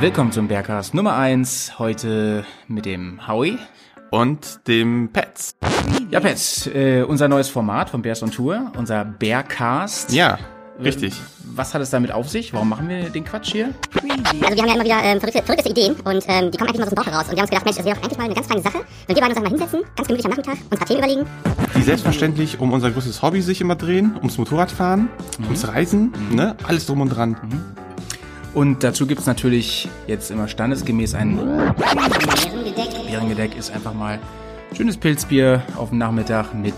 Willkommen zum Bergcast Nummer 1. Heute mit dem Howie. Und dem Pets. Ja, Pets, äh, unser neues Format von Bears on Tour, unser Bearcast. Ja, richtig. Was hat es damit auf sich? Warum machen wir den Quatsch hier? Also wir haben ja immer wieder ähm, verrückte, verrückte Ideen und ähm, die kommen eigentlich mal aus dem Bauch heraus. Und wir haben uns gedacht, Mensch, das wäre doch eigentlich mal eine ganz feine Sache, wenn wir beide uns einfach mal hinsetzen, ganz gemütlich am Nachmittag, uns ein paar Themen überlegen. Die selbstverständlich um unser größtes Hobby sich immer drehen, ums Motorradfahren, ums Reisen, ne? Alles drum und dran. Und dazu gibt's natürlich jetzt immer standesgemäß ein Bärengedeck. Bärengedeck, ist einfach mal schönes Pilzbier auf dem Nachmittag mit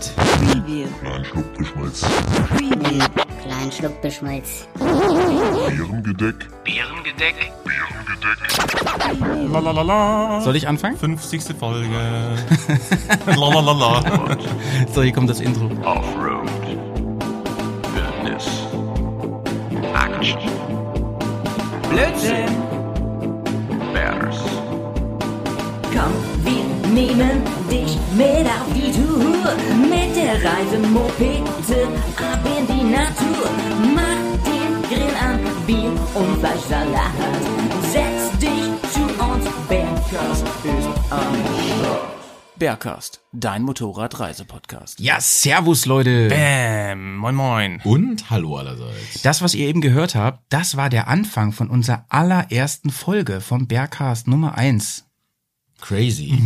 Kleinen Schluck Beschmalz. Kleinen Schluck Beschmalz. Bärengedeck. Bärengedeck. Bärengedeck. Lalalala. Soll ich anfangen? 50. Folge. Lalalala. So, hier kommt das Intro. Offroad. Wildnis. Action. Blödsinn! Bears. Komm, wir nehmen dich mit auf die Tour. Mit der Reise Mopete ab in die Natur. Mach den Grill an, Bier und Fleischsalat. Setz dich zu uns, Bergkast ist am Bergcast, dein Motorradreisepodcast. Ja, servus Leute. Bäm. Moin moin. Und hallo allerseits. Das, was ihr eben gehört habt, das war der Anfang von unserer allerersten Folge vom Bergcast Nummer 1. Crazy.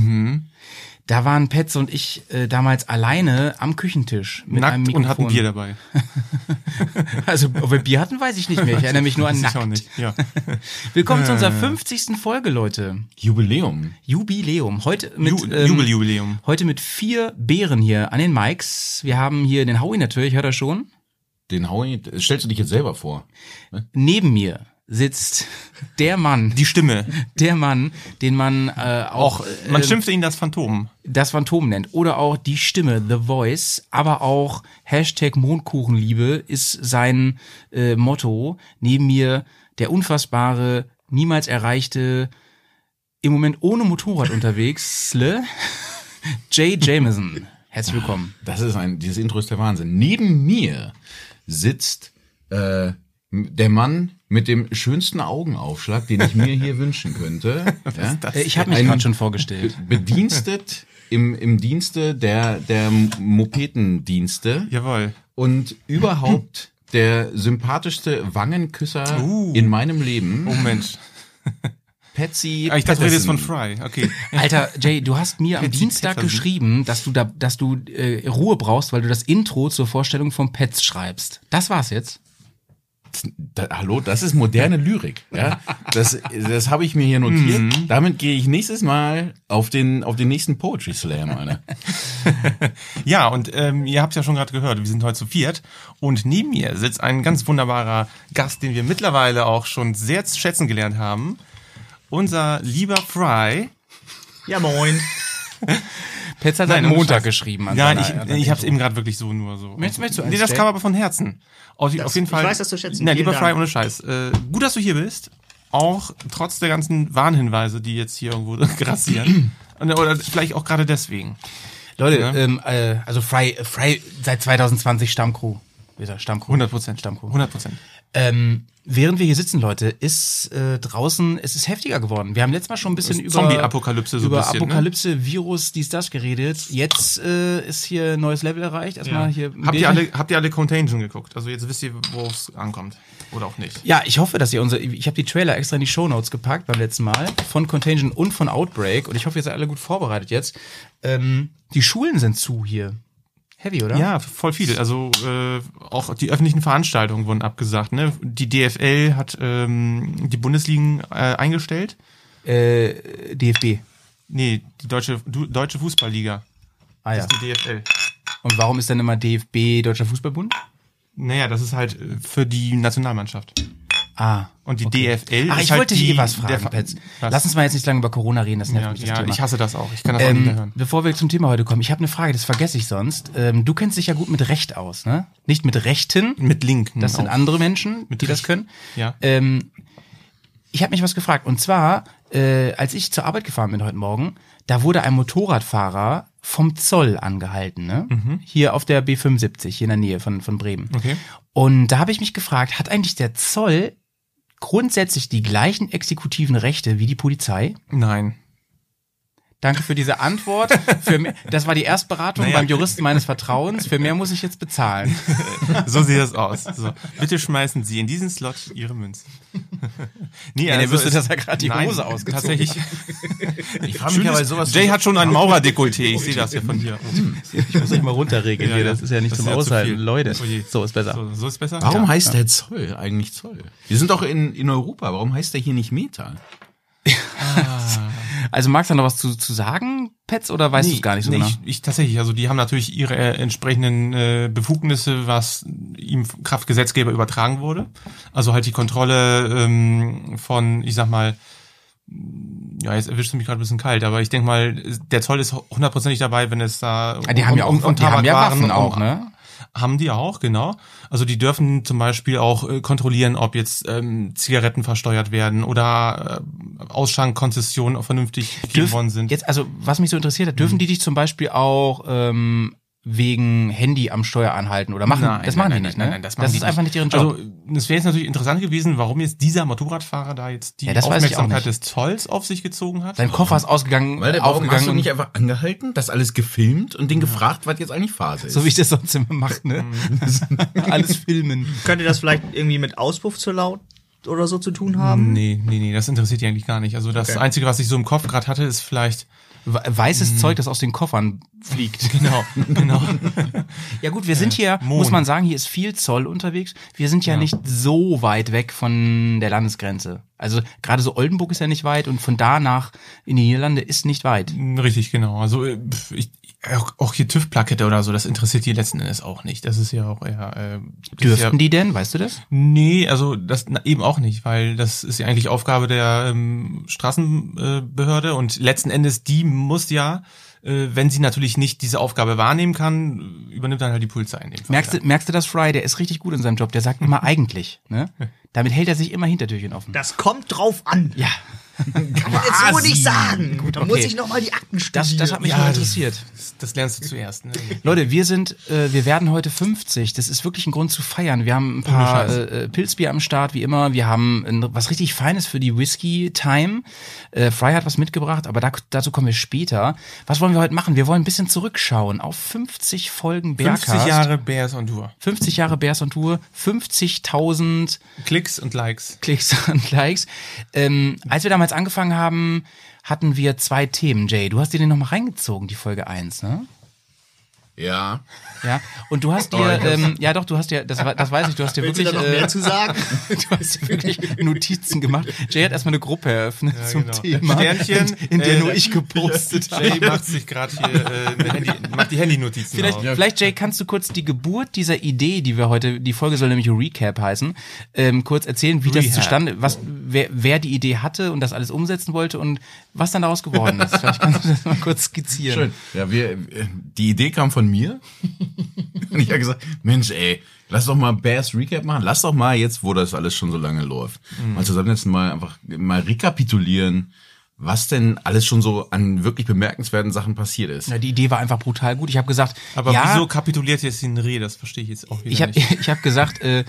Da waren Petz und ich äh, damals alleine am Küchentisch mit einem Nackt Mikrofon. und hatten Bier dabei. Also, ob wir Bier hatten, weiß ich nicht mehr. Ich erinnere mich nur an Weiß ich nackt. auch nicht. Ja. Willkommen zu unserer 50. Folge, Leute. Jubiläum. Jubiläum. Heute mit, Ju ähm, Jubeljubiläum. heute mit vier Bären hier an den Mikes. Wir haben hier den Howie natürlich, hört er schon. Den Howie, stellst du dich jetzt selber vor? Neben mir sitzt der Mann, Die Stimme. der Mann, den man äh, auch Auch, man äh, schimpfte ihn das Phantom. das Phantom nennt oder auch die Stimme, The Voice, aber auch Hashtag Mondkuchenliebe ist sein äh, Motto. Neben mir der unfassbare, niemals erreichte, im Moment ohne Motorrad unterwegs, Sle, Jay Jameson. Herzlich willkommen. Das ist ein, dieses Intro ist der Wahnsinn. Neben mir sitzt äh, der Mann mit dem schönsten Augenaufschlag, den ich mir hier wünschen könnte. Ja? Äh, Ich habe mich gerade schon vorgestellt. Bedienstet im, im Dienste der, der Mopetendienste Jawohl. und überhaupt der sympathischste Wangenküsser Uh. in meinem Leben. Oh Mensch. Patsy Ah, ich dachte, du redest von. Fry. Okay. Alter, Jay, du hast mir am Dienstag Patterson. geschrieben, dass du da, dass du äh, Ruhe brauchst, weil du das Intro zur Vorstellung von Pets schreibst. Das war's jetzt. Da, hallo, das ist moderne Lyrik. Ja, das, das habe ich mir hier notiert. Mhm. Damit gehe ich nächstes Mal auf den auf den nächsten Poetry Slam, Alter. Ja, und ähm, ihr habt ja schon gerade gehört, wir sind heute zu viert. Und neben mir sitzt ein ganz wunderbarer Gast, den wir mittlerweile auch schon sehr zu schätzen gelernt haben. Unser lieber Fry. Ja, moin. Pets hat Nein, ohne Montag Scheiß. geschrieben. an Ja, seiner- ich, seinem ich habe es eben gerade wirklich so nur so. Möchtest- möchtest du Nee, eins das stellen? kam aber von Herzen. Auf, Das- auf jeden ich Fall. weiß das zu schätzen. Na, lieber Fry, ohne Scheiß. Äh, gut, dass du hier bist. Auch trotz der ganzen Warnhinweise, die jetzt hier irgendwo grassieren. Und, oder vielleicht auch gerade deswegen. Leute, Ja. ähm, äh, also Fry, Fry seit 2020 Stammcrew. Wie gesagt, Stammcrew. 100 Prozent. Stammcrew. 100 Prozent. Ähm, während wir hier sitzen, Leute, ist äh, draußen, es ist heftiger geworden. Wir haben letztes Mal schon ein bisschen über Zombie-Apokalypse so über bisschen, ne? Apokalypse, Virus, dies, das geredet. Jetzt äh, ist hier ein neues Level erreicht. Erstmal hier. ein Habt ihr, alle, habt ihr alle Contagion geguckt? Also jetzt wisst ihr, wo es ankommt. Oder auch nicht. Ja, ich hoffe, dass ihr unsere. Ich habe die Trailer extra in die Shownotes gepackt beim letzten Mal von Contagion und von Outbreak und ich hoffe, ihr seid alle gut vorbereitet jetzt. Ähm, die Schulen sind zu hier. Heavy, oder? Ja, voll viele. Also äh, auch die öffentlichen Veranstaltungen wurden abgesagt. Ne? Die DFL hat ähm, die Bundesligen äh, eingestellt. Äh, DFB. Nee, die deutsche, du, deutsche Fußballliga. Ah ja. Das ist die DFL. Und warum ist dann immer DFB Deutscher Fußballbund? Naja, das ist halt äh, für die Nationalmannschaft. Ah. Und die okay. DFL Ach, ist ich halt wollte dich die, eh was fragen. Was? Lass uns mal jetzt nicht lange über Corona reden, das nervt Ja, mich das ja Thema. ich hasse das auch. Ich kann das auch nicht mehr Ähm, hören. bevor wir zum Thema heute kommen, ich habe eine Frage, das vergesse ich sonst. Ähm, du kennst dich ja gut mit Recht aus, ne? Nicht mit Rechten, Mit Linken. das sind auch. andere Menschen, Mit die das Recht. können. Ja. Ähm, ich habe mich was gefragt. Und zwar, äh, als ich zur Arbeit gefahren bin heute Morgen, da wurde ein Motorradfahrer vom Zoll angehalten, ne? Hier auf der B75, hier in der Nähe von, von Bremen. Okay. Und da habe ich mich gefragt, hat eigentlich der Zoll grundsätzlich die gleichen exekutiven Rechte wie die Polizei? Nein. Danke für diese Antwort. Für mehr, das war die Erstberatung Naja. beim Juristen meines Vertrauens. Für mehr muss ich jetzt bezahlen. So sieht das aus. So, bitte schmeißen Sie in diesen Slot Ihre Münzen. nee, Ja, der wüsste, dass er gerade die Nein, Hose ausgezogen Tatsächlich. Ich frage mich aber sowas. Jay hat schon ein Maurerdekolleté. Ich sehe das hier von hier. Ich muss euch mal runterregeln Ja, hier. ja. Das ist ja nicht zum ja zu Aushalten. viel. Leute, Oh so ist besser. So, so ist besser. Warum Ja. heißt der Zoll eigentlich Zoll? Wir sind doch in, in Europa. Warum heißt der hier nicht Also magst du noch was zu, zu sagen, Pets, oder weißt du es gar nicht so nee, genau? ich, ich tatsächlich, also die haben natürlich ihre äh, entsprechenden äh, Befugnisse, was ihm Kraft Gesetzgeber übertragen wurde. Also halt die Kontrolle ähm, von, ich sag mal, ja, jetzt erwischst du mich gerade ein bisschen kalt, aber ich denke mal, der Zoll ist hundertprozentig dabei, wenn es da Ja, die haben ja auch, die haben ja Waffen auch, ne? Haben die auch, genau. Also die dürfen zum Beispiel auch äh, kontrollieren, ob jetzt ähm, Zigaretten versteuert werden oder äh, Ausschankkonzessionen vernünftig gegeben worden sind. Jetzt, also, was mich so interessiert hat, dürfen die dich zum Beispiel auch ähm, wegen Handy am Steuer anhalten oder machen? Nein, das machen nein, die nicht, nein, ne? nein, nein, das machen das ist einfach nicht ihren Job. Also, es wäre jetzt natürlich interessant gewesen, warum jetzt dieser Motorradfahrer da jetzt die Ja, Aufmerksamkeit des Zolls auf sich gezogen hat. Sein Koffer ist ausgegangen, Weil der, warum aufgegangen hast du und- nicht einfach angehalten, das alles gefilmt und den gefragt, was jetzt eigentlich Phase ist? so wie ich das sonst immer mache, ne? Mhm. Alles filmen. Könnte das vielleicht irgendwie mit Auspuff zu laut oder so zu tun haben? Nee, nee, nee, das interessiert die eigentlich gar nicht. Also das Okay. Einzige, was ich so im Kopf gerade hatte, ist vielleicht, We- Weißes Zeug, das aus den Koffern fliegt. genau, genau. Ja gut, wir sind hier, Mond. muss man sagen, hier ist viel Zoll unterwegs. Wir sind ja, nicht so weit weg von der Landesgrenze. Also gerade so Oldenburg ist ja nicht weit und von da nach in die Niederlande ist nicht weit. Richtig, genau. Also äh, ich, auch, auch hier TÜV-Plakette oder so, das interessiert die letzten Endes auch nicht. Das ist ja auch eher... Äh, ist ja, Dürften die denn, weißt du das? Nee, also das na, eben auch nicht, weil das ist ja eigentlich Aufgabe der ähm, Straßenbehörde äh, und letzten Endes die muss ja, äh, wenn sie natürlich nicht diese Aufgabe wahrnehmen kann, übernimmt dann halt die Polizei in dem Fall. Merkst du, merkst du das, Fry? Der ist richtig gut in seinem Job. Der sagt immer eigentlich. Ne? Damit hält er sich immer Hintertürchen offen. Das kommt drauf an. ja, Kann ich jetzt so nicht sagen. da muss okay. ich noch mal die Akten das, studieren. das hat mich Ja, mal das- interessiert. Das, das lernst du zuerst. Ne? Leute, wir sind, äh, wir werden heute 50. Das ist wirklich ein Grund zu feiern. Wir haben ein paar äh, äh, Pilzbier am Start, wie immer. Wir haben ein, was richtig Feines für die Whisky Time. Äh, Fry hat was mitgebracht, aber da, dazu kommen wir später. Was wollen wir heute machen? Wir wollen ein bisschen zurückschauen auf 50 Folgen Bearcast. 50 Jahre Bears on Tour. 50 Jahre Bears on Tour, 50.000 Klicks und Likes. Klicks und Likes. Ähm, als wir damals angefangen haben, hatten wir zwei Themen. Jay, du hast dir den nochmal reingezogen, die Folge 1, ne? Ja. Ja, und du hast dir, ähm, ja doch, du hast ja, das, das weiß ich, du hast dir Willst du wirklich, äh, mehr zu sagen? du hast dir wirklich Notizen gemacht. Jay hat erstmal eine Gruppe eröffnet zum genau. Thema, Sternchen, in, in der äh, nur ich gepostet Jay habe. macht sich gerade hier äh, Handy, macht die Handynotizen Vielleicht, auf. vielleicht, Jay, kannst du kurz die Geburt dieser Idee, die wir heute, die Folge soll nämlich Recap heißen, ähm, kurz erzählen, wie das Rehab. zustande, was, wer, wer die Idee hatte und das alles umsetzen wollte und was dann daraus geworden ist. Vielleicht kannst du das mal kurz skizzieren. Schön. Ja, wir, äh, die Idee kam von mir. Und ich habe gesagt, Mensch, ey, lass doch mal Bears Recap machen. Lass doch mal jetzt, wo das alles schon so lange läuft, mal zusammensetzen, mal einfach mal rekapitulieren, was denn alles schon so an wirklich bemerkenswerten Sachen passiert ist. Ja, die Idee war einfach brutal gut. Ich habe gesagt, Aber ja, wieso kapituliert jetzt die Reh? Das verstehe ich jetzt auch wieder Ich habe nicht. ich hab gesagt, äh,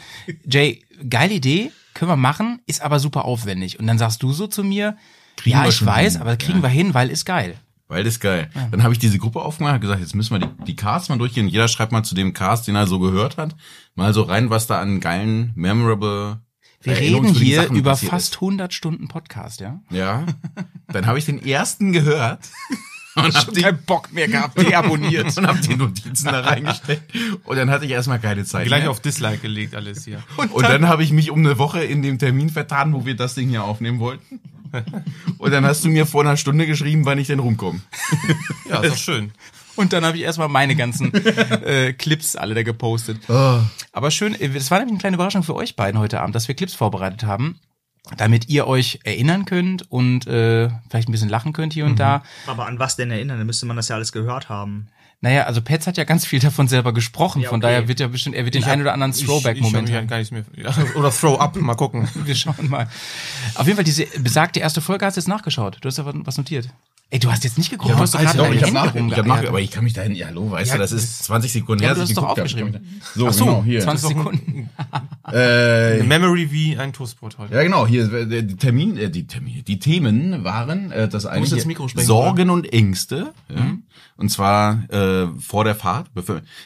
Jay, geile Idee, können wir machen, ist aber super aufwendig. Und dann sagst du so zu mir, Kriegen ja, ich weiß, hin. aber kriegen Ja. wir hin, weil ist geil. Weil das ist geil. Dann habe ich diese Gruppe aufgemacht, gesagt, jetzt müssen wir die, die Casts mal durchgehen. Jeder schreibt mal zu dem Cast, den er so gehört hat, mal so rein, was da an geilen, memorable Wir reden hier Sachen über fast 100 Stunden Podcast, ja? Ja. Dann habe ich den ersten gehört und hab die, Kein Bock mehr gehabt, deabonniert. und hab die Notizen da reingesteckt. Und dann hatte ich erstmal keine Zeit Gleich mehr. auf Dislike gelegt alles hier. Und dann habe ich mich um eine Woche in dem Termin vertan, wo wir das Ding hier aufnehmen wollten. Und dann hast du mir vor einer Stunde geschrieben, wann ich denn rumkomme. Ja, ist doch schön. Und dann habe ich erstmal meine ganzen äh, Clips alle da gepostet. Aber schön, äh, es war nämlich eine kleine Überraschung für euch beiden heute Abend, dass wir Clips vorbereitet haben, damit ihr euch erinnern könnt und äh, vielleicht ein bisschen lachen könnt hier und da. Aber an was denn erinnern? Dann müsste man das ja alles gehört haben. Naja, also Petz hat ja ganz viel davon selber gesprochen, Ja, von okay. daher wird er bestimmt, er wird den einen oder anderen Throwback-Moment Ich, ich haben. hab gar nichts mehr. Ja, oder Throw Up, mal gucken. Wir schauen mal. Auf jeden Fall, diese besagte erste Folge hast du jetzt nachgeschaut. Du hast ja was notiert. Ey, du hast jetzt nicht geguckt, Ja, du hast doch Alter, gerade doch, ich habe Hände nach, ich hab nach, aber ich kann mich dahin, ja, hallo, weißt Ja, du, das ist 20 Sekunden Ja, her, du dass hast ich doch geguckt hab. aufgeschrieben. So, Ach so, genau, hier. 20 Sekunden. Äh, Eine Memory wie ein Toastbrot heute. Ja, genau, hier, äh, die Termin, äh, die Termine, die Themen waren, äh, das eine Sorgen und Ängste, ja, und zwar, äh, vor der Fahrt.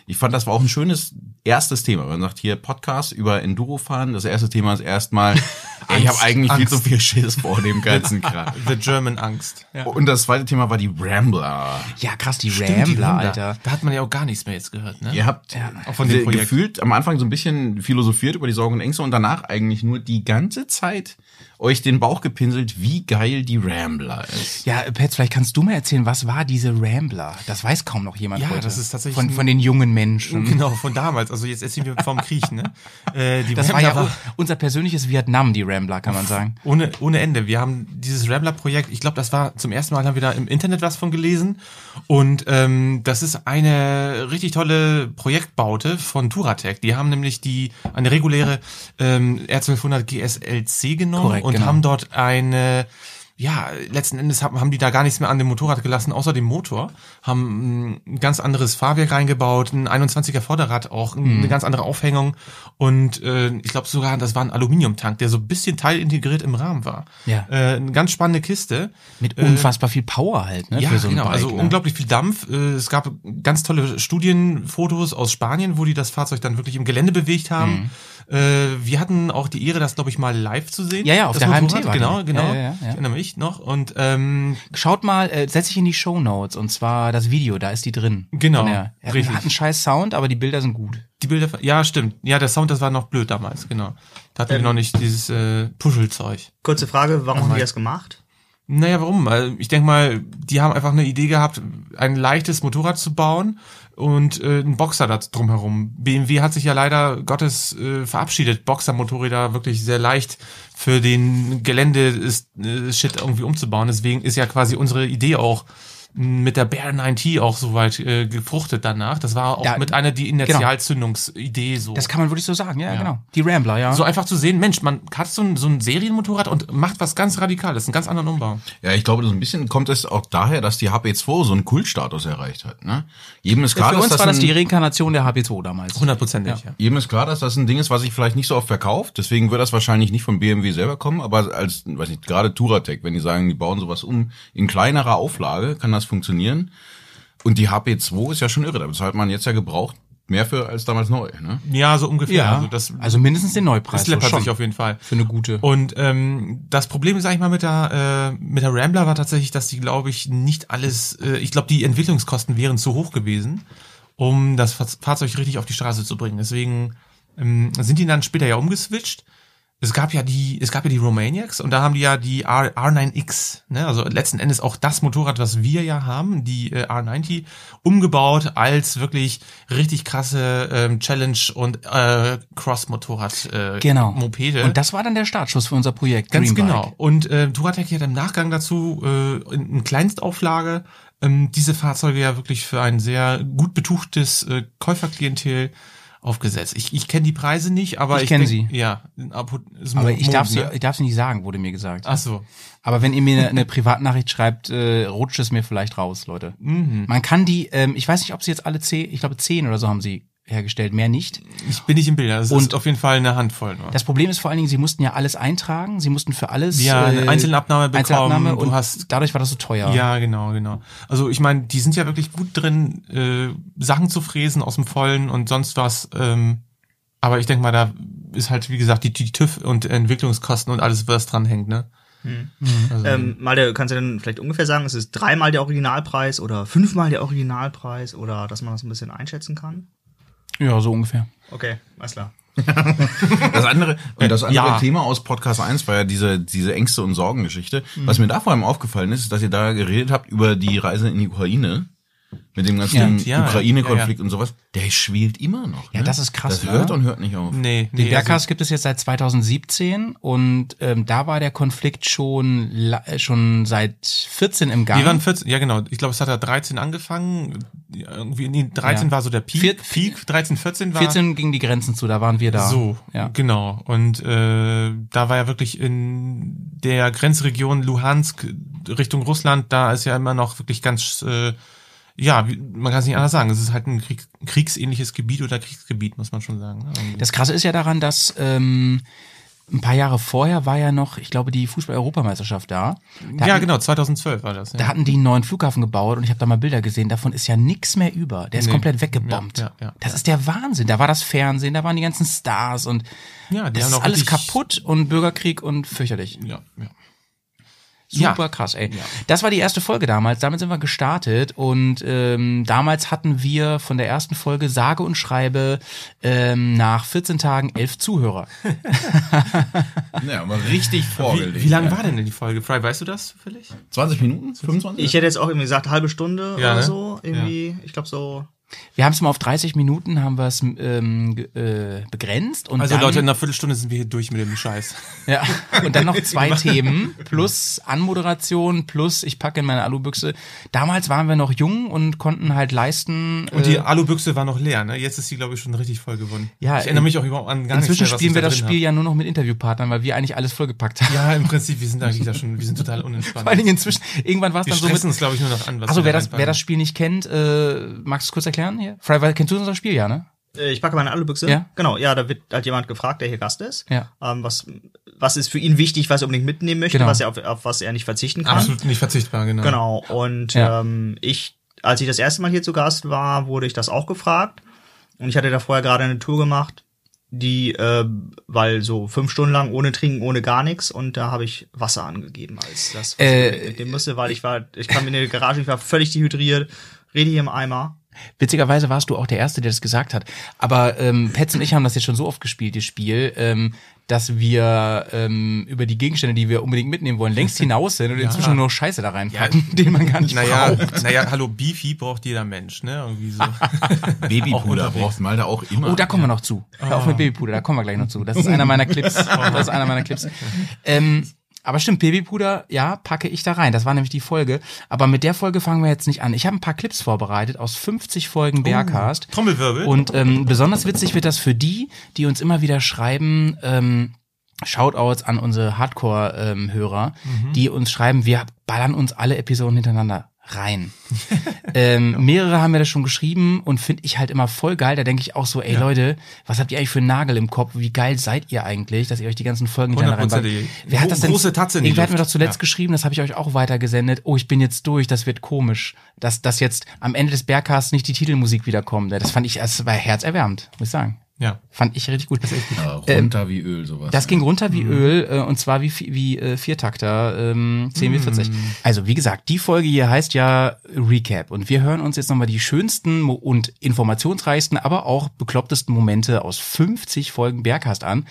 Ich fand, das war auch ein schönes erstes Thema. Man sagt hier Podcast über Endurofahren. Das erste Thema ist erstmal, ey, ich habe eigentlich viel Angst. zu viel Schiss vor dem ganzen Kram. The German Angst. Und das zweite Thema war die Rambler. Ja, krass, die Stimmt, die Rambler, Rambler. Alter. Da hat man ja auch gar nichts mehr jetzt gehört, ne? Ihr habt Auch von dem Projekt. gefühlt am Anfang so ein bisschen philosophiert über die Sorgen und Ängste und danach eigentlich nur die ganze Zeit euch den Bauch gepinselt, wie geil die Rambler ist. Ja, Petz, vielleicht kannst du mal erzählen, was war diese Rambler? Das weiß kaum noch jemand Ja, heute. das ist tatsächlich von, von den jungen Menschen. Genau, von damals. Also jetzt erzählen wir vom Krieg, ne? Äh, die Das war Rambler ja u- unser persönliches Vietnam, die Rambler, kann man sagen. ohne, ohne Ende. Wir haben dieses Rambler-Projekt, ich glaube, das war zum ersten Mal, haben wir da im Internet was von gelesen. Und ähm, das ist eine richtig tolle Projektbaute von Turatec. Die haben nämlich die eine reguläre ähm, R1200 GSLC genommen Korrekt, und genau. haben dort eine ja, letzten Endes haben, haben die da gar nichts mehr an dem Motorrad gelassen, außer dem Motor. Haben mm, ein ganz anderes Fahrwerk reingebaut, ein 21er Vorderrad auch, Mhm. eine ganz andere Aufhängung. Und äh, ich glaube sogar, das war ein Aluminiumtank, der so ein bisschen teilintegriert im Rahmen war. Ja. Äh, eine ganz spannende Kiste. Mit unfassbar viel Power halt, ne? Ja, so genau. Bike, also ne? unglaublich viel Dampf. Äh, Es gab ganz tolle Studienfotos aus Spanien, wo die das Fahrzeug dann wirklich im Gelände bewegt haben. Äh, Wir hatten auch die Ehre, das glaube ich mal live zu sehen. Mhm. Ja, ja, auf das der Motorrad. HMT war Genau, genau. Ja, ja, ja. Ich erinnere mich noch. Und ähm, Schaut mal, äh, setz ich in die Show Notes und zwar das Video, da ist die drin. Genau, der- Er richtig. hat einen scheiß Sound, aber die Bilder sind gut. die Bilder, ja, stimmt. Ja, der Sound, das war noch blöd damals, genau. Da hatten wir Ähm. noch nicht dieses äh, Puschelzeug. Kurze Frage, warum haben die das gemacht? Naja, warum? Weil Ich denke mal, die haben einfach eine Idee gehabt, ein leichtes Motorrad zu bauen und äh, einen Boxer da drumherum. BMW hat sich ja leider Gottes äh, verabschiedet, Boxer-Motorräder wirklich sehr leicht für den Gelände-Shit irgendwie umzubauen. Deswegen ist ja quasi unsere Idee auch mit der Bear 90 auch soweit äh, gefruchtet danach. Das war auch Ja, mit einer die Initialzündungsidee so. Das kann man wirklich so sagen, ja, genau. Die Rambler, ja. so einfach zu sehen, Mensch, man hat so ein, so ein Serienmotorrad und macht was ganz Radikales, einen ganz anderen Umbau. Ja, ich glaube, so ein bisschen kommt es auch daher, dass die HP2 so einen Kultstatus erreicht hat. Ne? Jedem ist klar, für dass uns das war das ein, die Reinkarnation der HP2 damals. Hundertprozentig, ja. jedem ist klar, dass das ein Ding ist, was sich vielleicht nicht so oft verkauft. Deswegen wird das wahrscheinlich nicht von BMW selber kommen. Aber als, weiß nicht, gerade Touratec, wenn die sagen, die bauen sowas um in kleinerer Auflage, kann das funktionieren. Und die HP2 ist ja schon irre. Da bezahlt man jetzt ja gebraucht mehr für als damals neu. Ne? Ja, so ungefähr. Ja, Also das, also mindestens den Neupreis. das läppert schon. sich auf jeden Fall. Für eine gute. Und ähm, das Problem, sag ich mal, mit der äh, mit der Rambler war tatsächlich, dass die, glaube ich, nicht alles. Äh, ich glaube, die Entwicklungskosten wären zu hoch gewesen, um das Fahr- Fahrzeug richtig auf die Straße zu bringen. Deswegen ähm, sind die dann später ja umgeswitcht. Es gab ja die, es gab ja die Romaniacs und da haben die ja die R, R9X, ne? also letzten Endes auch das Motorrad, was wir ja haben, die äh, R90, umgebaut als wirklich richtig krasse ähm, Challenge und äh, Cross-Motorrad äh, genau. Mopede. Und das war dann der Startschuss für unser Projekt. Ganz Green genau. Und äh, Touratec hat im Nachgang dazu äh, in, in Kleinstauflage ähm, diese Fahrzeuge ja wirklich für ein sehr gut betuchtes äh, Käuferklientel aufgesetzt. Ich, ich kenne die Preise nicht, aber Ich ich, kenn denk- sie. Ja, Aber ich darf, sie, ne? ich darf sie nicht sagen, wurde mir gesagt. Ach so. Aber wenn ihr mir eine, eine Privatnachricht schreibt, äh, rutscht es mir vielleicht raus, Leute. Mhm. Man kann die, ähm, ich weiß nicht, ob sie jetzt alle zehn, ich glaube zehn oder so haben sie hergestellt, mehr nicht. Ich bin nicht im Bilder. Es Und- ist auf jeden Fall eine Handvoll. Nur. Das Problem ist vor allen Dingen, sie mussten ja alles eintragen, sie mussten für alles Ja, eine Einzelabnahme bekommen, Einzelabnahme du und hast- dadurch war das so teuer. Ja, genau, genau. Also ich meine, die sind ja wirklich gut drin, äh, Sachen zu fräsen aus dem Vollen und sonst was. Ähm, aber ich denke mal, da ist halt, wie gesagt, die, die TÜV und Entwicklungskosten und alles, was dran hängt, ne? Also, Ähm, mal der, kannst du denn vielleicht ungefähr sagen, ist es dreimal der Originalpreis oder fünfmal der Originalpreis oder dass man das ein bisschen einschätzen kann? Ja, so ungefähr. Okay, alles klar. Das andere, und das andere ja. Thema aus Podcast 1 war ja diese, diese Ängste- und Sorgengeschichte. Was mir da vor allem aufgefallen ist, ist, dass ihr da geredet habt über die Reise in die Ukraine. Mit dem ganzen ja, Ukraine-Konflikt ja, und sowas, der schwelt immer noch. Ja, ne? das ist krass, Das hört ne? und hört nicht auf. Nee, Den nee, Berghaus also, gibt es jetzt seit 2017 und ähm, da war der Konflikt schon äh, schon seit 14 im Gang. wir waren 14, ja genau, ich glaube, es hat ja 13 angefangen, Ja, irgendwie, nee, 13 Ja. war so der Peak, Vier- Peak 13, 14 war 14 gingen die Grenzen zu, da waren wir da. So, ja. genau. Und äh, da war ja wirklich in der Grenzregion Luhansk Richtung Russland, da ist ja immer noch wirklich ganz, äh, ja, man kann es nicht anders sagen. Es ist halt ein Krieg, kriegsähnliches Gebiet oder Kriegsgebiet, muss man schon sagen. irgendwie. Das Krasse ist ja daran, dass ähm, ein paar Jahre vorher war ja noch, ich glaube, die Fußball-Europameisterschaft da. Da ja, hatten, genau, 2012 war das. Ja. Da hatten die einen neuen Flughafen gebaut und ich habe da mal Bilder gesehen. Davon ist ja nix mehr über. Der ist Nee. komplett weggebombt. Ja, ja, das ist der Wahnsinn. Da war das Fernsehen, da waren die ganzen Stars und Ja, die das haben ist alles kaputt und Bürgerkrieg und fürchterlich. ja, ja. Super Ja. krass, ey. Das war die erste Folge damals. Damit sind wir gestartet und ähm, damals hatten wir von der ersten Folge sage und schreibe ähm, nach 14 Tagen elf Zuhörer. Ja, aber richtig vorgelegt. Wie, wie lang ja. war denn die Folge? Fry, weißt du das zufällig? 20 Minuten? 25? Ich hätte jetzt auch irgendwie gesagt, halbe Stunde Ja, oder ne? so. Irgendwie, ich glaube so. Wir haben es mal auf 30 Minuten haben wir es ähm, äh, begrenzt und Also dann, Leute, in einer Viertelstunde sind wir hier durch mit dem Scheiß. ja, und dann noch zwei Themen plus Anmoderation plus ich packe in meine Alubüchse. Damals waren wir noch jung und konnten halt leisten. Und die äh, Alubüchse war noch leer, ne? Jetzt ist sie, glaube ich, schon richtig voll geworden. Ja, ich erinnere mich auch überhaupt an gar Inzwischen mehr, was spielen wir da das Spiel hab. ja nur noch mit Interviewpartnern, weil wir eigentlich alles vollgepackt haben. Ja, im Prinzip, wir sind eigentlich da schon, wir sind total unentspannt. Vor allen Dingen inzwischen, irgendwann war es dann so mit, uns, glaube ich, nur noch an. Was Also wir wer da das, wer das Spiel nicht kennt, äh, magst du kurz erklären hier? Fry, weil- kennst du unser Spiel, ja, ne? Äh, Ich packe meine Alubüchse. Ja. Genau, ja, da wird halt jemand gefragt, der hier Gast ist. Ja. Ähm, was, was ist für ihn wichtig, was er unbedingt mitnehmen möchte, Genau. was er auf, auf was er nicht verzichten kann. Absolut nicht verzichtbar, genau. Genau. Und Ja. ähm, ich, als ich das erste Mal hier zu Gast war, wurde ich das auch gefragt. Und ich hatte da vorher gerade eine Tour gemacht, die, äh, weil so fünf Stunden lang ohne Trinken, ohne gar nichts. Und da habe ich Wasser angegeben als das, was Äh, ich mitnehmen musste, weil ich war, ich kam in die Garage, ich war völlig dehydriert, rede hier im Eimer. Witzigerweise warst du auch der Erste, der das gesagt hat. Aber ähm, Petz und ich haben das jetzt schon so oft gespielt, das Spiel, ähm, dass wir ähm, über die Gegenstände, die wir unbedingt mitnehmen wollen, längst hinaus sind und inzwischen nur noch Scheiße da reinpacken, den man gar nicht Naja, braucht. naja, hallo, Beefy braucht jeder Mensch, ne? Irgendwie so. Babypuder braucht Malte auch immer. Oh, da kommen wir noch zu. Hör auf mit Babypuder, da kommen wir gleich noch zu. Das ist einer meiner Clips. Das ist einer meiner Clips. Ähm, aber stimmt, Babypuder, ja, packe ich da rein. Das war nämlich die Folge. Aber mit der Folge fangen wir jetzt nicht an. Ich habe ein paar Clips vorbereitet aus 50 Folgen Bearcast. Trommelwirbel. Und ähm, besonders witzig wird das für die, die uns immer wieder schreiben, ähm, Shoutouts an unsere Hardcore-Hörer, die uns schreiben, wir ballern uns alle Episoden hintereinander rein. ähm, mehrere haben mir das schon geschrieben und finde ich halt immer voll geil. Da denke ich auch so, ey Leute, was habt ihr eigentlich für einen Nagel im Kopf? Wie geil seid ihr eigentlich, dass ihr euch die ganzen Folgen hintereinander? Hundertprozentig. Wer hat das denn? Große Tatze in die Irgendwer hat mir doch zuletzt Ja. geschrieben, das habe ich euch auch weitergesendet. Oh, ich bin jetzt durch, das wird komisch, dass dass jetzt am Ende des Bergcasts nicht die Titelmusik wiederkommt. Das fand ich, das war herzerwärmend, muss ich sagen. Ja. Fand ich richtig gut. Ja, runter wie Öl, sowas. Das ging runter wie Öl äh, und zwar wie, wie äh, Viertakter, ähm, 10 wie 40. Also wie gesagt, die Folge hier heißt ja Recap und wir hören uns jetzt nochmal die schönsten und informationsreichsten, aber auch beklopptesten Momente aus 50 Folgen Berghast an.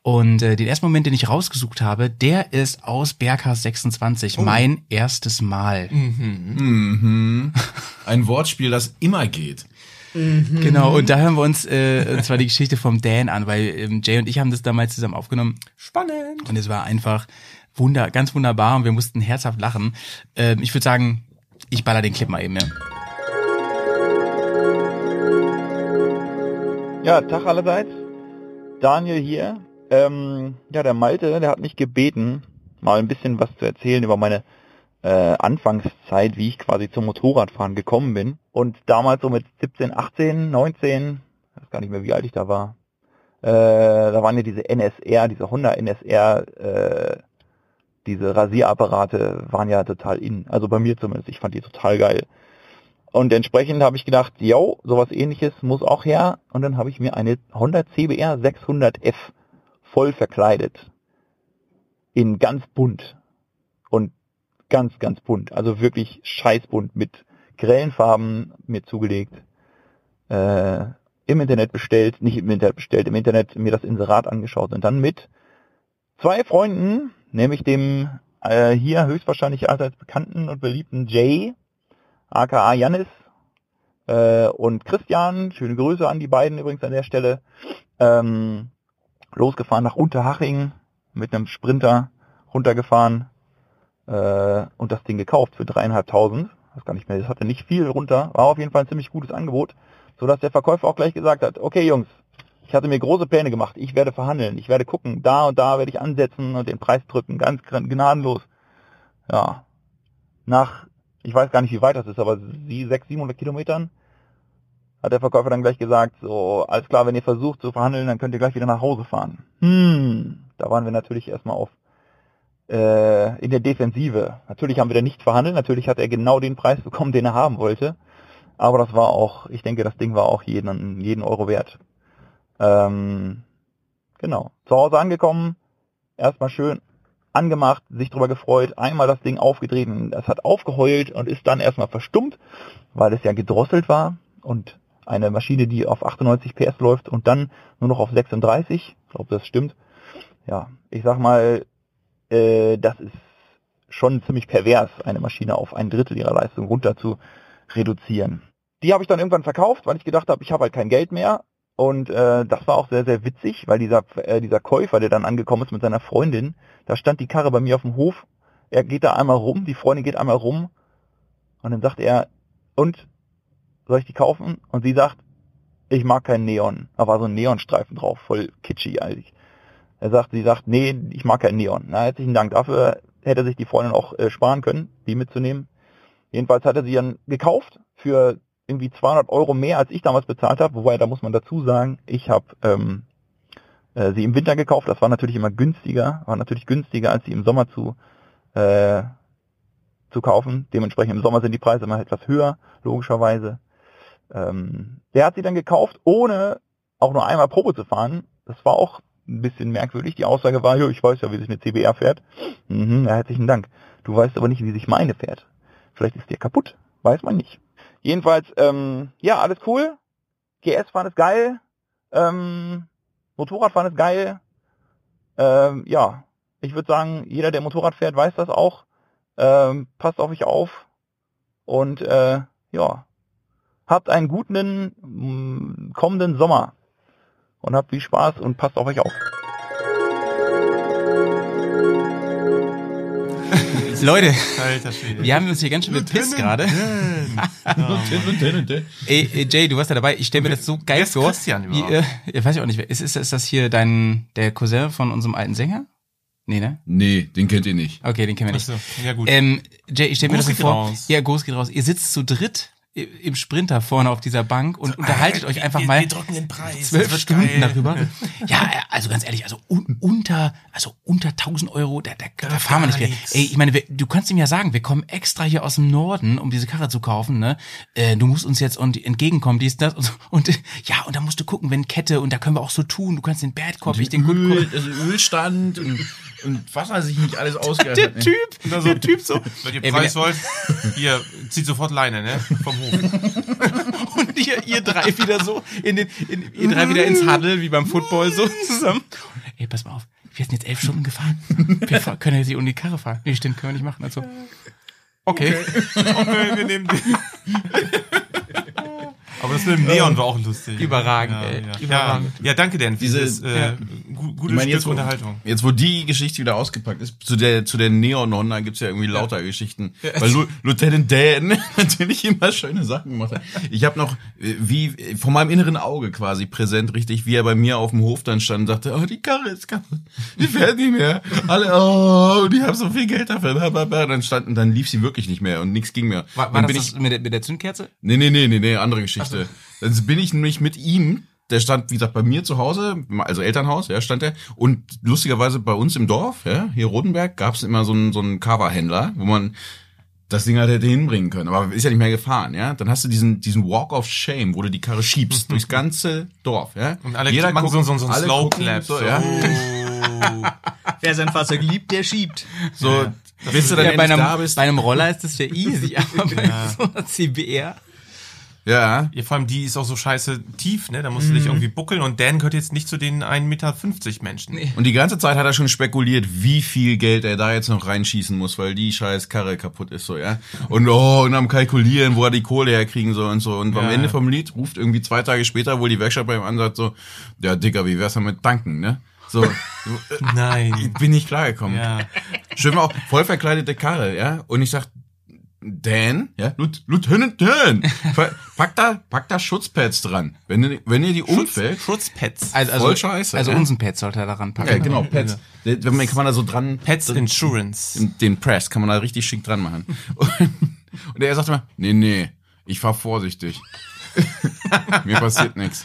Und äh, den ersten Moment, den ich rausgesucht habe, der ist aus Berghast 26, mein erstes Mal. Ein Wortspiel, das immer geht. Genau, und da hören wir uns äh, und zwar die Geschichte vom Dan an, weil ähm, Jay und ich haben das damals zusammen aufgenommen. Spannend. Und es war einfach wunder, ganz wunderbar und wir mussten herzhaft lachen. Ähm, ich würde sagen, ich baller den Clip mal eben, ja. Ja, Tag allerseits. Daniel hier. Ähm, ja, der Malte, der hat mich gebeten, mal ein bisschen was zu erzählen über meine äh, Anfangszeit, wie ich quasi zum Motorradfahren gekommen bin. Und damals so mit 17, 18, 19, ich weiß gar nicht mehr, wie alt ich da war. Äh, da waren ja diese NSR, diese Honda NSR, äh, diese Rasierapparate waren ja total in. Also bei mir zumindest. Ich fand die total geil. Und entsprechend habe ich gedacht, yo, sowas ähnliches muss auch her. Und dann habe ich mir eine Honda CBR 600F voll verkleidet. In ganz bunt. Ganz, ganz bunt. Also wirklich scheißbunt mit grellen Farben mir zugelegt. Äh, Im Internet bestellt, nicht im Internet bestellt, im Internet mir das Inserat angeschaut und dann mit zwei Freunden, nämlich dem äh, hier höchstwahrscheinlich allseits bekannten und beliebten Jay, aka Janis äh, und Christian, schöne Grüße an die beiden übrigens an der Stelle, ähm, losgefahren nach Unterhaching mit einem Sprinter runtergefahren äh, und das Ding gekauft für dreieinhalbtausend. Das gar nicht mehr, das hatte nicht viel runter, war auf jeden Fall ein ziemlich gutes Angebot, so dass der Verkäufer auch gleich gesagt hat, okay Jungs, ich hatte mir große Pläne gemacht, ich werde verhandeln, ich werde gucken, da und da werde ich ansetzen und den Preis drücken, ganz gnadenlos. Ja, nach, ich weiß gar nicht wie weit das ist, aber sie, 600, 700 Kilometern hat der Verkäufer dann gleich gesagt, so, alles klar, wenn ihr versucht zu verhandeln, dann könnt ihr gleich wieder nach Hause fahren. Hm, da waren wir natürlich erstmal auf äh, in der Defensive. Natürlich haben wir da nicht verhandelt, natürlich hat er genau den Preis bekommen, den er haben wollte. Aber das war auch, ich denke, das Ding war auch jeden, jeden Euro wert. Ähm, genau. Zu Hause angekommen, erstmal schön angemacht, sich drüber gefreut, einmal das Ding aufgedreht und es hat aufgeheult und ist dann erstmal verstummt, weil es ja gedrosselt war und eine Maschine, die auf 98 PS läuft und dann nur noch auf 36, ich glaube, das stimmt. Ja, ich sag mal, äh, das ist schon ziemlich pervers, eine Maschine auf ein Drittel ihrer Leistung runter zu reduzieren. Die habe ich dann irgendwann verkauft, weil ich gedacht habe, ich habe halt kein Geld mehr. Und äh, das war auch sehr, sehr witzig, weil dieser, äh, dieser Käufer, der dann angekommen ist mit seiner Freundin, da stand die Karre bei mir auf dem Hof. Er geht da einmal rum, die Freundin geht einmal rum. Und dann sagt er, und, soll ich die kaufen? Und sie sagt, ich mag keinen Neon. Da war so ein Neonstreifen drauf, voll kitschy eigentlich. Er sagt, sie sagt, nee, ich mag keinen Neon. Na, herzlichen Dank dafür. Hätte sich die Freundin auch äh, sparen können, die mitzunehmen. Jedenfalls hat er sie dann gekauft für irgendwie 200 Euro mehr, als ich damals bezahlt habe. Wobei, da muss man dazu sagen, ich habe ähm, äh, sie im Winter gekauft. Das war natürlich immer günstiger, war natürlich günstiger, als sie im Sommer zu äh, zu kaufen. Dementsprechend im Sommer sind die Preise immer etwas höher, logischerweise. Ähm, der hat sie dann gekauft, ohne auch nur einmal Probe zu fahren. Das war auch ein bisschen merkwürdig. Die Aussage war, ich weiß ja, wie sich eine CBR fährt. Mhm, ja, herzlichen Dank. Du weißt aber nicht, wie sich meine fährt. Vielleicht ist der kaputt. Weiß man nicht. Jedenfalls, ähm, ja, alles cool. GS fahren ist geil. Ähm, Motorradfahren ist geil. Ähm, ja, ich würde sagen, jeder, der Motorrad fährt, weiß das auch. Ähm, passt auf euch auf. Und äh, ja, habt einen guten mh, kommenden Sommer. Und habt viel Spaß und passt auf euch auf. Leute, wir haben uns hier ganz schön bepisst gerade. Ey, ey, Jay, du warst ja dabei. Ich stelle mir das so geil Wer ist vor. Christian Wie, überhaupt? äh, weiß ich auch nicht. wer- Ist, ist, ist das hier dein der Cousin von unserem alten Sänger? Nee, ne? Nee, den kennt ihr nicht. Okay, den kennen wir nicht. Achso, ja gut. Ähm, Jay, ich stelle mir das so vor. raus. Ja, Gruß geht raus. Ihr sitzt zu dritt im Sprinter vorne auf dieser Bank und unterhaltet euch einfach wir, mal Wir drücken den Preis. zwölf Stunden geil. darüber. Ja, also ganz ehrlich, also un, unter, also unter 1000 Euro, da, da, da fahren wir nicht mehr. nix. Ey, ich meine, wir, du kannst ihm ja sagen, wir kommen extra hier aus dem Norden, um diese Karre zu kaufen, ne? Äh, du musst uns jetzt und entgegenkommen, dies, das und, so. und ja, und da musst du gucken, wenn Kette und da können wir auch so tun. Du kannst den Bad Cop, ich den Good Öl, Cop. also Ölstand und, und was weiß ich nicht alles ausgedacht Der hat, ne? Typ, der Typ so. Wenn ihr Ey, wenn Preis er- wollt, ihr zieht sofort Leine, ne? Vom Hof. Und ihr, ihr drei wieder so in den, in, ihr drei wieder ins Huddle, wie beim Football so zusammen. Ey, pass mal auf. Wir sind jetzt elf Stunden gefahren. Wir können ja sie um die Karre fahren. Nee, stimmt, können wir nicht machen. Also. Okay. Okay, wir nehmen den. Aber das mit dem Neon war auch lustig. Überragend, ja, ey. Ja. Überragend. Ja, ja, danke Dan für Diese- dieses äh, ja. gu gute Ich meine, Stück jetzt, wo, Unterhaltung. jetzt wo die Geschichte wieder ausgepackt ist, zu der, zu der Neon-Nonna gibt's ja irgendwie lauter Geschichten. Weil Lu Lieutenant Dan natürlich immer schöne Sachen gemacht hat. Ich habe noch, äh, wie, äh, vor meinem inneren Auge quasi präsent, richtig, wie er bei mir auf dem Hof dann stand und sagte, oh, die Karre ist kaputt. Die fährt nicht mehr. Alle, oh, die haben so viel Geld dafür. Bla, bla, bla. Dann stand, und dann lief sie wirklich nicht mehr und nichts ging mehr. War, war das, bin das mit, der, mit der Zündkerze? Nee, nee, nee, nee, nee, andere Geschichte. Dann bin ich nämlich mit ihm, der stand, wie gesagt, bei mir zu Hause, also Elternhaus, ja, stand er. Und lustigerweise bei uns im Dorf, ja, hier Rodenberg, gab es immer so einen, so einen Coverhändler, wo man das Ding halt hätte hinbringen können. Aber ist ja nicht mehr gefahren, ja. Dann hast du diesen, diesen Walk of Shame, wo du die Karre schiebst durchs ganze Dorf, ja. Und alle machen so, so, so einen alle Slow gucken Clap. So, ja. Oh. Wer sein Fahrzeug liebt, der schiebt. so bis du dann Ja, bei, einem, da bist. bei einem Roller ist das ja easy, aber bei so einer CBR. Ja. Ja, vor allem die ist auch so scheiße tief, ne? Da musst du dich irgendwie buckeln und Dan gehört jetzt nicht zu den 1,50 Meter Menschen. Und die ganze Zeit hat er schon spekuliert, wie viel Geld er da jetzt noch reinschießen muss, weil die scheiß Karre kaputt ist, so, ja. Und, oh, und am Kalkulieren, wo er die Kohle herkriegen soll und so. Und am Ja, Ende ja. vom Lied ruft irgendwie zwei Tage später wohl die Werkstatt beim Ansatz so, ja, Digga, wie wär's denn mit Tanken, ne? So, Nein. bin nicht klargekommen. Ja. Schön auch voll verkleidete Karre, ja. Und ich sag, Dan, ja, Lieutenant Dan, pack da, pack da Schutzpads dran. Wenn, ihr- wenn ihr die umfällt, Schutzpads. Also, also, Voll scheiße, Also unseren Pad sollte er daran packen. ja, genau, Pads. Wenn man kann man da so dran, Pets Insurance. den- den Press kann man da richtig schick dran machen. Und, und er sagt immer, nee, nee, ich fahr vorsichtig. Mir passiert nichts.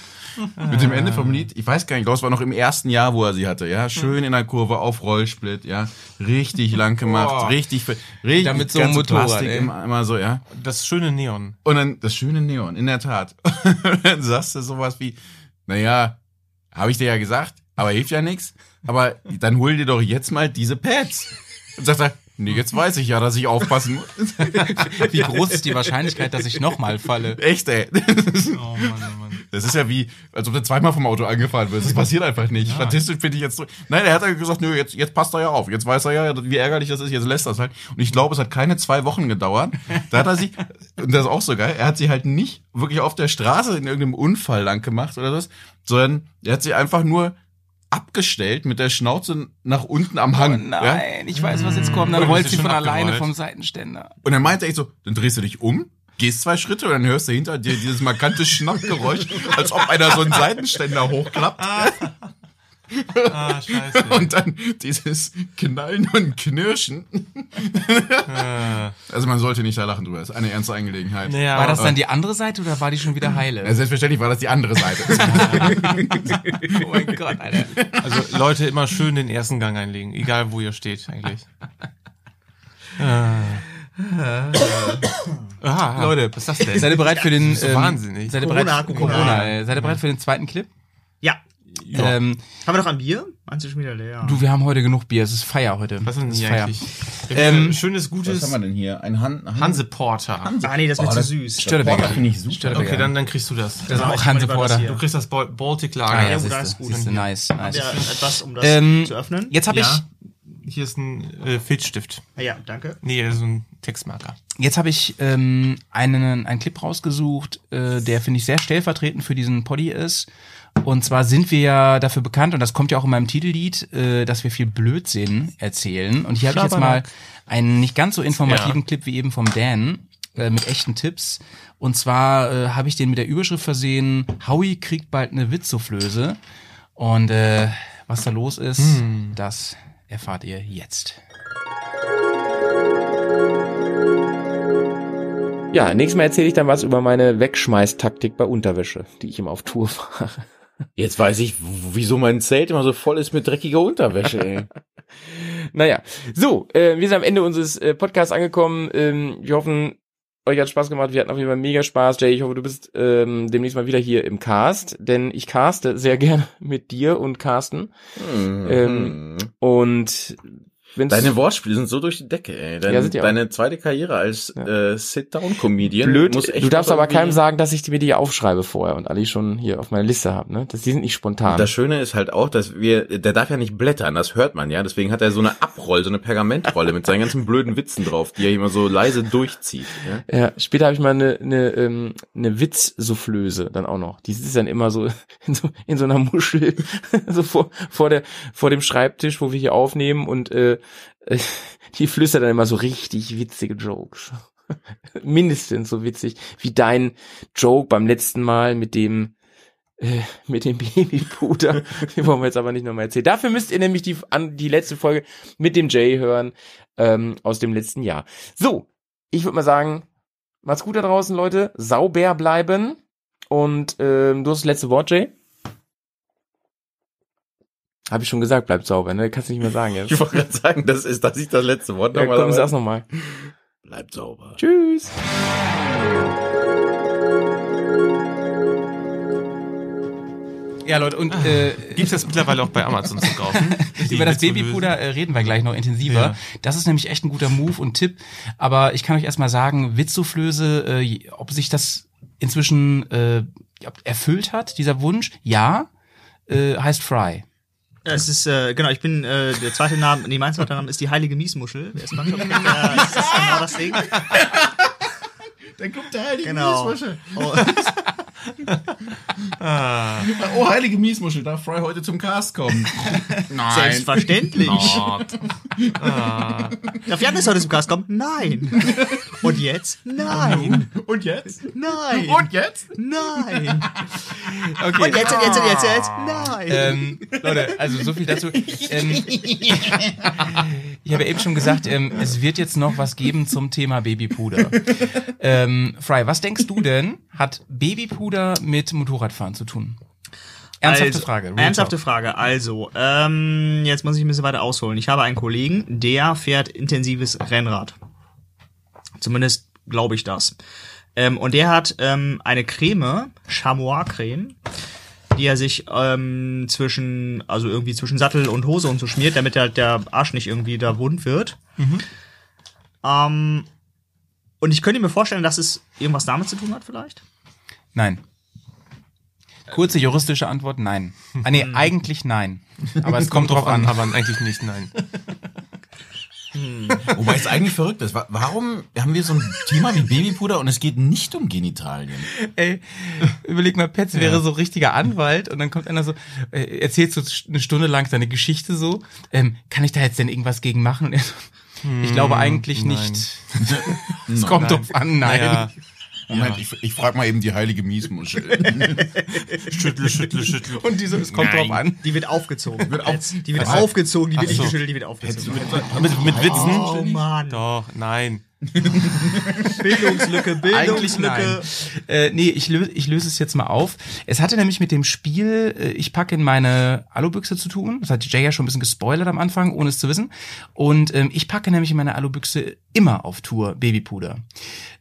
Mit dem Ende vom Lied, ich weiß gar nicht, ich glaube, es war noch im ersten Jahr, wo er sie hatte, ja, schön in der Kurve auf Rollsplit, ja, richtig lang gemacht, Boah. richtig, richtig, Ja, mit so einem ganze Motorrad, Plastik immer, immer so, ja. Das schöne Neon. Und dann das schöne Neon, in der Tat. Und dann sagst du sowas wie, naja, habe ich dir ja gesagt, aber hilft ja nichts. Aber dann hol dir doch jetzt mal diese Pads. Und sagt er, nee, jetzt weiß ich ja, dass ich aufpassen muss. Wie groß ist die Wahrscheinlichkeit, dass ich nochmal falle? Echt, ey. Oh Mann, oh Mann. Das ist ja wie, als ob du zweimal vom Auto angefahren wirst. Das passiert einfach nicht. Statistisch bin ich jetzt so. Nein, er hat ja gesagt, nö, jetzt, jetzt passt er ja auf. Jetzt weiß er ja, wie ärgerlich das ist. Jetzt lässt er es halt. Und ich glaube, es hat keine zwei Wochen gedauert. Da hat er sich, und das ist auch so geil, er hat sie halt nicht wirklich auf der Straße in irgendeinem Unfall lang gemacht oder was, sondern er hat sie einfach nur abgestellt mit der Schnauze nach unten am Hang. Oh Ja? nein, ich weiß, was jetzt kommt. Dann rollt sie von schon alleine abgerollt. vom Seitenständer. Und dann meinte er echt so, dann drehst du dich um, gehst zwei Schritte und dann hörst du hinter dir dieses markante Schnappgeräusch, als ob einer so einen Seitenständer hochklappt. Ah, scheiße. Und dann dieses Knallen und Knirschen. Also man sollte nicht da lachen drüber, das ist eine ernste Angelegenheit. Naja, War das dann die andere Seite oder war die schon wieder heile? Ja, selbstverständlich war das die andere Seite. oh mein Gott, Alter. Also Leute immer schön den ersten Gang einlegen, egal wo ihr steht eigentlich. Aha, Leute, was ist das denn? Seid ihr bereit für den so ähm, wahnsinnig. Seid ihr Corona, bereit, Corona. Corona, äh, seid ihr bereit für den zweiten Clip? Ja. Ähm, Haben wir noch ein Bier? Meinst du schon wieder leer? du, wir haben heute genug Bier. Es ist Feier heute. Was ist denn ist hier Feier. eigentlich? Ähm, schönes, gutes denn hier? Ein Han Han Hanse Porter. Ah, nee, das ist mir Oh, zu das- süß. Störtebecker. finde ich super. Störtebecker. Okay, dann, dann kriegst du das. das ist auch ich Hanse wollte mal das Porter. hier. Du kriegst das Bal- Baltic Ah, Lager. ja, gut, siehste, alles gut. siehste, nice, nice. Ja, etwas, um das Ähm, zu öffnen. Jetzt habe Ja. ich, Hier ist ein äh, Filzstift. Ja, danke. Nee, so ein Textmarker. jetzt habe ich ähm, einen, einen Clip rausgesucht, äh, der finde ich sehr stellvertretend für diesen Poddy ist. Und zwar sind wir ja dafür bekannt, und das kommt ja auch in meinem Titellied, äh, dass wir viel Blödsinn erzählen. Und hier habe ich jetzt mal einen nicht ganz so informativen Ja. Clip wie eben vom Dan äh, mit echten Tipps. Und zwar äh, habe ich den mit der Überschrift versehen, Howie kriegt bald eine Witzsoufflöse. Und äh, was da los ist, das erfahrt ihr jetzt. Ja, nächstes Mal erzähle ich dann was über meine Wegschmeißtaktik bei Unterwäsche, die ich immer auf Tour fahre. Jetzt weiß ich, wieso mein Zelt immer so voll ist mit dreckiger Unterwäsche, ey. Naja, so, äh, wir sind am Ende unseres äh, Podcasts angekommen. Ähm, wir hoffen, euch hat Spaß gemacht. Wir hatten auf jeden Fall mega Spaß. Jay, ich hoffe, du bist ähm, demnächst mal wieder hier im Cast, denn ich caste sehr gerne mit dir und Carsten. Ähm, und wenn's Deine Wortspiele sind so durch die Decke, ey. Dein, Ja, sind die auch. deine zweite Karriere als äh, Sit-Down-Comedian blöd, muss echt du darfst aber keinem sagen, dass ich mir die aufschreibe vorher und alle schon hier auf meiner Liste habe, ne? Das, die sind nicht spontan. Das Schöne ist halt auch, dass wir, der darf ja nicht blättern, das hört man ja. Deswegen hat er so eine Abroll, so eine Pergamentrolle mit seinen ganzen blöden Witzen drauf, die er immer so leise durchzieht. Ja? Ja, später habe ich mal eine, eine, ähm, eine Witzsoufflöse dann auch noch. Die sitzt dann immer so in so, in so einer Muschel, so vor, vor, der, vor dem Schreibtisch, wo wir hier aufnehmen und äh, die flüstert dann immer so richtig witzige Jokes. Mindestens so witzig wie dein Joke beim letzten Mal mit dem äh, mit dem Babypuder. Den wollen wir jetzt aber nicht nochmal erzählen. Dafür müsst ihr nämlich die, an, die letzte Folge mit dem Jay hören ähm, aus dem letzten Jahr. So, ich würde mal sagen, macht's gut da draußen, Leute. Sauber bleiben. Und ähm, du hast das letzte Wort, Jay. Habe ich schon gesagt, bleibt sauber, ne? Kannst du nicht mehr sagen jetzt. Ich wollte gerade sagen, das ist, das ist das letzte Wort Ja, nochmal. komm, sag's nochmal. Bleibt sauber. Tschüss. Ja, Leute, und äh, Gibt's das mittlerweile auch bei Amazon zu kaufen? Über das? Babypuder äh, reden wir gleich noch intensiver. Ja. Das ist nämlich echt ein guter Move und Tipp. Aber ich kann euch erstmal sagen, Witzsoufflöse, äh, ob sich das inzwischen äh, ja, erfüllt hat, dieser Wunsch, ja, äh, heißt Fry. Es ist, äh, genau, ich bin, äh, der zweite Name, nee, mein zweiter Name ist die heilige Miesmuschel. Wer ist man schon? Ja, das ist genau das Ding. Dann kommt der heilige Genau. Miesmuschel. Oh, Oh, heilige Miesmuschel, darf Fry heute zum Cast kommen? Nein. selbstverständlich. Not. Darf Janis heute zum Gast kommen? Nein. Und jetzt? Nein. Und jetzt? Nein. Und jetzt? Nein. Okay. Und jetzt, und jetzt, und jetzt, und jetzt? Nein. Ähm, Leute, also so viel dazu. Ähm, ich habe eben schon gesagt, ähm, es wird jetzt noch was geben zum Thema Babypuder. Ähm, Fry, was denkst du denn, hat Babypuder mit Motorradfahren zu tun? Ernsthafte also, Frage. Real Ernsthafte talk. Frage. Also, ähm, jetzt muss ich ein bisschen weiter ausholen. Ich habe einen Kollegen, der fährt intensives Rennrad. Zumindest glaube ich das. Ähm, und der hat ähm, eine Creme, Chamois-Creme, die er sich ähm, zwischen, also irgendwie zwischen Sattel und Hose und so schmiert, damit halt der Arsch nicht irgendwie da wund wird. Ähm, und ich könnte mir vorstellen, dass es irgendwas damit zu tun hat, vielleicht. Nein. Kurze juristische Antwort, nein. Ah, nee, eigentlich nein. Aber es kommt drauf an. aber eigentlich nicht, nein. Wobei es eigentlich verrückt ist. Wa- Warum haben wir so ein Thema wie Babypuder und es geht nicht um Genitalien? Ey, überleg mal, Petz wäre so richtiger Anwalt und dann kommt einer so, äh, erzählt so eine Stunde lang seine Geschichte so, ähm, kann ich da jetzt denn irgendwas gegen machen? Und er so, ich glaube eigentlich nein. nicht. Es kommt drauf an, nein. Naja, Moment, ich, ich frage mal eben die heilige Miesmuschel. schüttle, schüttle, schüttle. Und diese, es kommt drauf an. Die wird aufgezogen. Wird auf- die wird Also- aufgezogen, die wird Ach nicht so. geschüttelt, die wird aufgezogen. Mit, mit Witzen? Oh Mann. Doch, nein. Bildungslücke, Eigentlich nein. Bildungslücke. Äh, nee, ich, löse, ich löse es jetzt mal auf. Es hatte nämlich mit dem Spiel, äh, ich packe in meine Alubüchse zu tun. Das hat Jay ja schon ein bisschen gespoilert am Anfang, ohne es zu wissen. Und ähm, ich packe nämlich in meine Alubüchse immer auf Tour Babypuder.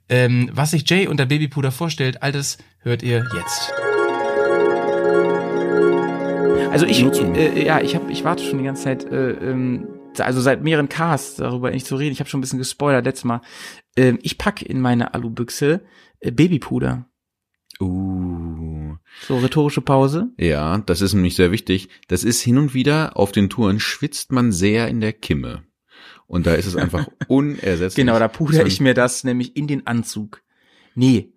Ähm, was sich Jay unter Babypuder vorstellt, all das hört ihr jetzt. Also ich, äh, ja, ich habe, ich warte schon die ganze Zeit, äh, ähm, also seit mehreren Casts darüber nicht zu reden. Ich habe schon ein bisschen gespoilert letztes Mal. Ähm, ich pack in meine Alubüchse äh, Babypuder. Uh. So rhetorische Pause. Ja, das ist nämlich sehr wichtig. Das ist hin und wieder auf den Touren schwitzt man sehr in der Kimme. Und da ist es einfach unersetzlich. Genau, da pudere ich mir das nämlich in den Anzug. Nee,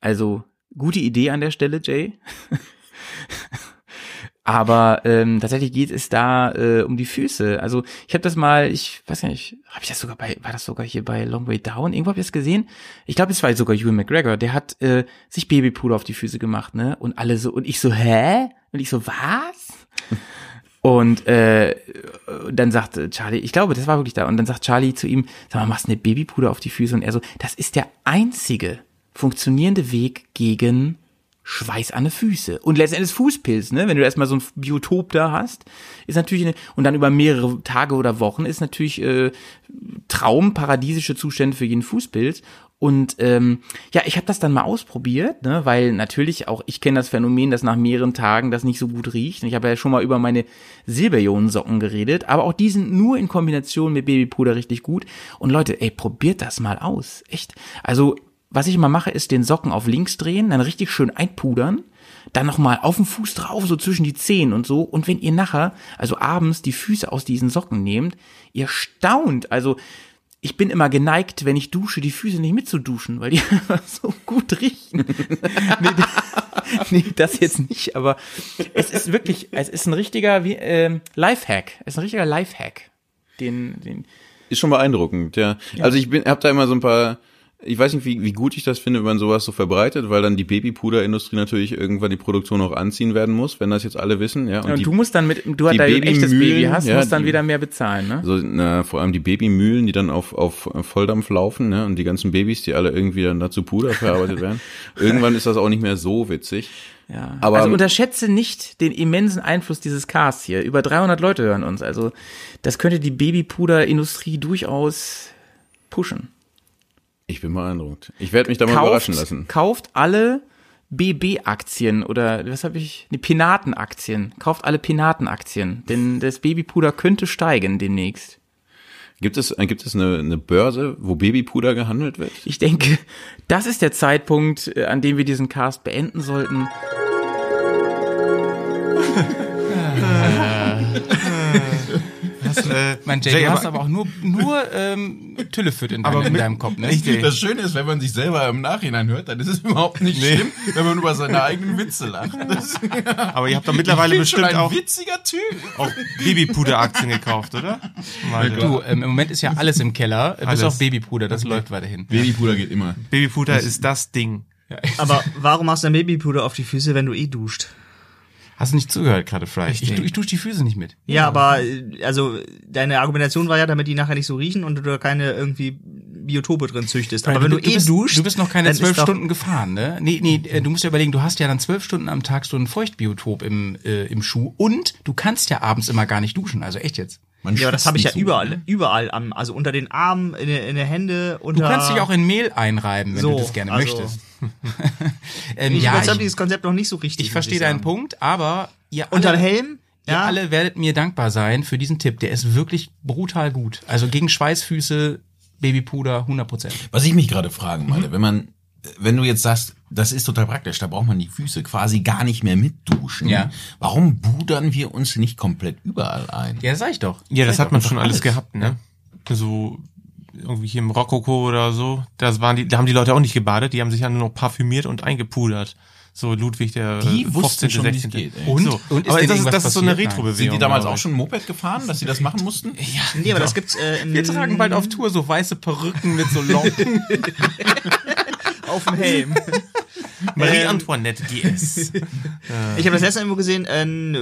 also gute Idee an der Stelle, Jay. Aber ähm, tatsächlich geht es da äh, um die Füße. Also ich habe das mal, ich weiß gar nicht, habe ich das sogar bei, war das sogar hier bei Long Way Down? Irgendwo habe ich das gesehen. Ich glaube, es war sogar Ewan McGregor. Der hat äh, sich Babypuder auf die Füße gemacht, ne? Und alle so und ich so, hä? Und ich so, was? Und äh, dann sagt Charlie, ich glaube, das war wirklich da. Und dann sagt Charlie zu ihm, sag mal, machst du eine Babypuder auf die Füße? Und er so, das ist der einzige funktionierende Weg gegen Schweiß an den Füße. Und letztendlich Fußpilz, ne? Wenn du erstmal so ein Biotop da hast, ist natürlich, eine, und dann über mehrere Tage oder Wochen ist natürlich äh, Traum, paradiesische Zustände für jeden Fußpilz. Und ähm, ja, ich habe das dann mal ausprobiert, ne, weil natürlich auch ich kenne das Phänomen, dass nach mehreren Tagen das nicht so gut riecht. Und ich habe ja schon mal über meine Silberionensocken geredet, aber auch die sind nur in Kombination mit Babypuder richtig gut. Und Leute, ey, probiert das mal aus, echt. Also was ich immer mache, ist den Socken auf links drehen, dann richtig schön einpudern, dann nochmal auf den Fuß drauf, so zwischen die Zehen und so. Und wenn ihr nachher, also abends, die Füße aus diesen Socken nehmt, ihr staunt. Also ich bin immer geneigt, wenn ich dusche, die Füße nicht mitzuduschen, weil die so gut riechen. nee, da- nee, das jetzt nicht, aber es ist wirklich, es ist ein richtiger wie, ähm, Lifehack. Es ist ein richtiger Lifehack. Den, den, Ist schon beeindruckend, ja. Also ich bin, hab da immer so ein paar, ich weiß nicht, wie, wie gut ich das finde, wenn man sowas so verbreitet, weil dann die Babypuderindustrie natürlich irgendwann die Produktion auch anziehen werden muss, wenn das jetzt alle wissen, ja. und die, du musst dann mit, du die da ein echtes Baby hast, ja, musst dann die- wieder mehr bezahlen, ne? so, na, vor allem die Babymühlen, die dann auf, auf Volldampf laufen, ne, und die ganzen Babys, die alle irgendwie dann dazu Puder verarbeitet werden. Irgendwann ist das auch nicht mehr so witzig. Ja. Aber- also unterschätze nicht den immensen Einfluss dieses Casts hier. Über 300 Leute hören uns. Also das könnte die Babypuderindustrie durchaus pushen. Ich bin beeindruckt. Ich werde mich da mal überraschen lassen. kauft alle BB-Aktien oder was habe ich? Die Penaten-Aktien. Kauft alle Penaten-Aktien, denn das Babypuder könnte steigen demnächst. Gibt es, äh, gibt es eine, eine Börse, wo Babypuder gehandelt wird? Ich denke, das ist der Zeitpunkt, äh, an dem wir diesen Cast beenden sollten. Das, äh, Mein Jay, Jay, du hast aber- auch nur, nur ähm, Tüllefit in, deinem- Aber in mit- deinem Kopf, ne? Richtig. Das Schöne ist, wenn man sich selber im Nachhinein hört, dann ist es überhaupt nicht schlimm, wenn man über seine eigenen Witze lacht. Das aber ihr habt doch mittlerweile bin schon bestimmt ein auch, witziger Typ. auch Babypuder-Aktien gekauft, oder? Malte. Du, ähm, im Moment ist ja alles im Keller, äh, bis Alles. auf Babypuder, das läuft weiterhin. Babypuder geht immer. Babypuder ist das Ding. Aber warum machst du ein Babypuder auf die Füße, wenn du eh duscht? Hast du nicht zugehört gerade, Fry? Ich, du- ich dusche die Füße nicht mit. Ja, aber äh, also deine Argumentation war ja, damit die nachher nicht so riechen und du da keine irgendwie Biotope drin züchtest. Aber wenn du, eh bist, duschst, du bist noch keine zwölf Stunden gefahren, ne? Nee, nee, äh, du musst ja überlegen, du hast ja dann zwölf Stunden am Tag so ein Feuchtbiotop im, äh, im Schuh und du kannst ja abends immer gar nicht duschen, also echt jetzt. Man Ja, aber das habe ich ja so. überall, überall am, also unter den Armen, in, der- in der Hände, Du unter. kannst dich auch in Mehl einreiben, wenn So, du das gerne also- möchtest. ähm, Ich ja, ich, dieses Konzept noch nicht so richtig. ich verstehe deinen. Punkt, aber ihr alle, Unter dem Helm? ihr Ja. alle werdet mir dankbar sein für diesen Tipp. Der ist wirklich brutal gut. Also gegen Schweißfüße, Babypuder, 100 Prozent. Was ich mich gerade fragen meine, wenn man, wenn du jetzt sagst, das ist total praktisch, da braucht man die Füße quasi gar nicht mehr mitduschen. Ja. Warum budern wir uns nicht komplett überall ein? Ja, sag ich doch. Ja, das Sag hat man schon alles gehabt, ne? So irgendwie hier im Rokoko oder so. Das waren die, da haben die Leute auch nicht gebadet, die haben sich ja nur noch parfümiert und eingepudert. So Ludwig der Die wussten 15., schon, wie es 16. geht. Und? So. Und ist Aber das, ist, das ist so eine. Retro-Bewegung. Sind die damals auch schon Moped gefahren, dass sie das machen mussten? Ja. Nee, aber das gibt's äh, in, Wir tragen bald auf Tour so weiße Perücken mit so Locken. auf dem Helm. Marie Ähm, Antoinette GS. Ich habe das letzte Mal irgendwo gesehen, in,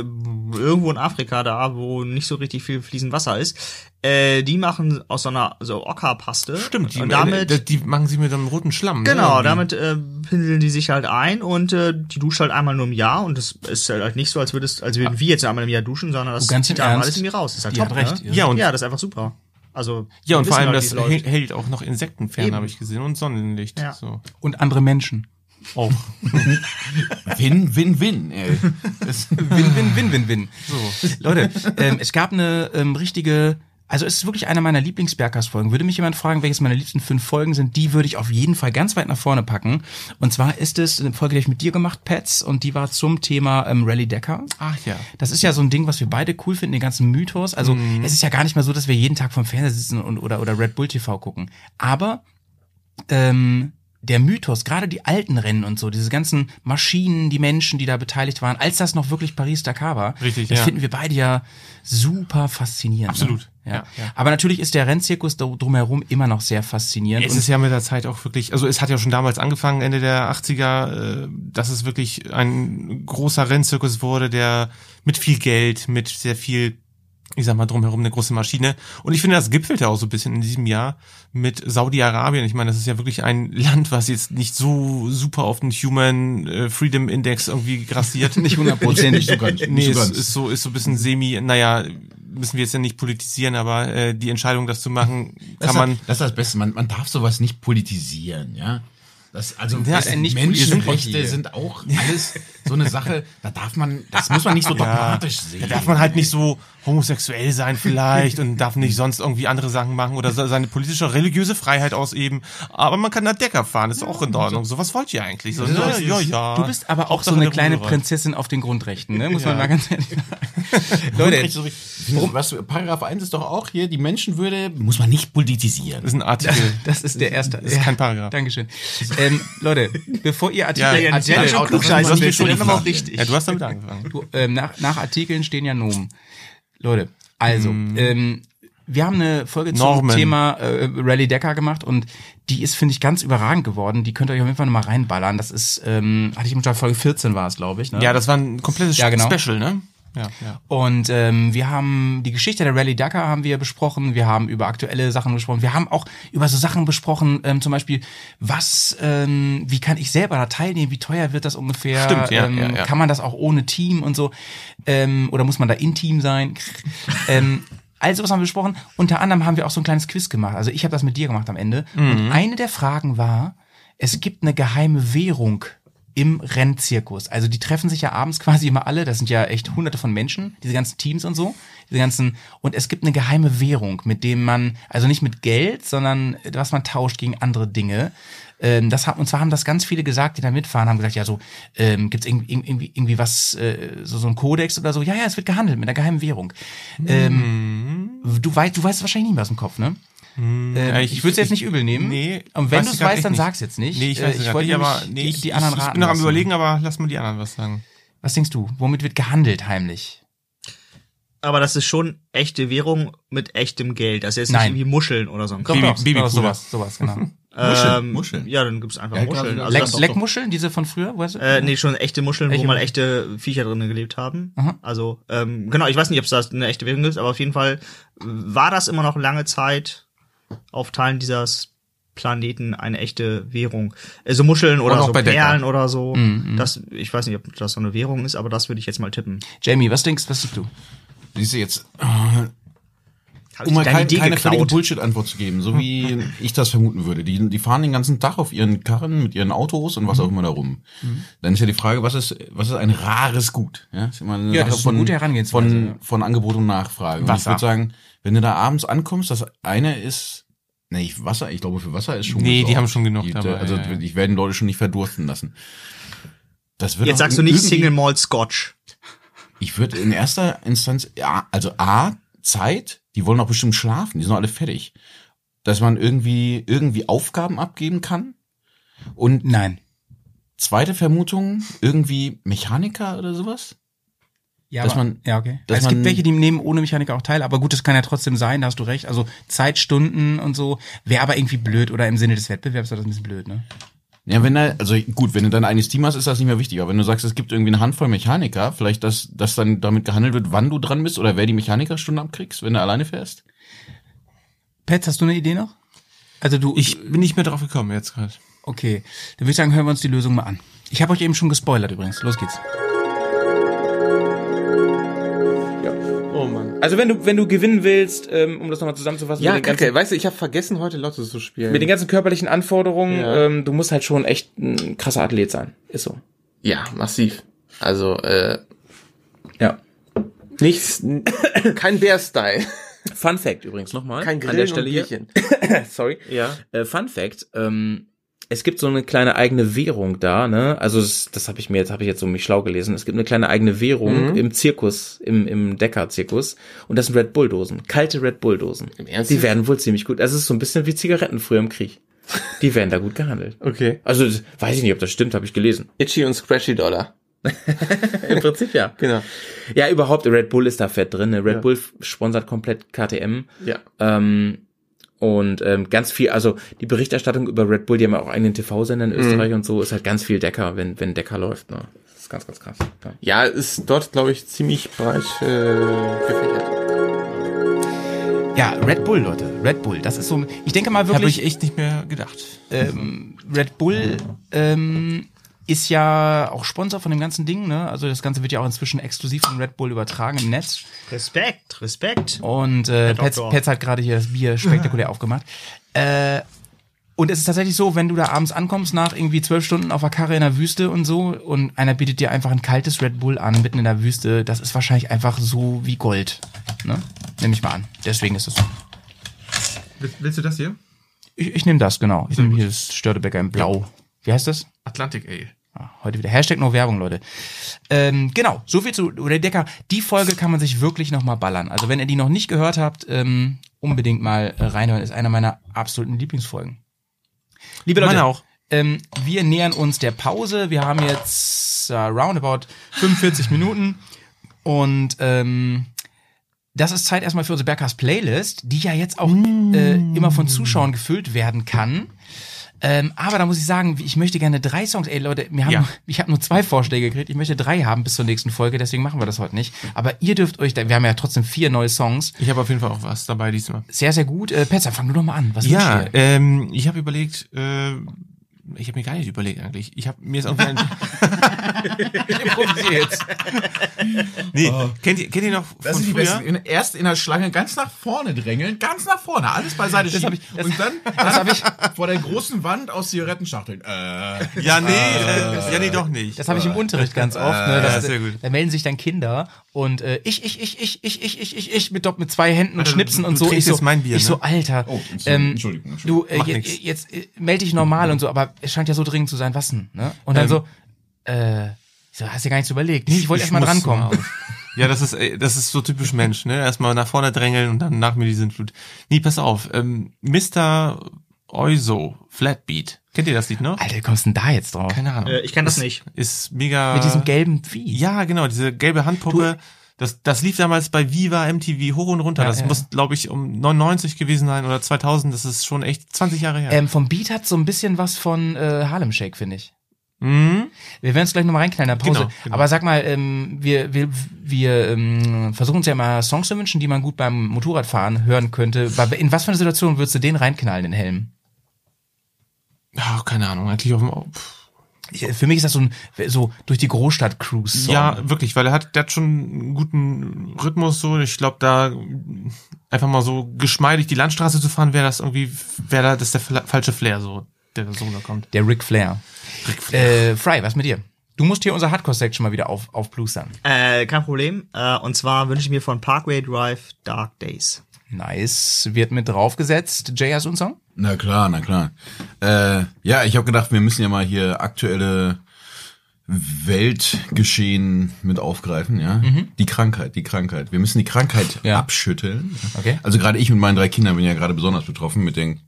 irgendwo in Afrika, da wo nicht so richtig viel fließend Wasser ist. Äh, die machen aus so einer so Ockerpaste. Stimmt, die, und damit, die, die machen sie mit einem roten Schlamm. ne, genau, irgendwie. damit äh, pinseln die sich halt ein und äh, die duscht halt einmal nur im Jahr und das ist halt nicht so, als würdest, als würden wir jetzt einmal im Jahr duschen, sondern das Du, ganz zieht Ernst? alles in mir raus. Das ist halt Die top, hat recht, ne? ja. Ja, und- ja, das ist einfach super. Also Ja, und vor allem, halt, das hält, hält auch noch Insekten fern, habe ich gesehen. Und Sonnenlicht. Ja. So. Und andere Menschen. Auch. Win, win, win. Ey. Win, win, win, win, win. So. Leute, ähm, es gab eine ähm, richtige, also es ist wirklich eine meiner Lieblings-Bergcast-Folgen. Würde mich jemand fragen, welches meine liebsten fünf Folgen sind, die würde ich auf jeden Fall ganz weit nach vorne packen. Und zwar ist es eine Folge, die ich mit dir gemacht, Pets, und die war zum Thema ähm, Rally Decker. Ach ja. Das ist ja so ein Ding, was wir beide cool finden, den ganzen Mythos. Also es ist ja gar nicht mehr so, dass wir jeden Tag vom Fernseher sitzen und, oder, oder Red Bull TV gucken. Aber ähm, der Mythos, gerade die alten Rennen und so, diese ganzen Maschinen, die Menschen, die da beteiligt waren, als das noch wirklich Paris-Dakar war, Richtig, das ja. finden wir beide ja super faszinierend. Absolut. Ne? Ja. Ja, ja. Aber natürlich ist der Rennzirkus drumherum immer noch sehr faszinierend. Es ist ja mit der Zeit auch wirklich, also es hat ja schon damals angefangen, Ende der 80er, äh, dass es wirklich ein großer Rennzirkus wurde, der mit viel Geld, mit sehr viel, ich sag mal, drumherum eine große Maschine. Und ich finde, das gipfelte auch so ein bisschen in diesem Jahr mit Saudi-Arabien. Ich meine, das ist ja wirklich ein Land, was jetzt nicht so super auf den Human äh, Freedom Index irgendwie grassiert. nicht hundertprozentig. nicht so ganz. Nee, so ist, ist so, ist so ein bisschen semi, naja, müssen wir jetzt ja nicht politisieren, aber äh, die Entscheidung, das zu machen, das, kann ist, man. das ist das Beste. Man, man darf sowas nicht politisieren, ja. Das, also Ja, das, nicht Menschenrechte sind auch alles so eine Sache, da darf man, das muss man nicht so dogmatisch sehen. Da darf man halt nicht so homosexuell sein vielleicht und darf nicht sonst irgendwie andere Sachen machen oder seine politische, religiöse Freiheit ausüben. Aber man kann da Decker fahren, ist auch in Ordnung. So, was wollt ihr eigentlich? So, ja, ja, ja. Du bist aber auch so eine kleine Ruderrad. Prinzessin auf den Grundrechten, ne? Muss man Ja. mal ganz ehrlich sagen. Leute, was, Paragraph 1 ist doch auch hier, die Menschenwürde muss man nicht politisieren. Das ist ein Artikel. das ist der erste. Das ist kein Paragraph. Dankeschön. Ähm, Leute, bevor ihr Artikel, Ja, Ja, Artikel ja, dann das- aber auch richtig. Ja, du hast damit angefangen. Du, ähm, nach, nach Artikeln stehen ja Nomen. Leute, also, ähm, wir haben eine Folge zum Normen. Thema äh, Rally Decker gemacht und die ist, finde ich, ganz überragend geworden. Die könnt ihr euch auf jeden Fall nochmal reinballern. Das ist, ähm, hatte ich im Start Folge 14 war es, glaube ich. Ne? Ja, das war ein komplettes Ja, genau. Special, ne? Ja, ja. Und ähm, wir haben die Geschichte der Rally Dakar haben wir besprochen. Wir haben über aktuelle Sachen gesprochen. Wir haben auch über so Sachen besprochen, ähm, zum Beispiel, was, ähm, wie kann ich selber da teilnehmen? Wie teuer wird das ungefähr? Stimmt, ja, ähm, ja, ja. Kann man das auch ohne Team und so? Ähm, oder muss man da in Team sein? ähm, also was haben wir besprochen? Unter anderem haben wir auch so ein kleines Quiz gemacht. Also ich habe das mit dir gemacht am Ende. Mhm. Und eine der Fragen war: Es gibt eine geheime Währung im Rennzirkus. Also die treffen sich ja abends quasi immer alle, das sind ja echt hunderte von Menschen, diese ganzen Teams und so, diese ganzen, und es gibt eine geheime Währung, mit dem man, also nicht mit Geld, sondern was man tauscht gegen andere Dinge. Ähm, das haben, und zwar haben das ganz viele gesagt, die da mitfahren, haben gesagt, ja, so, ähm, gibt's irgendwie, irgendwie, irgendwie was, äh, so, so ein Kodex oder so? Ja, ja, es wird gehandelt mit einer geheimen Währung. Ähm, du weißt, du weißt es wahrscheinlich nicht mehr aus dem Kopf, ne? Ähm, Ja, ich würde es jetzt nicht übel nehmen. Nee, Und wenn du ich es weißt, dann nicht. sag's jetzt nicht. Nee, ich Äh, weiß es ich wollte nicht, aber nee, die- ich, die anderen ich, ich bin noch am überlegen, aber lass mal die anderen was sagen. Was denkst du? Womit wird gehandelt heimlich? Aber das ist schon echte Währung mit echtem Geld. Das ist jetzt Nein. nicht irgendwie Muscheln oder so. ein Doch, Baby- doch, doch, sowas, sowas, genau. Muscheln, Ähm, Muscheln. Ja, dann gibt's einfach Ja, Muscheln. Also Leck. Leckmuscheln, diese von früher, weißt du? äh, nee, schon echte Muscheln, Echte wo mal echte Viecher drin gelebt haben. Aha. Also, ähm, genau, ich weiß nicht, ob es da eine echte Währung gibt, aber auf jeden Fall war das immer noch lange Zeit auf Teilen dieses Planeten eine echte Währung. Also Muscheln oder so. Perlen oder so. Mhm, Das, ich weiß nicht, ob das so eine Währung ist, aber das würde ich jetzt mal tippen. Jamie, was denkst, was denkst du? Siehst du jetzt, äh, um mal deine kein, Idee keine völlige? Bullshit-Antwort zu geben, so wie ich das vermuten würde. Die, die fahren den ganzen Tag auf ihren Karren mit ihren Autos und was Mhm. auch immer da rum. Dann ist ja die Frage, was ist, was ist ein rares Gut? Ja, ist immer eine Ja, Sache das ist eine gute Herangehensweise, Von, ja. von Angebot und Nachfrage. Und ich Wasser. würde sagen, wenn du da abends ankommst, das eine ist, nee, ich- Wasser, ich glaube, für Wasser ist schon Nee, die gesorgt. haben schon genug Die, dabei, Also, ja, ja. ich werde Leute schon nicht verdursten lassen. Das wird Jetzt sagst du nicht Single Malt Scotch. ich würde in erster Instanz, ja, also A, Zeit, die wollen auch bestimmt schlafen, die sind alle fertig. Dass man irgendwie, irgendwie Aufgaben abgeben kann. Und Nein. zweite Vermutung, irgendwie Mechaniker oder sowas? Ja, Dass aber, man- ja, okay. dass es gibt man- welche, die nehmen ohne Mechaniker auch teil, aber gut, das kann ja trotzdem sein, da hast du recht. Also Zeitstunden und so, wäre aber irgendwie blöd oder im Sinne des Wettbewerbs wäre das ein bisschen blöd, ne? Ja, wenn da, also gut, wenn du dann eines Team hast, ist das nicht mehr wichtig. Aber wenn du sagst, es gibt irgendwie eine Handvoll Mechaniker, vielleicht, dass, dass dann damit gehandelt wird, wann du dran bist oder wer die Mechanikerstunden abkriegst, wenn du alleine fährst? Pets, hast du eine Idee noch? Also du, Ich bin nicht mehr drauf gekommen jetzt gerade. okay, dann würde ich sagen, hören wir uns die Lösung mal an. Ich habe euch eben schon gespoilert übrigens. Los geht's. Also wenn du, wenn du gewinnen willst, ähm, um das nochmal zusammenzufassen, Ja, kacke. ganzen, Weißt du, ich habe vergessen, heute Lotto zu spielen. mit den ganzen körperlichen Anforderungen, Ja. ähm, du musst halt schon echt ein krasser Athlet sein. Ist so. ja, massiv. Also, äh, Ja. nichts, kein Bär-Style. Fun Fact übrigens nochmal. Kein an Grillen der und Stelle hier. Bierchen. Sorry. Ja. Äh, Fun Fact, ähm, es gibt so eine kleine eigene Währung da, ne? Also das, das habe ich mir jetzt, habe ich jetzt so mich schlau gelesen. Es gibt eine kleine eigene Währung Mhm. im Zirkus, im, im Decker-Zirkus. Und das sind Red Bull-Dosen. Kalte Red Bull-Dosen. Im Ernst? Die werden wohl ziemlich gut. Also es ist so ein bisschen wie Zigaretten früher im Krieg. Die werden da gut gehandelt. Okay. Also weiß ich nicht, ob das stimmt, habe ich gelesen. Itchy und Scratchy Dollar. Im Prinzip ja. Genau. Ja, überhaupt, Red Bull ist da fett drin. ne? Red Ja. Bull sponsert komplett KTM. Ja. Ähm, und ähm, ganz viel, also die Berichterstattung über Red Bull, die haben ja auch eigenen TV-Sender in Österreich und so, ist halt ganz viel Decker, wenn, wenn Decker läuft. Ne? Das ist ganz, ganz krass. Ja. Ja, ist dort, glaube ich, ziemlich breit äh, gefächert. Ja, Red Bull, Leute. Red Bull. Das ist so, ich denke mal Habe wirklich, ich echt nicht mehr gedacht. ähm, Red Bull ähm, ist ja auch Sponsor von dem ganzen Ding, ne? Also das Ganze wird ja auch inzwischen exklusiv von Red Bull übertragen im Netz. Respekt, Respekt. Und äh, Pets, Doktor. Pets hat gerade hier das Bier spektakulär aufgemacht. Äh, und es ist tatsächlich so, wenn du da abends ankommst, nach irgendwie zwölf Stunden auf der Karre in der Wüste und so, und einer bietet dir einfach ein kaltes Red Bull an, mitten in der Wüste, das ist wahrscheinlich einfach so wie Gold. Ne? Nehme ich mal an. Deswegen ist es so. Willst, willst du das hier? Ich, ich nehme das, genau. Ich nehme hier das Störtebecker in Blau. Wie heißt das? Atlantic Ale. Ah, heute wieder. Hashtag nur Werbung, Leute. Ähm, genau, so viel zu oder Decker. Die Folge kann man sich wirklich noch mal ballern. Also wenn ihr die noch nicht gehört habt, ähm, unbedingt mal äh, reinhören. Ist einer meiner absoluten Lieblingsfolgen. Liebe Leute, Meine auch. Ähm, wir nähern uns der Pause. Wir haben jetzt äh, roundabout 45 Minuten und ähm, das ist Zeit erstmal für unsere Berghaus Playlist, die ja jetzt auch äh, immer von Zuschauern gefüllt werden kann. Ähm, aber da muss ich sagen, ich möchte gerne drei Songs. Ey Leute, wir haben Ja. ich habe nur zwei Vorschläge gekriegt. Ich möchte drei haben bis zur nächsten Folge, deswegen machen wir das heute nicht. Aber ihr dürft euch, wir haben ja trotzdem vier neue Songs. Ich habe auf jeden Fall auch was dabei diesmal. Sehr, sehr gut. Äh, Petzer, fang du doch mal an. Was Ja, ähm, ich habe überlegt, äh, ich habe mir gar nicht überlegt eigentlich. Ich habe mir ist irgendwie ein Improvisier jetzt. Nee, kennt ihr kennt ihr noch Das von früher? In, erst in der Schlange ganz nach vorne drängeln, ganz nach vorne, alles beiseite schieben. und dann, das hab ich- vor der großen Wand aus Zigarettenschachteln. Äh, Ja, nee, äh, ja, nee, doch nicht. Das habe ich im Unterricht ganz oft. Ne? Das, ja, sehr gut. Da melden sich dann Kinder und äh, ich, ich, ich, ich, ich, ich, ich, ich, ich mit, dopp- mit zwei Händen und Alter, Schnipsen du- und du so. trinkst Ich so, jetzt Bier, ich so, ne? Alter. Oh, Entschuldigung, ähm, Entschuldigung, Du, Entschuldigung. äh, Macht je- nix. jetzt äh, melde dich normal und so, aber es scheint ja so dringend zu sein. Was denn? Ne? Und dann Ähm, so, äh, ich so, hast dir gar nichts überlegt. Nee, ich wollte erst mal muss drankommen. Ja, das ist, ey, das ist so typisch Mensch, ne? Erstmal nach vorne drängeln und dann nach mir die Sintflut. Nee, pass auf, ähm, Mr. Oizo, Flatbeat. Kennt ihr das Lied noch? Alter, wie kommst du denn da jetzt drauf? Keine Ahnung. Äh, ich kenn das Ist- nicht. Ist mega. Mit diesem gelben Vieh. Ja, genau, diese gelbe Handpuppe. Das, das lief damals bei Viva MTV hoch und runter. Ja, das ja. muss, glaube ich, um 99 gewesen sein oder 2000. Das ist schon echt 20 Jahre her. Ähm, vom Beat hat so ein bisschen was von äh, Harlem Shake, finde ich. Mhm. Wir werden es gleich nochmal reinknallen in der Pause. Genau, genau. Aber sag mal, ähm, wir, wir, wir ähm, versuchen uns ja mal Songs zu wünschen, die man gut beim Motorradfahren hören könnte. In was für einer Situation würdest du den reinknallen, den Helm? Ja, keine Ahnung, eigentlich auf dem. pff. Ich- Für mich ist das so ein so durch die Großstadt-Cruise. Ja, wirklich, weil er hat, der hat schon einen guten Rhythmus so. Ich glaube, da einfach mal so geschmeidig die Landstraße zu fahren, wäre das irgendwie, wäre da das ist der falsche Flair so, der so da kommt. Der Ric Flair. Ric Flair. Äh, Fry, was mit dir? Du musst hier unser Hardcore-Section mal wieder auf, aufplustern. Äh, kein Problem. Äh, und zwar wünsche ich mir von Parkway Drive Dark Days. Nice. Wird mit draufgesetzt. Jay, hast du einen Song? Na klar, na klar. Äh, ja, ich habe gedacht, wir müssen ja mal hier aktuelle Weltgeschehen mit aufgreifen, ja. Die Krankheit, die Krankheit. Wir müssen die Krankheit Ja. abschütteln. Okay. Also gerade ich mit meinen drei Kindern bin ja gerade besonders betroffen mit den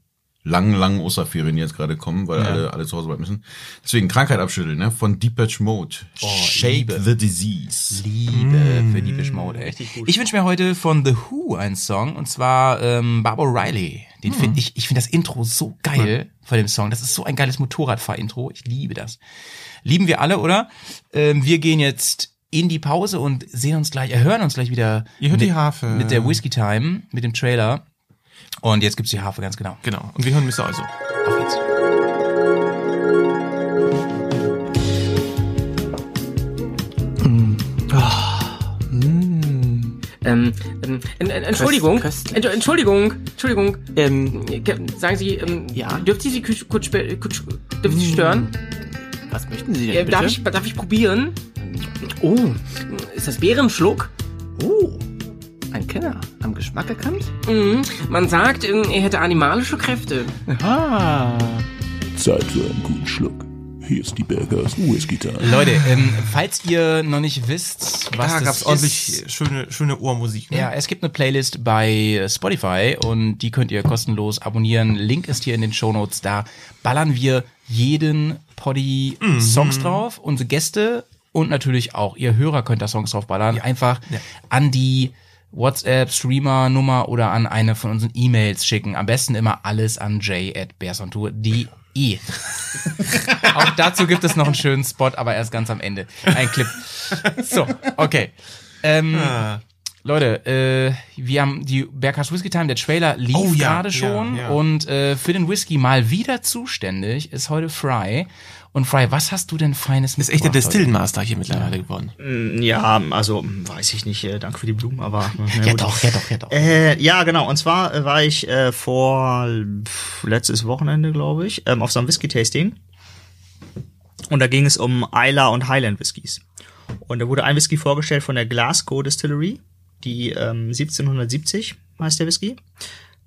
langen, langen Osterferien, die jetzt gerade kommen, weil alle, alle zu Hause bleiben müssen. Deswegen Krankheit abschütteln, ne? Von Depeche Mode. Shake Liebe. the Disease. Liebe für die Mode, ey. Ich wünsche mir heute von The Who einen Song und zwar ähm, Barbara Riley. Den finde ich, ich finde das Intro so geil von dem Song. Das ist so ein geiles Motorradfahr-Intro. Ich liebe das. Lieben wir alle, oder? Ähm, wir gehen jetzt in die Pause und sehen uns gleich, äh, hören uns gleich wieder. Ihr hört mit, die Harfe. Mit der Whiskey Time, mit dem Trailer. Und jetzt gibt's die Harfe, ganz genau. Genau. Und wir hören Mr. Also. Auf geht's. Ähm, ähm, en- en- Entschuldigung, Ent- Entschuldigung, Entschuldigung, ähm, sagen Sie, ähm, ja, dürfte ich Sie kurz, kurz, dürfte Sie stören? Was möchten Sie denn Äh, bitte? darf, ich, darf ich probieren? Oh, ist das Bärenschluck? Oh, ein Kenner. Am Geschmack erkannt? Mhm. Man sagt, ähm, er hätte animalische Kräfte. Ah. Zeit für einen guten Schluck. Hier ist die Bergers Whisky Time. Leute, ähm, falls ihr noch nicht wisst, was Da das gab's ist, ordentlich schöne, schöne Ohrmusik. Ne? Ja, es gibt eine Playlist bei Spotify und die könnt ihr kostenlos abonnieren. Link ist hier in den Shownotes. Da ballern wir jeden Poddy Songs drauf, unsere Gäste und natürlich auch ihr Hörer könnt da Songs drauf ballern. Einfach an die WhatsApp, Streamer-Nummer oder an eine von unseren E-Mails schicken. Am besten immer alles an j at bearsontour.de. Auch dazu gibt es noch einen schönen Spot, aber erst ganz am Ende. Ein Clip. So, okay. Ähm, Leute, äh, wir haben die Berghaus Whisky Time, der Trailer lief Oh ja, gerade schon ja, ja. und äh, für den Whisky mal wieder zuständig ist heute Fry. Und Fry, was hast du denn Feines Ist echt der? Distillenmaster hier mittlerweile geworden. Mm, Ja, also weiß ich nicht. Äh, danke für die Blumen, aber Ja gut. doch, ja doch, ja doch. Äh, ja, genau. Und zwar äh, war ich äh, vor pff, letztes Wochenende, glaube ich, ähm, auf so einem Whisky-Tasting. Und da ging es um Isla und Highland Whiskys. Und da wurde ein Whisky vorgestellt von der Glasgow Distillery, die ähm, 1770 heißt der Whisky.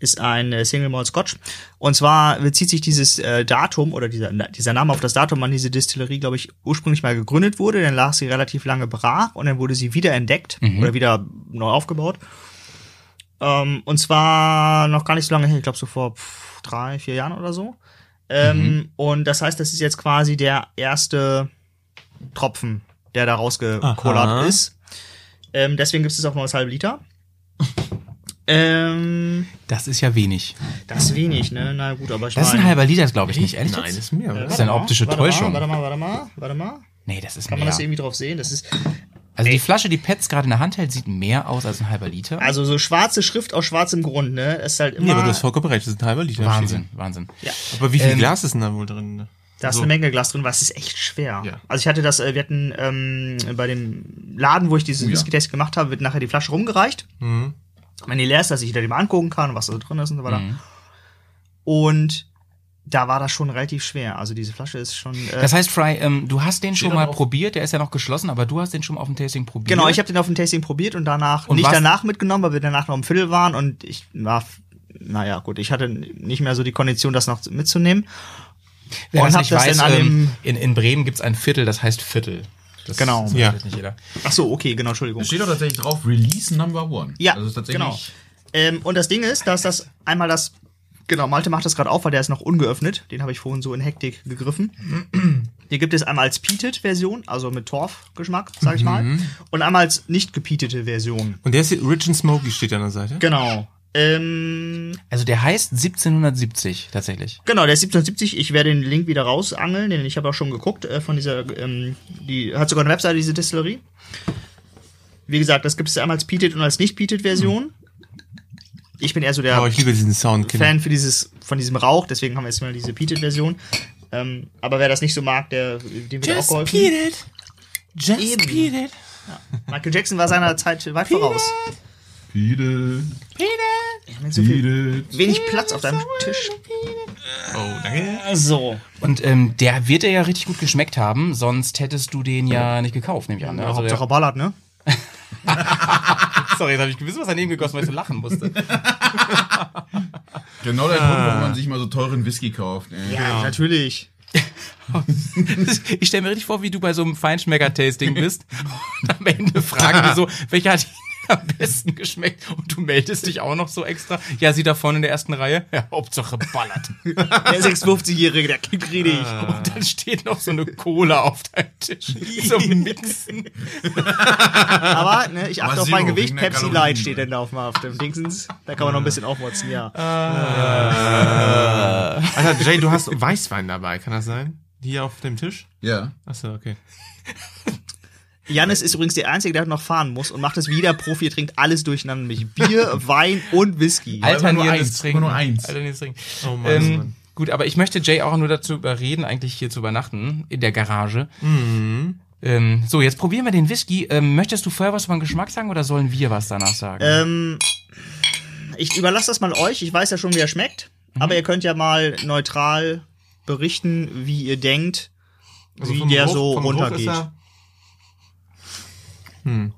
Ist ein äh, Single Malt Scotch. Und zwar bezieht sich dieses äh, Datum oder dieser, dieser Name auf das Datum, wann diese Distillerie, glaube ich, ursprünglich mal gegründet wurde. Dann lag sie relativ lange brach und dann wurde sie wieder entdeckt oder wieder neu aufgebaut. Ähm, und zwar noch gar nicht so lange her, ich glaube so vor pff, drei, vier Jahren oder so. Ähm, Und das heißt, das ist jetzt quasi der erste Tropfen, der da rausgekullert Aha. ist. Ähm, deswegen gibt es auch nur das halbe Liter. Ähm, Das ist ja wenig. das ist wenig, ne? Na gut, aber ich Das ist ein halber Liter, glaube ich nicht, ehrlich? Nein, jetzt? ist mehr. Äh, oder? Das ist eine optische warte Täuschung. Mal, warte mal, warte mal, warte mal. Nee, das ist Kann man mehr. das irgendwie drauf sehen? Das ist Also die Flasche, die Pets gerade in der Hand hält, sieht mehr aus als ein halber Liter. also so schwarze Schrift aus schwarzem Grund, ne? Das ist halt immer. Nee, aber du hast vollkommen recht, das ist ein halber Liter. Wahnsinn, Wahnsinn. Ja. Aber wie viel Ähm, Glas ist denn da wohl drin? Da ist So. eine Menge Glas drin, weil es ist echt schwer. Ja. Also ich hatte das, äh, wir hatten ähm, bei dem Laden, wo ich diesen Oh ja. Whisky-Test gemacht habe, wird nachher die Flasche rumgereicht. Mhm. Wenn die leer ist, dass ich mal angucken kann, was da so drin ist und so weiter. Mhm. Und da war das schon relativ schwer. Also diese Flasche ist schon. Äh, Das heißt, Fry, ähm, du hast den schon mal drauf. probiert, der ist ja noch geschlossen, aber du hast den schon mal auf dem Tasting probiert. genau, ich habe den auf dem Tasting probiert und danach Und nicht was- danach mitgenommen, weil wir danach noch im Viertel waren und ich war, naja, gut, ich hatte nicht mehr so die Kondition, das noch mitzunehmen. Wer und das nicht das weiß, an ähm, dem- in, in Bremen gibt's ein Viertel, das heißt Viertel. Das Genau. Das Ja. weiß nicht jeder. Ach so, okay, genau, Entschuldigung. Da steht doch tatsächlich drauf, Release Number One. Ja, also es ist tatsächlich genau. Ähm, und das Ding ist, dass das einmal das. Genau, Malte macht das gerade auf, weil der ist noch ungeöffnet. Den habe ich vorhin so in Hektik gegriffen. Den gibt es einmal als Peated-Version, also mit Torfgeschmack, sag ich mal. Mhm. Und einmal als nicht gepeatete Version. Und der ist hier, Rich and Smoky steht an der Seite. Genau. Ähm, Also der heißt 1770 tatsächlich. genau, der ist 1770. Ich werde den Link wieder rausangeln, denn ich habe auch schon geguckt äh, von dieser, ähm, die hat sogar eine Webseite, diese Distillerie. Wie gesagt, das gibt es einmal als Peated und als nicht Peated Version. Ich bin eher so der Oh, ich liebe diesen Sound. Fan für dieses, von diesem Rauch, deswegen haben wir jetzt mal diese Peated-Version. Ähm, aber wer das nicht so mag, der, dem wird auch geholfen. it. Just Eben. beat it. Michael Jackson war seiner Zeit weit voraus. Peter, Mit so viel, Peter. wenig Platz auf deinem Tisch. Oh, danke. So. Und ähm, der wird dir ja richtig gut geschmeckt haben, sonst hättest du den ja nicht gekauft, nehme ich an. Ne? Also Hauptsache ballert, ne? sorry, jetzt habe ich gewiss was daneben gegossen, weil ich so lachen musste. Genau der Grund, warum man sich mal so teuren Whisky kauft. ey. Ja, natürlich. Ich stelle mir richtig vor, wie du bei so einem Feinschmecker-Tasting bist und am Ende fragen die so, welcher hat am besten geschmeckt und du meldest dich auch noch so extra. Ja, sie da vorne in der ersten Reihe. Ja, Hauptsache ballert. Der 56-Jährige, der kickt richtig. Und dann steht noch so eine Cola auf deinem Tisch. So mixen. Aber ne, ich achte auf mein Gewicht. Pepsi Kalorien. Light steht denn da auf, auf dem Dingsens. Da kann man noch ein bisschen aufmotzen, ja. Alter, Jay, du hast Weißwein dabei, kann das sein? Hier auf dem Tisch? Ja. Achso, okay. Janis ist übrigens der Einzige, der noch fahren muss und macht es wie der Profi. Er trinkt alles durcheinander, nämlich Bier, Wein und Whisky. Alternierendes eins, Trinken. nur eins. Alternierendes Trinken. Oh Mann, Ähm, Mann. gut, aber ich möchte Jay auch nur dazu überreden, eigentlich hier zu übernachten, in der Garage. Mhm. Ähm, so, jetzt probieren wir den Whisky. Ähm, möchtest du vorher was über den Geschmack sagen oder sollen wir was danach sagen? Ähm, ich überlasse das mal euch. Ich weiß ja schon, wie er schmeckt. Mhm. Aber ihr könnt ja mal neutral berichten, wie ihr denkt, Also wie der Geruch- so runtergeht. Hm.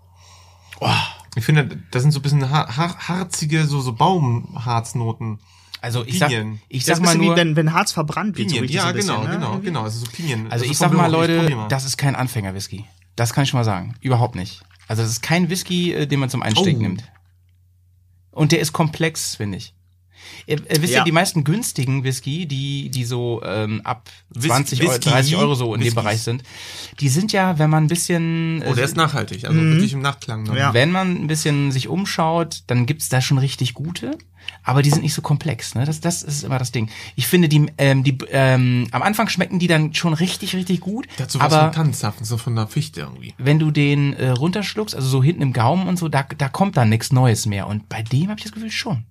Oh, ich finde, das sind so ein bisschen har har harzige, so, so Baumharznoten. also ich sag, Pinien. ich sag ist ein mal nur, wie wenn, wenn Harz verbrannt wird. so Pinien, richtig ja, so ein bisschen, genau, ne? genau, genau. Also so Pinien. also ich sag mal, ich Leute, das ist kein Anfänger-Whisky. Das kann ich schon mal sagen. Überhaupt nicht. Also das ist kein Whisky, äh, den man zum Einstecken Oh. nimmt. Und der ist komplex, finde ich. Ihr, ihr wisst ja. Ja. die meisten günstigen Whisky, die, die so ähm, ab Whis- 20 Euro, Whisky, 30 Euro so in dem Whiskys. Bereich sind, die sind ja, wenn man ein bisschen Oh, der äh, ist nachhaltig, also wirklich im Nachklang. noch. Ja. Wenn man ein bisschen sich umschaut, dann gibt's da schon richtig gute, aber die sind nicht so komplex. Ne? Das, das ist immer das Ding. Ich finde, die, ähm, die ähm, am Anfang schmecken die dann schon richtig, richtig gut. So was aber von Tannenzapfen, so von der Fichte irgendwie. wenn du den äh, runterschluckst, also so hinten im Gaumen und so, da, da kommt dann nichts Neues mehr. Und bei dem habe ich das Gefühl schon.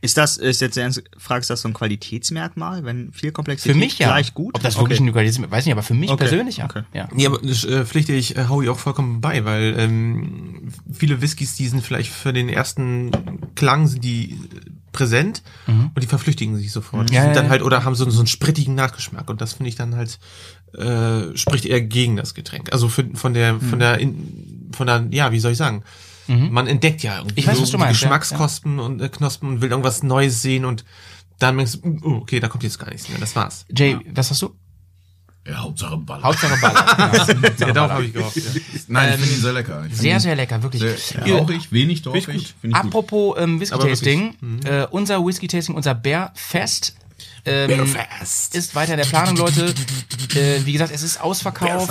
Ist das, ist jetzt ernst, fragst du das so ein Qualitätsmerkmal, wenn viel Komplexität Für mich ja. gleich gut? Ob das wirklich okay. eine Qualität ist, weiß nicht, aber für mich Okay. persönlich ja. Okay. ja. Ja, aber das äh, pflichte ich äh, Howie auch vollkommen bei, weil ähm, viele Whiskys, die sind vielleicht für den ersten Klang sind die äh, präsent und die verflüchtigen sich sofort. Die Ja, sind ja, dann ja. halt oder haben so, so einen sprittigen Nachgeschmack und das finde ich dann halt äh, spricht eher gegen das Getränk. Also für, von der Mhm. von der in, von der ja, wie soll ich sagen? Man entdeckt ja irgendwie Ich weiß, so was du meinst, ja, Geschmackskosten und äh, Knospen und will irgendwas Neues sehen und dann denkst du, oh, okay, da kommt jetzt gar nichts mehr. Das war's. Jay, was hast du? Ja, Hauptsache Ball. Hauptsache Baller. Ja, darauf habe ich gehofft. Ja. Nein, ich finde ihn sehr lecker. Ich Sehr, sehr lecker, wirklich. Sehr Hier, rauchig, wenig dorfig. Finde ich Finde ich gut. Apropos ähm, Whisky Aber Tasting, wirklich, äh, unser Whisky Tasting, unser Bärfest ähm, ist weiter in der Planung, Leute. Äh, wie gesagt, es ist ausverkauft.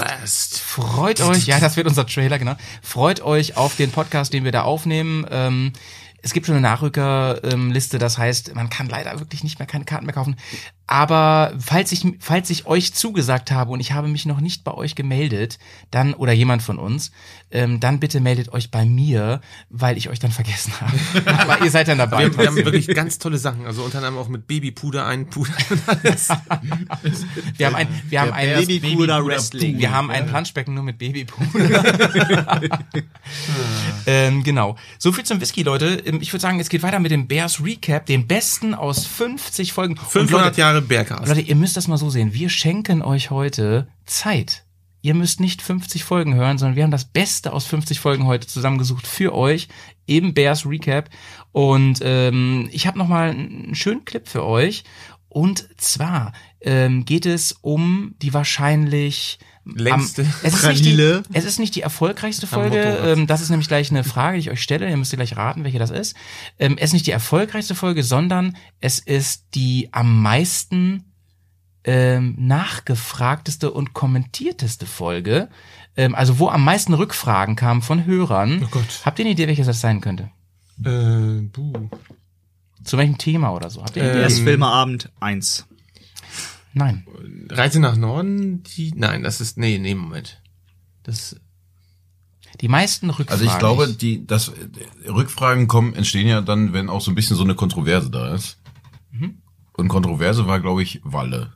Freut euch, ja, das wird unser Trailer, genau. Freut euch auf den Podcast, den wir da aufnehmen. Ähm, es gibt schon eine Nachrückerliste, das heißt, man kann leider wirklich nicht mehr keine Karten mehr kaufen. Aber falls ich, falls ich euch zugesagt habe und ich habe mich noch nicht bei euch gemeldet, dann, oder jemand von uns, ähm, dann bitte meldet euch bei mir, weil ich euch dann vergessen habe. Aber ihr seid dann dabei. Wir, wir haben wirklich ganz tolle Sachen. Also unter anderem auch mit Babypuder, Einpuder und alles. Wir haben ein, wir haben ein Babypuder Wrestling. Wir haben ein Planschbecken nur mit Babypuder. ähm, genau. So viel zum Whisky, Leute. Ähm, Ich würde sagen, es geht weiter mit dem Bears Recap, dem besten aus 50 Folgen. Und 500 Leute, Jahre Berghaus. Leute, ihr müsst das mal so sehen. Wir schenken euch heute Zeit. Ihr müsst nicht 50 Folgen hören, sondern wir haben das Beste aus 50 Folgen heute zusammengesucht für euch im Bears Recap. Und ähm, ich habe noch mal einen schönen Clip für euch. Und zwar ähm, geht es um die wahrscheinlich Längste am, es, ist nicht die, es ist nicht die erfolgreichste Folge. Ähm, das ist nämlich gleich eine Frage, die ich euch stelle. Ihr müsst ihr gleich raten, welche das ist. Ähm, es ist nicht die erfolgreichste Folge, sondern es ist die am meisten ähm, nachgefragteste und kommentierteste Folge. Ähm, also wo am meisten Rückfragen kamen von Hörern. Oh Gott. Habt ihr eine Idee, welches das sein könnte? Äh, buh. Zu welchem Thema oder so? Habt ihr eine Idee? Erst Filmeabend 1. Nein. Reise nach Norden, die. Nein, das ist. Nee, nee, Moment. Das. Die meisten Rückfragen. Also ich glaube, die, das, Rückfragen kommen, entstehen ja dann, wenn auch so ein bisschen so eine Kontroverse da ist. Und Kontroverse war, glaube ich, Walle.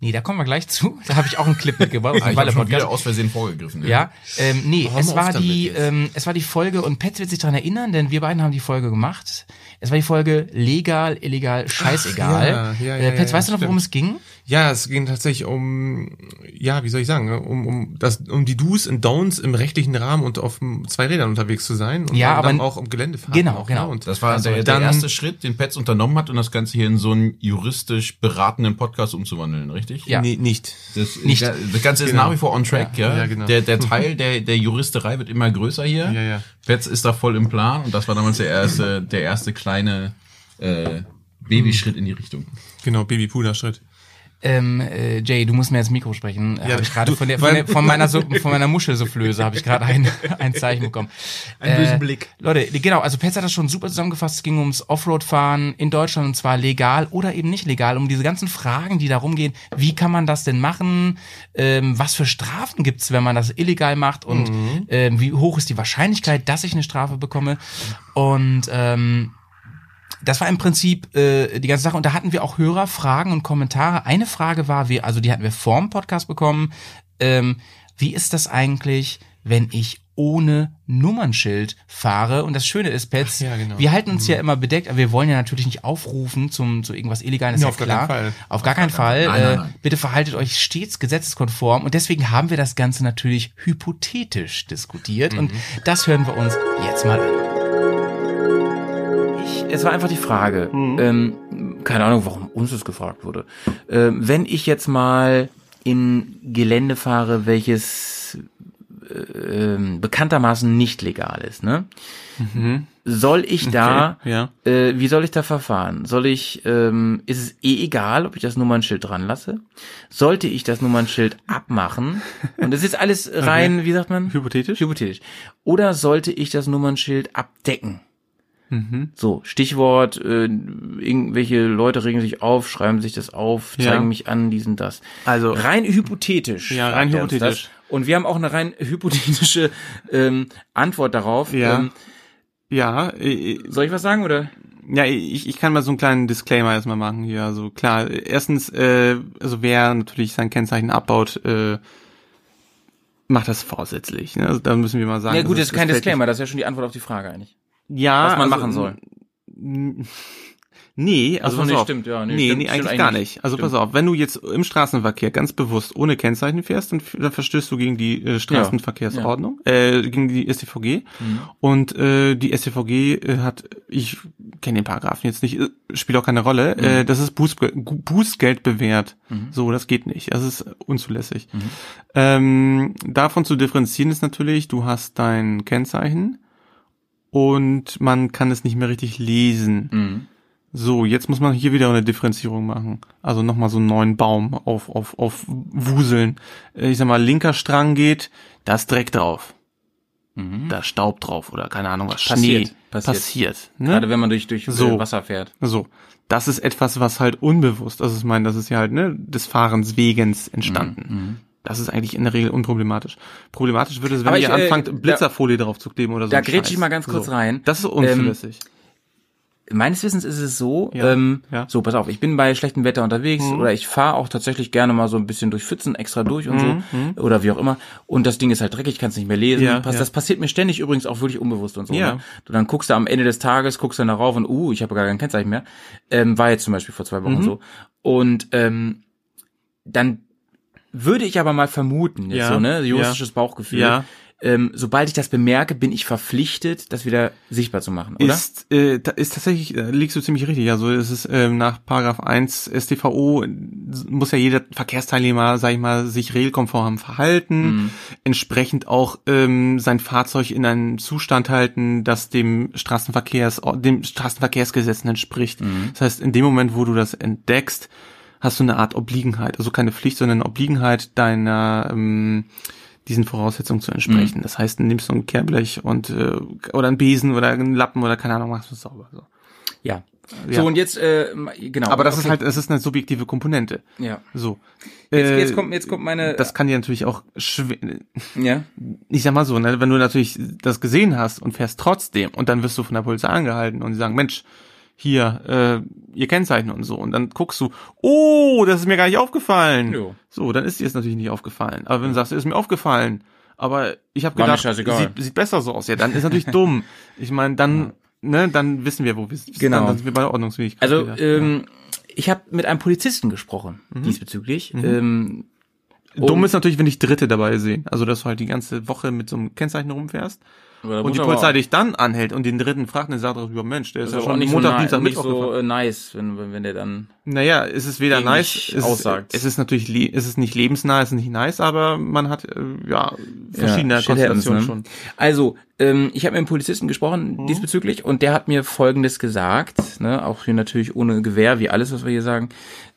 Nee, da kommen wir gleich zu. Da habe ich auch einen Clip mitgebracht. Ah, ich habe schon wieder aus Versehen vorgegriffen. Ja, ähm, nee, es war die, ähm, es war die Folge und Pet wird sich daran erinnern, denn wir beiden haben die Folge gemacht. Es war die Folge legal, illegal, scheißegal. ja, ja, äh, ja, Pets, ja, weißt du noch, worum es ging? Ja, es ging tatsächlich um, ja, wie soll ich sagen, ne, um, um, das, um die Do's und Don'ts im rechtlichen Rahmen und auf zwei Rädern unterwegs zu sein. Und Ja, dann aber- auch um Geländefahrten. Genau, auch, genau. Ne? Und Das war der, der dann- erste Schritt, den Pets unternommen hat, um das Ganze hier in so einen juristisch beratenden Podcast umzuwandeln, richtig? Ja. Nee, nicht. Das, Nicht. das Ganze ist Genau. nach wie vor on track, ja. Ja, ja, genau. Der, der Teil der, der Juristerei wird immer größer hier. Ja, ja. Pets ist da voll im Plan und das war damals der erste, der erste kleine äh, Babyschritt in die Richtung. Genau, Babypuder-Schritt. Ähm, äh, Jay, du musst mir ins Mikro sprechen. Ja, Ja, habe ich gerade von, der, von, der, von meiner Su- von meiner Muschelsoufflöse habe ich gerade ein, ein Zeichen bekommen. Einen bösen Blick. Leute, genau, also Pets hat das schon super zusammengefasst. Es ging ums Offroad-Fahren in Deutschland und zwar legal oder eben nicht legal. Um diese ganzen Fragen, die da rumgehen. Wie kann man das denn machen? Ähm, was für Strafen gibt's, wenn man das illegal macht? Und ähm, wie hoch ist die Wahrscheinlichkeit, dass ich eine Strafe bekomme? Und ähm, das war im Prinzip äh, die ganze Sache. Und da hatten wir auch Hörerfragen und Kommentare. Eine Frage war, wir, also die hatten wir vorm Podcast bekommen. Ähm, wie ist das eigentlich, wenn ich ohne Nummernschild fahre? Und das Schöne ist, Pets, ja, genau. wir halten uns ja immer bedeckt, aber wir wollen ja natürlich nicht aufrufen zum zu irgendwas Illegalen. Ist Ja, ja auf gar klar. keinen Fall. Auf gar keinen Fall. Nein, äh, nein, nein. Bitte verhaltet euch stets gesetzeskonform. Und deswegen haben wir das Ganze natürlich hypothetisch diskutiert. Und das hören wir uns jetzt mal an. Es war einfach die Frage, ähm, keine Ahnung, warum uns das gefragt wurde. Ähm, wenn ich jetzt mal in Gelände fahre, welches äh, bekanntermaßen nicht legal ist, ne? Soll ich da, Okay, ja. äh, wie soll ich da verfahren? Soll ich, ähm, ist es eh egal, ob ich das Nummernschild dran lasse? Sollte ich das Nummernschild abmachen? Und das ist alles rein, wie sagt man? Hypothetisch? Hypothetisch. Oder sollte ich das Nummernschild abdecken? Mhm. So, Stichwort, äh, irgendwelche Leute regen sich auf, schreiben sich das auf, Ja. zeigen mich an, diesen, das. Also- rein hypothetisch. Ja, rein hypothetisch. Und wir haben auch eine rein hypothetische ähm, Antwort darauf. Ja. Ähm, Ja, soll ich was sagen oder? Ja, ich, ich kann mal so einen kleinen Disclaimer erstmal machen hier. Also klar, erstens, äh, also wer natürlich sein Kennzeichen abbaut, äh, macht das vorsätzlich. Ne? Also da müssen wir mal sagen. Ja gut, das ist kein Disclaimer, das ist ja schon die Antwort auf die Frage eigentlich. Ja, was man also, machen soll. Nee, also Ach so, pass nee, auf. stimmt, ja, nee, nee, stimmt, nee, eigentlich gar nicht. nicht. Also Stimmt. pass auf, wenn du jetzt im Straßenverkehr ganz bewusst ohne Kennzeichen fährst, dann, dann verstößt du gegen die äh, Straßenverkehrsordnung, äh, gegen die StVG. Mhm. Und äh, die StVG äh, hat, ich kenne den Paragraphen jetzt nicht, äh, spielt auch keine Rolle, Mhm. äh, das ist Bußge Bußgeld bewährt. So, das geht nicht. Das ist unzulässig. Mhm. Ähm, davon zu differenzieren ist natürlich, du hast dein Kennzeichen und man kann es nicht mehr richtig lesen. Mhm. So, jetzt muss man hier wieder eine Differenzierung machen. Also nochmal so einen neuen Baum auf, auf, auf Wuseln. Ich sag mal, linker Strang geht, da ist Dreck drauf. da ist Staub drauf oder keine Ahnung was, Passiert, Schnee. passiert. Passiert. ne? Gerade wenn man durch, durch So. Wasser fährt. So. Das ist etwas, was halt unbewusst, also ich meine, das ist ja halt, ne, des Fahrens wegens entstanden. Das ist eigentlich in der Regel unproblematisch. Problematisch wird es, wenn Aber ihr ich, äh, anfangt, da- Blitzerfolie drauf zu kleben oder so. Da ein grätsch ich mal ganz kurz so. rein. Das ist unzulässig. Meines Wissens ist es so, Ja, ähm, ja. so, pass auf, ich bin bei schlechtem Wetter unterwegs Mhm. oder ich fahre auch tatsächlich gerne mal so ein bisschen durch Pfützen extra durch und Mhm, so oder wie auch immer und das Ding ist halt dreckig, kannst nicht mehr lesen. Ja. Das passiert mir ständig übrigens auch wirklich unbewusst und so. Ja. Ne? Du dann guckst du am Ende des Tages, guckst dann darauf und uh, ich habe gar kein Kennzeichen mehr. Ähm, war jetzt zum Beispiel vor zwei Wochen Mhm. so. Und ähm, dann würde ich aber mal vermuten, jetzt Ja, so, ne, ja. juristisches Bauchgefühl. Ja. Ähm, sobald ich das bemerke, bin ich verpflichtet, das wieder sichtbar zu machen, oder? Ist, äh, ist tatsächlich, äh, liegst du ziemlich richtig. Also es ist ähm, nach Paragraph 1 StVO muss ja jeder Verkehrsteilnehmer, sag ich mal, sich regelkonform verhalten, Mhm. entsprechend auch ähm, sein Fahrzeug in einen Zustand halten, das dem Straßenverkehrs, dem Straßenverkehrsgesetzen entspricht. Mhm. Das heißt, in dem Moment, wo du das entdeckst, hast du eine Art Obliegenheit, also keine Pflicht, sondern eine Obliegenheit deiner ähm, diesen Voraussetzungen zu entsprechen. Mhm. Das heißt, du nimmst so ein Kehrblech und äh, oder einen Besen oder einen Lappen oder keine Ahnung, machst du es sauber. So. Ja. Ja. So, und jetzt, äh, genau. Aber das ist okay. halt, es ist eine subjektive Komponente. Ja. So. Jetzt, Äh, jetzt kommt, jetzt kommt meine, das kann dir natürlich auch schw- ja. ich sag mal so, ne, wenn du natürlich das gesehen hast und fährst trotzdem und dann wirst du von der Polizei angehalten und die sagen, Mensch, hier, äh, ihr Kennzeichen und so. Und dann guckst du, oh, das ist mir gar nicht aufgefallen. Jo. So, dann ist dir es natürlich nicht aufgefallen. Aber wenn du sagst, ist mir aufgefallen, aber ich habe gedacht, sieht, sieht besser so aus. Ja, dann ist natürlich dumm. Ich meine, dann, ne, dann wissen wir, wo wir sind. Genau. Dann, dann sind wir bei der Ordnungsfähigkeit. Also, wieder. ähm, ich habe mit einem Polizisten gesprochen diesbezüglich. Ähm, Dumm ist natürlich, wenn dich Dritte dabei sehen. Also, dass du halt die ganze Woche mit so einem Kennzeichen rumfährst. Und die Polizei dich dann anhält und den Dritten fragt der sagt darüber, Mensch, der ist ja schon nicht Montag, so, Dienstag, nicht Mittwoch so äh, nice, wenn, wenn, wenn der dann Naja, es ist weder nice, es ist, aussagt. es ist natürlich, es ist nicht lebensnah, es ist nicht nice, aber man hat, äh, ja, verschiedene Ja, Konstellationen ne? schon. Also, ähm, ich habe mit einem Polizisten gesprochen Mhm. diesbezüglich und der hat mir Folgendes gesagt, ne, auch hier natürlich ohne Gewehr, wie alles, was wir hier sagen.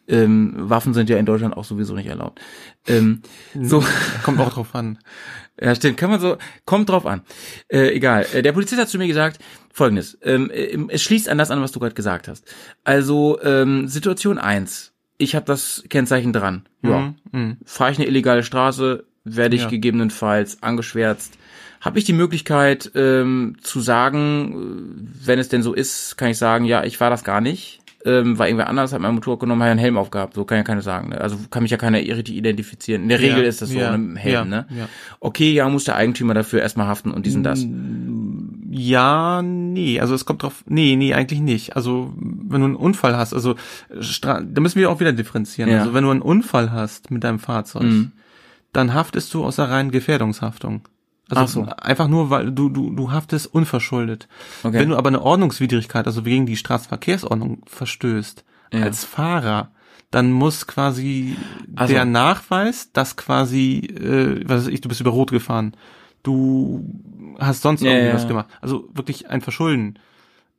Ähm, Waffen sind ja in Deutschland auch sowieso nicht erlaubt. Ähm, so, Kommt auch drauf an. ja, stimmt, kann man so, kommt drauf an. Äh, egal. Äh, Der Polizist hat zu mir gesagt, folgendes, ähm, äh, es schließt an das an, was du gerade gesagt hast. Also, ähm, Situation eins. Ich habe das Kennzeichen dran. Ja. Mhm. Fahre ich eine illegale Straße, werde ich Ja. gegebenenfalls angeschwärzt. Habe ich die Möglichkeit ähm, zu sagen, äh, wenn es denn so ist, kann ich sagen, ja, ich war das gar nicht. Ähm, war irgendwer anders, hat mein Motorrad genommen, hat einen Helm aufgehabt. So kann ja keiner sagen. Ne? Also kann mich ja keiner identifizieren. In der Ja, Regel ist das so, ja, ne, mit dem Helm, ja, ne? ja. Okay, ja, muss der Eigentümer dafür erstmal haften und diesen das. Ja, nee, also es kommt drauf, nee, nee, eigentlich nicht. Also, wenn du einen Unfall hast, also, Stra da müssen wir auch wieder differenzieren. Ja. Also, wenn du einen Unfall hast mit deinem Fahrzeug, Mhm. dann haftest du aus der reinen Gefährdungshaftung. Also so. einfach nur, weil du, du, du haftest unverschuldet. Okay. Wenn du aber eine Ordnungswidrigkeit, also gegen die Straßenverkehrsordnung verstößt, Ja. als Fahrer, dann muss quasi Ach so. der Nachweis, dass quasi, äh, was weiß ich, du bist über Rot gefahren, du hast sonst Ja, irgendwie ja, was gemacht, also wirklich ein Verschulden.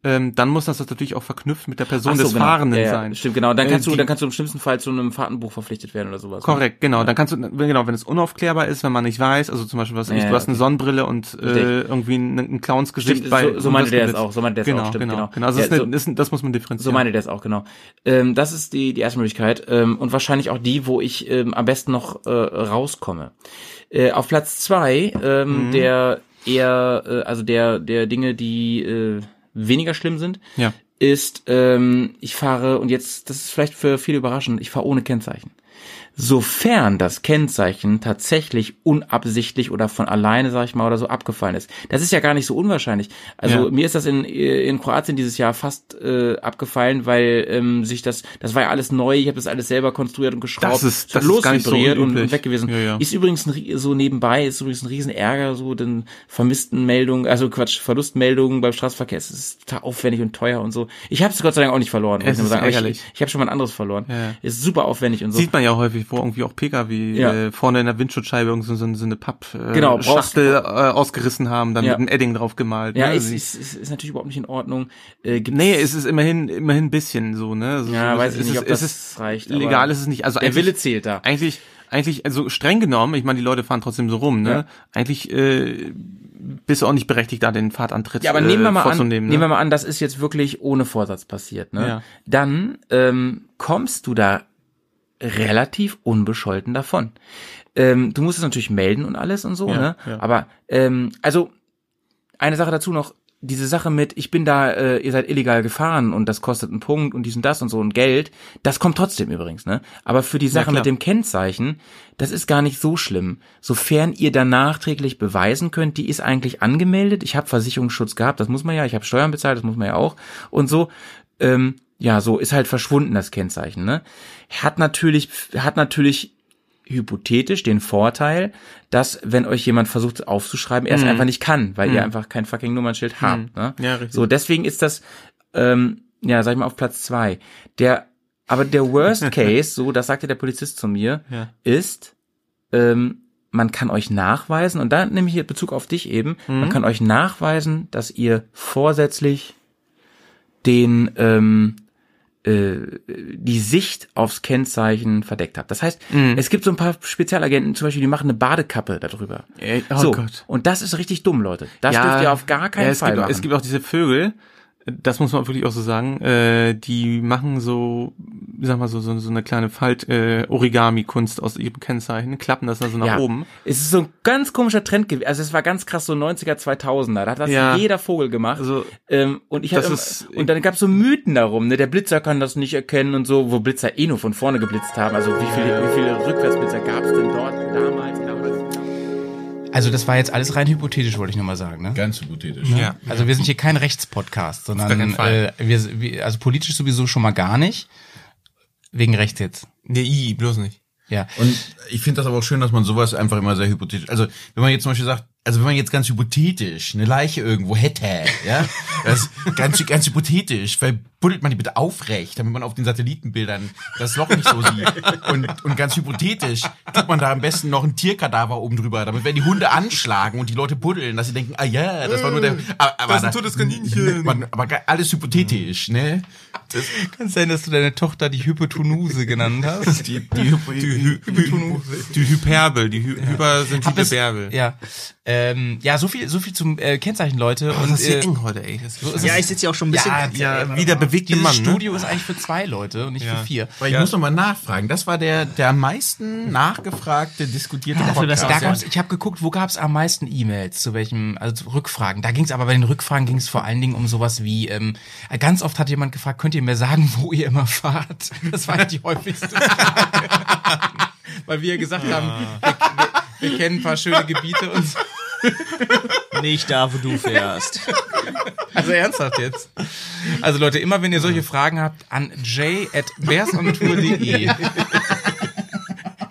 Ähm, dann muss das natürlich auch verknüpft mit der Person so, des genau. Fahrenden ja, ja, sein. Stimmt, genau. Dann Äh, kannst du, die- dann kannst du im schlimmsten Fall zu einem Fahrtenbuch verpflichtet werden oder sowas. ne? Korrekt, genau. Dann kannst du, genau, wenn es unaufklärbar ist, wenn man nicht weiß, also zum Beispiel, was ich, Ja, du hast eine Sonnenbrille und äh, irgendwie ein, ein Clownsgesicht Stimmt, bei so- so meinte der es auch, so meinte der es genau, auch, stimmt, genau, genau. genau. Also Ja, das, ist so- eine, das, ist- das muss man differenzieren. So meine der es auch, genau. Ähm, das ist die, die erste Möglichkeit ähm, und wahrscheinlich auch die, wo ich ähm, am besten noch äh, rauskomme. Äh, auf Platz zwei ähm, Mhm. der eher, äh, also der, der Dinge, die äh, weniger schlimm sind, Ja. ist, ähm, ich fahre, und jetzt, das ist vielleicht für viele überraschend, ich fahre ohne Kennzeichen. Sofern das Kennzeichen tatsächlich unabsichtlich oder von alleine, sag ich mal, oder so abgefallen ist. Das ist ja gar nicht so unwahrscheinlich. Also Ja. mir ist das in, in Kroatien dieses Jahr fast äh, abgefallen, weil ähm, sich das, das war ja alles neu, ich habe das alles selber konstruiert und geschraubt. Das ist- das ist gar nicht so und, und weg gewesen. Ja, ja. Ist übrigens ein, so nebenbei, ist übrigens ein Riesenärger, so den vermissten Meldungen, also Quatsch, Verlustmeldungen beim Straßenverkehr. Es ist total aufwendig und teuer und so. Ich habe es Gott sei Dank auch nicht verloren. muss Es ich nur ist sagen. Ich, ich habe schon mal ein anderes verloren. Ist super aufwendig und so. Sieht man ja häufig, wo irgendwie auch Pkw Ja. äh, vorne in der Windschutzscheibe irgendwie so, so, so eine Papp äh, Genau, Schachtel äh, ausgerissen haben, dann Ja. mit einem Edding drauf gemalt. Ja, ne? ist, Also ist, ist, ist natürlich überhaupt nicht in Ordnung. Äh, Nee, es ist immerhin immerhin ein bisschen so, ne? Also Ja, so, weiß ich nicht, ist, ob das ist reicht, Legal ist es nicht. Also der Wille zählt da. Eigentlich, eigentlich, also streng genommen, ich meine, die Leute fahren trotzdem so rum, ne? Ja. Eigentlich äh, bist du auch nicht berechtigt, da den Fahrtantritt Ja, aber äh, nehmen wir mal an, vorzunehmen. nehmen wir ne? mal an, das ist jetzt wirklich ohne Vorsatz passiert, ne? Ja. Dann ähm, kommst du da relativ unbescholten davon. Ähm, du musst es natürlich melden und alles und so, Ja, ne? ja. Aber ähm, also eine Sache dazu noch, diese Sache mit, ich bin da, äh, ihr seid illegal gefahren und das kostet einen Punkt und dies und das und so und Geld, das kommt trotzdem übrigens, ne? Aber für die Sache klar. mit dem Kennzeichen, das ist gar nicht so schlimm. Sofern ihr dann nachträglich beweisen könnt, die ist eigentlich angemeldet, ich habe Versicherungsschutz gehabt, das muss man ja, ich habe Steuern bezahlt, das muss man ja auch und so. Ähm, ja, so ist halt verschwunden das Kennzeichen, ne? Hat natürlich, hat natürlich hypothetisch den Vorteil, dass wenn euch jemand versucht aufzuschreiben, er es Mhm. einfach nicht kann, weil Mhm. ihr einfach kein fucking Nummernschild habt. Ne? Ja, richtig. So, deswegen ist das, ähm, ja, sag ich mal, auf Platz zwei. Der, aber der Worst Case, so, das sagte der Polizist zu mir, Ja. ist, ähm, man kann euch nachweisen, und da nehme ich hier Bezug auf dich eben, man Mhm. kann euch nachweisen, dass ihr vorsätzlich den, ähm, äh, die Sicht aufs Kennzeichen verdeckt habt. Das heißt, Mhm. es gibt so ein paar Spezialagenten, zum Beispiel, die machen eine Badekappe darüber. Ey, oh so, Gott. und das ist richtig dumm, Leute. Das dürft ihr auf gar keinen ja, Fall gibt, machen. Es gibt auch diese Vögel, das muss man wirklich auch so sagen, äh, die machen so, sag mal so, so, so eine kleine Falt, äh, Origami-Kunst aus ihrem Kennzeichen, klappen das dann so nach ja. oben. Es ist so ein ganz komischer Trend gewesen. Also es war ganz krass so 90er, 2000er. Da hat das Ja. jeder Vogel gemacht. Also, ähm, und ich hatte, ist- und dann gab es so Mythen darum, ne? Der Blitzer kann das nicht erkennen und so, wo Blitzer eh nur von vorne geblitzt haben. Also wie viele, wie viele Rückwärtsblitzer gab es denn dort damals? Also das war jetzt alles rein hypothetisch, wollte ich nochmal sagen. Ne? Ganz hypothetisch. Ja. Also wir sind hier kein Rechtspodcast, sondern keinen Fall. äh, wir, wir, also politisch sowieso schon mal gar nicht. Wegen rechts jetzt. Nee, i, bloß nicht. Ja. Und ich finde das aber auch schön, dass man sowas einfach immer sehr hypothetisch. Also wenn man jetzt zum Beispiel sagt, also wenn man jetzt ganz hypothetisch eine Leiche irgendwo hätte, ja, das ist ganz, ganz hypothetisch, weil buddelt man die bitte aufrecht, damit man auf den Satellitenbildern das Loch nicht so sieht. Und, und ganz hypothetisch tut man da am besten noch ein Tierkadaver oben drüber, damit wenn die Hunde anschlagen und die Leute buddeln, dass sie denken, ah ja, das war nur der. Aber, aber Das ist ein totes Kaninchen. Man, aber alles hypothetisch, ne? Das, Kann sein, dass du deine Tochter die Hypotonuse genannt hast? die, die, Hypo- Die, Hy Hy die Hyperbel, die Hy hypersensible Hab es- Bärbel. Ja. Ähm, ja, so viel, so viel zum äh, Kennzeichen, Leute. Oh, und, das ist äh, eng heute, ey. Das so ist Ja, ich sitze ja auch schon ein bisschen. Ja, Ja, wie der bewegte Dieses Mann, ne? Studio ist eigentlich für zwei Leute und nicht Ja. für vier. Aber ich muss noch mal nachfragen. Das war der, der am meisten nachgefragte, diskutierte Podcast. Da gab's, ich habe geguckt, wo gab es am meisten E-Mails, zu welchem, also zu Rückfragen. Da ging es aber bei den Rückfragen ging es vor allen Dingen um sowas wie, ähm, ganz oft hat jemand gefragt, könnt ihr mir sagen, wo ihr immer fahrt? Das war die häufigste Frage. Weil wir gesagt haben, wir, wir, wir kennen ein paar schöne Gebiete und so. Nicht da, wo du fährst. Also ernsthaft jetzt. Also Leute, immer wenn ihr solche Fragen habt, an j at bearsontour.de.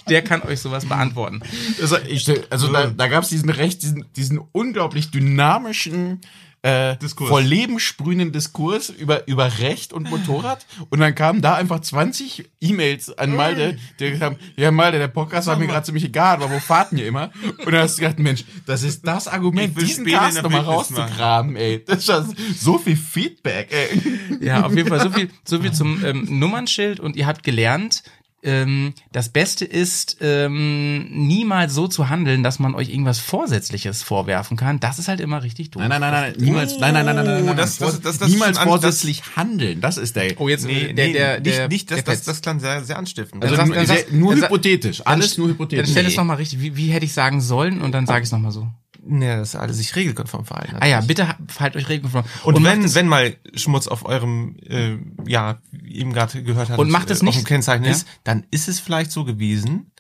Der kann euch sowas beantworten. Also, ich, also da, da gab es diesen recht, diesen, diesen unglaublich dynamischen, äh, Diskurs. vor Leben sprühenden Diskurs über, über Recht und Motorrad. Und dann kamen da einfach 20 E-Mails an Malte, die gesagt haben, ja Malte, der Podcast war mir gerade ziemlich egal, aber wo fahrten ihr immer? Und dann hast du gedacht, Mensch, das ist das Argument, diesen Cast nochmal rauszugraben, ey. Das ist das, so viel Feedback, ey. Ja, auf jeden Fall so viel, so viel zum ähm, Nummernschild und ihr habt gelernt, ähm, das Beste ist, ähm, niemals so zu handeln, dass man euch irgendwas Vorsätzliches vorwerfen kann. Das ist halt immer richtig doof. Nein, nein, nein, nein, niemals, nein, nein, nein, nein, nein, nein, nein. das- das- das- das niemals vorsätzlich handeln, das ist der. Oh, jetzt Nee, der, nee, der, nicht, der, nicht das, der das, das klang sehr, sehr anstiftend. Also Dann nur, dann sehr, nur dann hypothetisch, alles nur Dann hypothetisch. stell es nochmal richtig. Wie, wie hätte ich sagen sollen? Und dann sage ich es nochmal so. Nee, das ist alles sich regelkonform verhalten. Ah ja, bitte ha- verhaltet euch regelkonform. Und, macht wenn, wenn mal Schmutz auf eurem, äh, ja, eben gerade gehört habt, Und macht es äh, auf nicht- dem Kennzeichen ja? ist, dann ist es vielleicht so gewesen.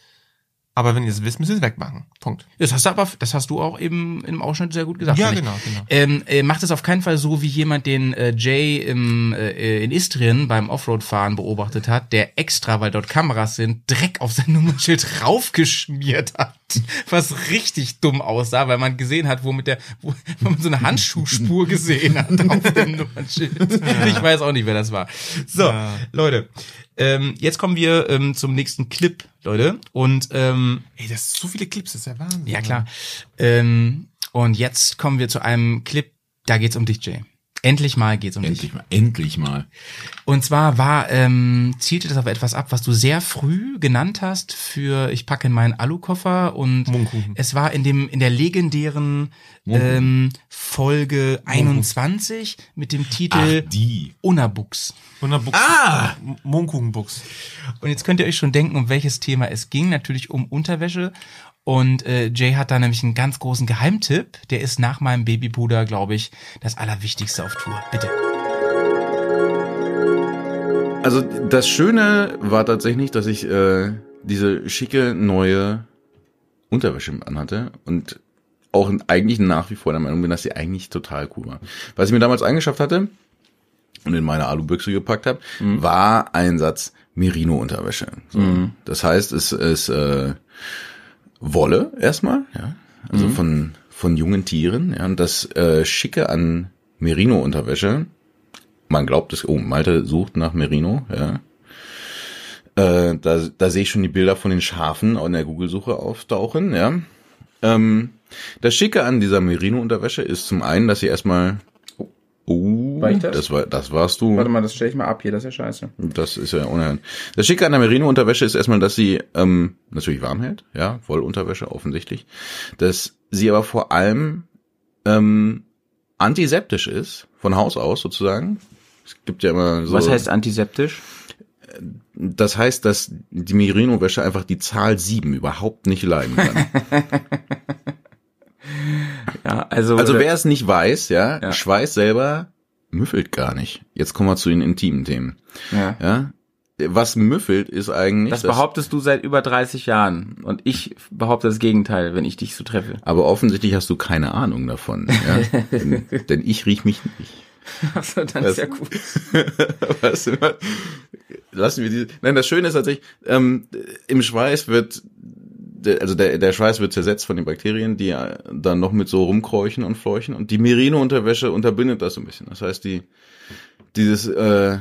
Aber wenn ihr es wisst, müsst ihr es wegmachen. Punkt. Das hast du aber, das hast du auch eben im Ausschnitt sehr gut gesagt. Ja, genau, genau. Ähm, äh, macht es auf keinen Fall so, wie jemand den äh, Jay im, äh, in Istrien beim Offroad-Fahren beobachtet hat, der extra, weil dort Kameras sind, Dreck auf sein Nummernschild raufgeschmiert hat. Was richtig dumm aussah, weil man gesehen hat, wo mit der, wo, wo man so eine Handschuhspur gesehen hat auf dem Nummernschild. Ich weiß auch nicht, wer das war. So, Leute. Ähm, jetzt kommen wir ähm, zum nächsten Clip, Leute. Und ähm, Ey, das ist so viele Clips, das ist ja Wahnsinn. ja, klar. Ähm, und jetzt kommen wir zu einem Clip, da geht's um dich, Jay. Endlich mal geht's um dich. Endlich mal. Endlich mal. Und zwar war, ähm, zielte das auf etwas ab, was du sehr früh genannt hast für Ich packe in meinen Alukoffer und es war in dem, in der legendären ähm, Folge 21 mit dem Titel Ach, die. Unabuchs. Wunderbuchs. Ah! Mohnkuchenbuchs. Und jetzt könnt ihr euch schon denken, um welches Thema es ging. Natürlich um Unterwäsche. Und äh, Jay hat da nämlich einen ganz großen Geheimtipp. Der ist nach meinem Babypuder, glaube ich, das Allerwichtigste auf Tour. Bitte. Also das Schöne war tatsächlich, dass ich äh, diese schicke neue Unterwäsche anhatte und auch eigentlich nach wie vor der Meinung bin, dass sie eigentlich total cool war. Was ich mir damals angeschafft hatte und in meine Alubüchse gepackt habe, war ein Satz Merino-Unterwäsche. So. Das heißt, es ist äh, Wolle erstmal, ja, also von von jungen Tieren. Ja, und das äh, Schicke an Merino-Unterwäsche, man glaubt es, oh, Malte sucht nach Merino, ja. Äh, da, da sehe ich schon die Bilder von den Schafen in der Google-Suche auftauchen, ja. Ähm, das Schicke an dieser Merino-Unterwäsche ist zum einen, dass sie erstmal Oh, War ich das? das war das warst du. Warte mal, das stelle ich mal ab hier, das ist ja scheiße. Das ist ja unerhört. Das Schicke an der Merino-Unterwäsche ist erstmal, dass sie ähm, natürlich warm hält, ja, Wollunterwäsche offensichtlich, dass sie aber vor allem ähm, antiseptisch ist, von Haus aus sozusagen. Es gibt ja immer so. Was heißt antiseptisch? Das heißt, dass die Merino-Wäsche einfach die Zahl 7 überhaupt nicht leiden kann. Ja, also, Also wer es nicht weiß, ja, Ja. Schweiß selber müffelt gar nicht. Jetzt kommen wir zu den intimen Themen. ja. Ja. Was müffelt ist eigentlich. Das behauptest du seit über 30 Jahren. Und ich behaupte das Gegenteil, wenn ich dich so treffe. Aber offensichtlich hast du keine Ahnung davon. Ja? denn, denn ich riech mich nicht. Also, dann Das- ist ja gut. Weißt du, lassen wir diese. Nein, das Schöne ist tatsächlich, ähm, im Schweiß wird, also der, der Schweiß wird zersetzt von den Bakterien, die dann noch mit so rumkräuchen und fleuchen. Und die Merino-Unterwäsche unterbindet das so ein bisschen. Das heißt, die, dieses, äh,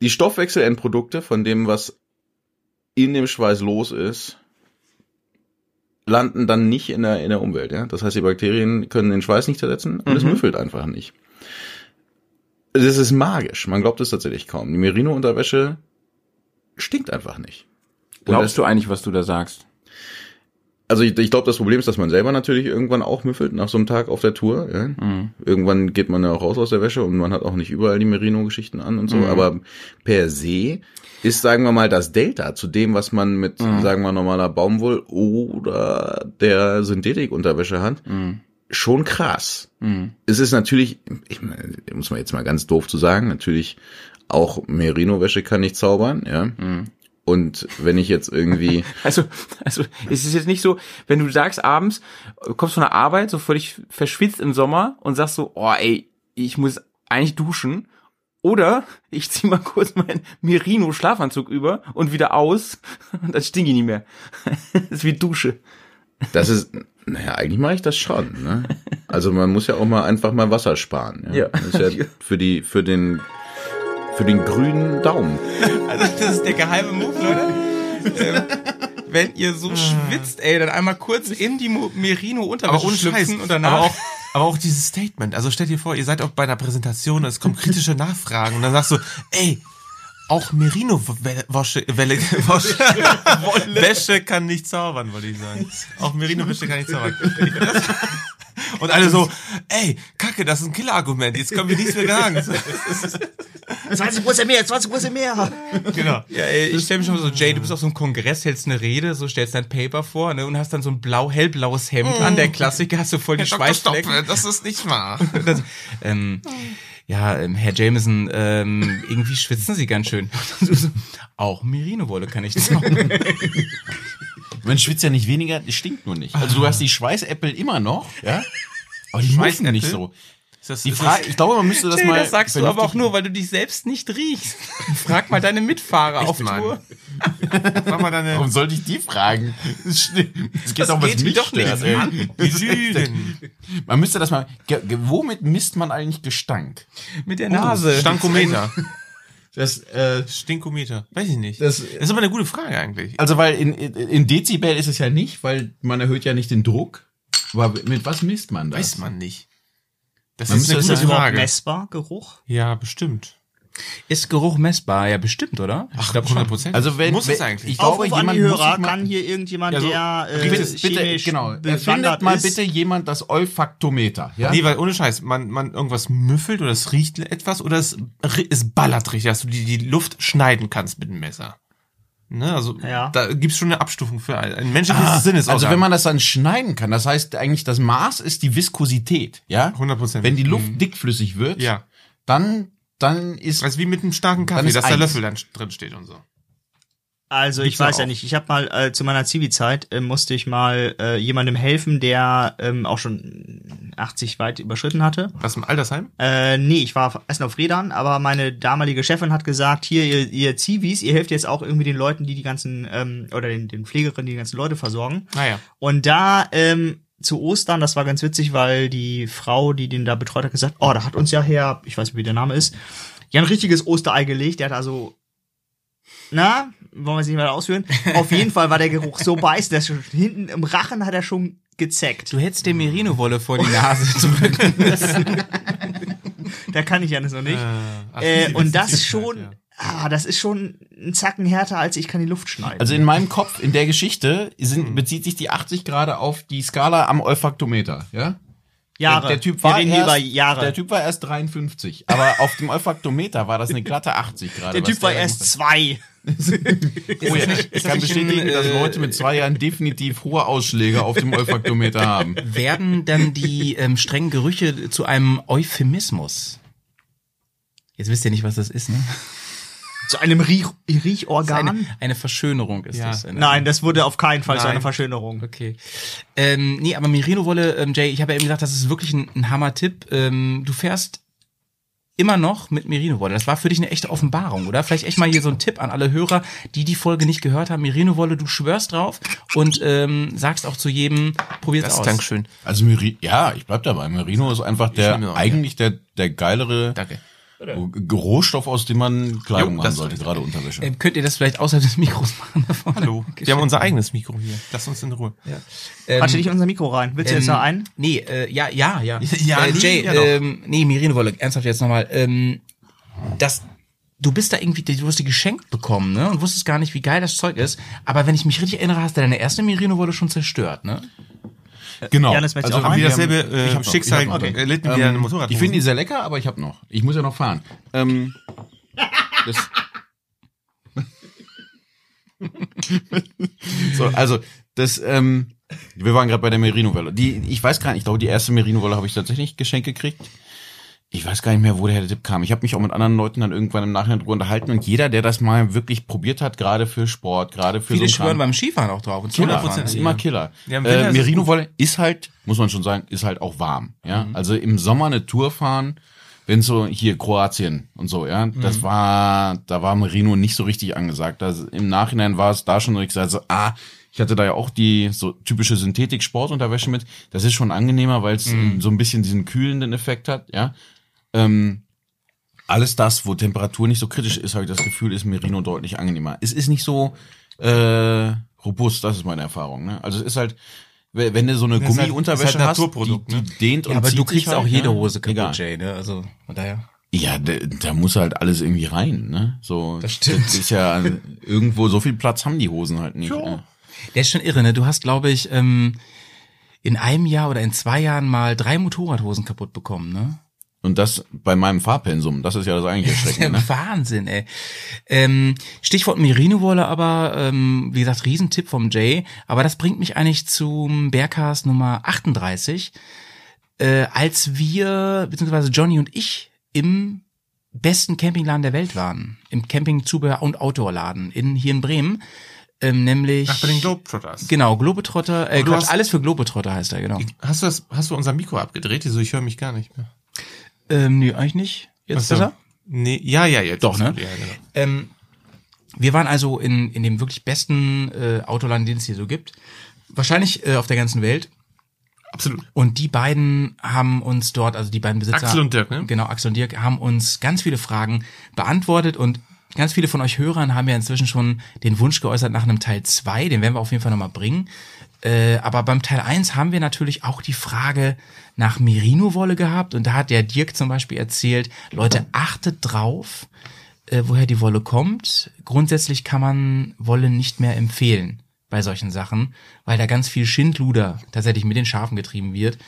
die Stoffwechselendprodukte von dem, was in dem Schweiß los ist, landen dann nicht in der, in der Umwelt. Ja? Das heißt, die Bakterien können den Schweiß nicht zersetzen und es müffelt einfach nicht. Das ist magisch. Man glaubt es tatsächlich kaum. Die Merino-Unterwäsche stinkt einfach nicht. Glaubst du eigentlich, was du da sagst? Also ich, ich glaube, das Problem ist, dass man selber natürlich irgendwann auch müffelt nach so einem Tag auf der Tour. Ja? Mhm. Irgendwann geht man ja auch raus aus der Wäsche und man hat auch nicht überall die Merino-Geschichten an und so. Mhm. Aber per se ist, sagen wir mal, das Delta zu dem, was man mit, Mhm. sagen wir, normaler Baumwoll oder der Synthetik-Unterwäsche hat, Mhm. schon krass. Mhm. Es ist natürlich, ich meine, muss man jetzt mal ganz doof zu sagen, natürlich auch Merino-Wäsche kann nicht zaubern, ja. Und wenn ich jetzt irgendwie, Also, also, es ist jetzt nicht so, wenn du sagst abends, kommst von der Arbeit, so völlig verschwitzt im Sommer und sagst so, oh ey, ich muss eigentlich duschen. Oder ich zieh mal kurz meinen Merino-Schlafanzug über und wieder aus und dann stinke ich nicht mehr. das ist wie Dusche. das ist, naja, eigentlich mache ich das schon, ne? Also man muss ja auch mal einfach mal Wasser sparen. Ja. Ja. Das ist ja für die, für den, für den grünen Daumen. Also das ist der geheime Move, Leute. ähm, wenn ihr so schwitzt, ey, dann einmal kurz in die ohne Scheiß. schlüpfen und danach... Aber auch, aber auch dieses Statement. Also stell dir vor, ihr seid auch bei einer Präsentation und es kommen kritische Nachfragen und dann sagst du, ey, auch Merino-Wäsche, Welle, Wäsche, Wäsche kann nicht zaubern, wollte ich sagen. Auch Merino-Wäsche kann nicht zaubern. Das- Und alle so, ey, Kacke, das ist ein Killerargument, jetzt können wir nichts mehr sagen. 20 Prozent mehr, 20 Prozent mehr. Genau. Ja, ey, ich stell mich schon mal so, Jay, du bist auf so einem Kongress, hältst eine Rede, so stellst dein Paper vor ne, und hast dann so ein blau, hellblaues Hemd an, der Klassiker, hast du voll die Herr Dr. Schweißflecken. Stopp, das ist nicht wahr. Das, ähm, ja, ähm, Herr Jameson, ähm, irgendwie schwitzen Sie ganz schön. Auch Merino-Wolle kann ich zaubern. Man schwitzt ja nicht weniger, es stinkt nur nicht. Also du hast die Schweißäppel immer noch, ja? Aber die muffen nicht so. Ist das, Die Frage, ich glaube, man müsste das Jay, mal. das sagst du aber auch nur, weil du dich selbst nicht riechst. Frag mal deine Mitfahrer auf Mann. Tour. das, sag mal deine, Warum sollte ich die fragen? Es geht Das auch was geht mich doch nicht. stört, Lügen. Man müsste das mal. Womit misst man eigentlich Gestank? Mit der Nase. Stankometer. Das, äh, Stinkometer. Weiß ich nicht. Das- Das, ist aber eine gute Frage eigentlich. also weil in, in, Dezibel ist es ja nicht, weil man erhöht ja nicht den Druck. Aber mit was misst man das? Weiß man nicht. Das Man ist eine gute das Frage. messbar, Geruch? Ja, bestimmt. Ist Geruch messbar? Ja, bestimmt, oder? Ach, ich glaube 100 Prozent. Also wenn, muss wenn es eigentlich. ich glaube, Aufruf die jemand muss mal- kann hier irgendjemand, Ja, so, der äh, bitte, bitte, chemisch genau. Erfindet mal ist, bitte jemand das Olfaktometer. Ja? Nee, weil ohne Scheiß, man, man irgendwas müffelt oder es riecht etwas oder es, es ballert richtig, dass du die, die Luft schneiden kannst mit dem Messer. Ne, also Ja. da gibt's schon eine Abstufung für ein, menschliches Sinnes. also wenn man das dann schneiden kann, das heißt eigentlich das Maß ist die Viskosität, ja? 100%. Wenn die Luft dickflüssig wird, ja, dann dann ist also wie mit einem starken Kaffee, dass der eins. Löffel dann drin steht und so. Also ich Gibt's ja weiß ja auch. nicht. Ich habe mal äh, zu meiner Zivi-Zeit äh, musste ich mal äh, jemandem helfen, der ähm, auch schon 80 weit überschritten hatte. Was im Altersheim? Äh, nee, ich war erst auf Rädern, aber meine damalige Chefin hat gesagt, hier ihr, ihr Zivis, ihr helft jetzt auch irgendwie den Leuten, die die ganzen ähm, oder den, den Pflegerinnen, die die ganzen Leute versorgen. Naja. Und da ähm, zu Ostern, das war ganz witzig, weil die Frau, die den da betreut hat, gesagt, oh, da hat uns ja Herr, ich weiß nicht, wie der Name ist, ja ein richtiges Osterei gelegt. Der hat also, na, wollen wir es nicht weiter ausführen? Auf jeden Fall war der Geruch so beißend, dass schon hinten im Rachen hat er schon gezeckt. Du hättest dir Merino-Wolle vor die Nase drücken müssen. Da kann ich ja das noch nicht. ach, Äh, und das ist schon, ja. Ah, das ist schon ein Zacken härter, als ich kann die Luft schneiden. also in meinem Kopf in der Geschichte sind, bezieht sich die 80 Grad auf die Skala am Olfaktometer, ja? Jahre. Der, der Typ war erst, über Jahre. Der Typ war erst 53, aber auf dem Olfaktometer war das eine glatte 80 Grad. Der Typ war da erst zwei. Oh ja, ich kann bestätigen, dass Leute mit zwei Jahren definitiv hohe Ausschläge auf dem Olfaktometer haben. Werden dann die ähm, strengen Gerüche zu einem Euphemismus? Jetzt wisst ihr nicht, was das ist, ne? Zu einem Riech Das Riechorgan? eine, eine Verschönerung ist Ja. das. Eine, Nein, das wurde auf keinen Fall so Nein. eine Verschönerung. Okay. Ähm, nee, aber Merino-Wolle, ähm, Jay, ich habe ja eben gesagt, das ist wirklich ein, ein Hammer-Tipp. Ähm, du fährst immer noch mit Merino-Wolle. Das war für dich eine echte Offenbarung, oder? Vielleicht echt mal hier so ein Tipp an alle Hörer, die die Folge nicht gehört haben. Merino-Wolle, du schwörst drauf und ähm, sagst auch zu jedem, probier's Das aus. ist Dankeschön. Also Merino, ja, ich bleib dabei. Merino ist einfach der, auch, eigentlich der, der geilere Danke. Rohstoff, aus dem man Kleidung Jo, machen das- sollte, gerade Unterwäsche. Ähm, könnt ihr das vielleicht außerhalb des Mikros machen? Da vorne? Hallo. Wir haben unser eigenes Mikro hier. Lass uns in Ruhe. Ähm, Quatsche nicht in unser Mikro rein. Willst du jetzt ähm, noch einen? Nee, äh, ja, ja, ja. Ja, äh, nee, Jay, ja ähm, nee, Merino-Wolle, ernsthaft jetzt nochmal. Ähm, das, du bist da irgendwie, du hast die geschenkt bekommen, ne? Und wusstest gar nicht, wie geil das Zeug ist. Aber wenn ich mich richtig erinnere, hast du deine erste Merino-Wolle schon zerstört, ne? Genau. Janis, möchtest du auch Haben einen? wir dasselbe ich äh, hab Schicksal ich hab noch. erlitten wie Ähm, eine Motorrad? Ich finde die sehr lecker, aber ich habe noch. Ich muss ja noch fahren. Ähm, so, also das, ähm, wir waren gerade bei der Merino-Wolle. Die, ich weiß gar nicht, ich glaube, die erste Merino-Wolle habe ich tatsächlich geschenkt gekriegt. Ich weiß gar nicht mehr, woher der Tipp kam. Ich habe mich auch mit anderen Leuten dann irgendwann im Nachhinein drüber unterhalten und jeder, der das mal wirklich probiert hat, gerade für Sport, gerade für Viele so schwören beim Skifahren auch drauf. Und Killer, 100% ist immer Killer. Ja, äh, Merino-Wolle ist halt, muss man schon sagen, ist halt auch warm. Ja, also im Sommer eine Tour fahren, wenn so hier Kroatien und so, ja, das war, da war Merino nicht so richtig angesagt. Also im Nachhinein war es da schon so, ich sage so, ah, ich hatte da ja auch die so typische Synthetik-Sportunterwäsche mit. Das ist schon angenehmer, weil es so ein bisschen diesen kühlenden Effekt hat, ja. Ähm, alles das, wo Temperatur nicht so kritisch ist, habe ich das Gefühl, ist Merino deutlich angenehmer. Es ist nicht so äh, robust, das ist meine Erfahrung. Ne? Also es ist halt, we- wenn du so eine halt- Gummiunterwäsche ist halt hast, die, die ne? dehnt und Ja, aber zieht du sich kriegst halt, auch jede ne? Hose kaputt. Jay, ne? Also, von daher. Ja, da, da muss halt alles irgendwie rein, ne? So, Das stimmt. Das ist ja irgendwo so viel Platz haben die Hosen halt nicht. Ne? Der ist schon irre, ne? Du hast, glaube ich, ähm, in einem Jahr oder in zwei Jahren mal drei Motorradhosen kaputt bekommen, ne? Und das bei meinem Fahrpensum, das ist ja das eigentliche Erschreckende. ja Ne? Wahnsinn, ey. Ähm, Stichwort Merino-Wolle, aber ähm, wie gesagt, Riesentipp vom Jay. Aber das bringt mich eigentlich zum Bergcast Nummer 38, äh, als wir, beziehungsweise Johnny und ich, im besten Campingladen der Welt waren. Im Campingzubehör- und Outdoorladen in, hier in Bremen. Ähm, nämlich. Ach, bei den Globetrotters. Genau, Globetrotter, äh, Quatsch, hast- alles für Globetrotter heißt er, genau. Hast du das, hast du unser Mikro abgedreht? Ich höre mich gar nicht mehr. Ähm, nee, eigentlich nicht. Jetzt besser? Nee, ja, ja, jetzt. Doch, ne? gut, Ja, genau. Ähm, wir waren also in, in dem wirklich besten äh, Autoland, den es hier so gibt. Wahrscheinlich äh, auf der ganzen Welt. Absolut. Und die beiden haben uns dort, also die beiden Besitzer. Axel und Dirk, ne? Genau, Axel und Dirk haben uns ganz viele Fragen beantwortet und ganz viele von euch Hörern haben ja inzwischen schon den Wunsch geäußert nach einem Teil zwei. Den werden wir auf jeden Fall nochmal bringen. Äh, aber beim Teil 1 haben wir natürlich auch die Frage nach Merino-Wolle gehabt. Und da hat der Dirk zum Beispiel erzählt, Leute, achtet drauf, äh, woher die Wolle kommt. Grundsätzlich kann man Wolle nicht mehr empfehlen bei solchen Sachen, weil da ganz viel Schindluder tatsächlich mit den Schafen getrieben wird.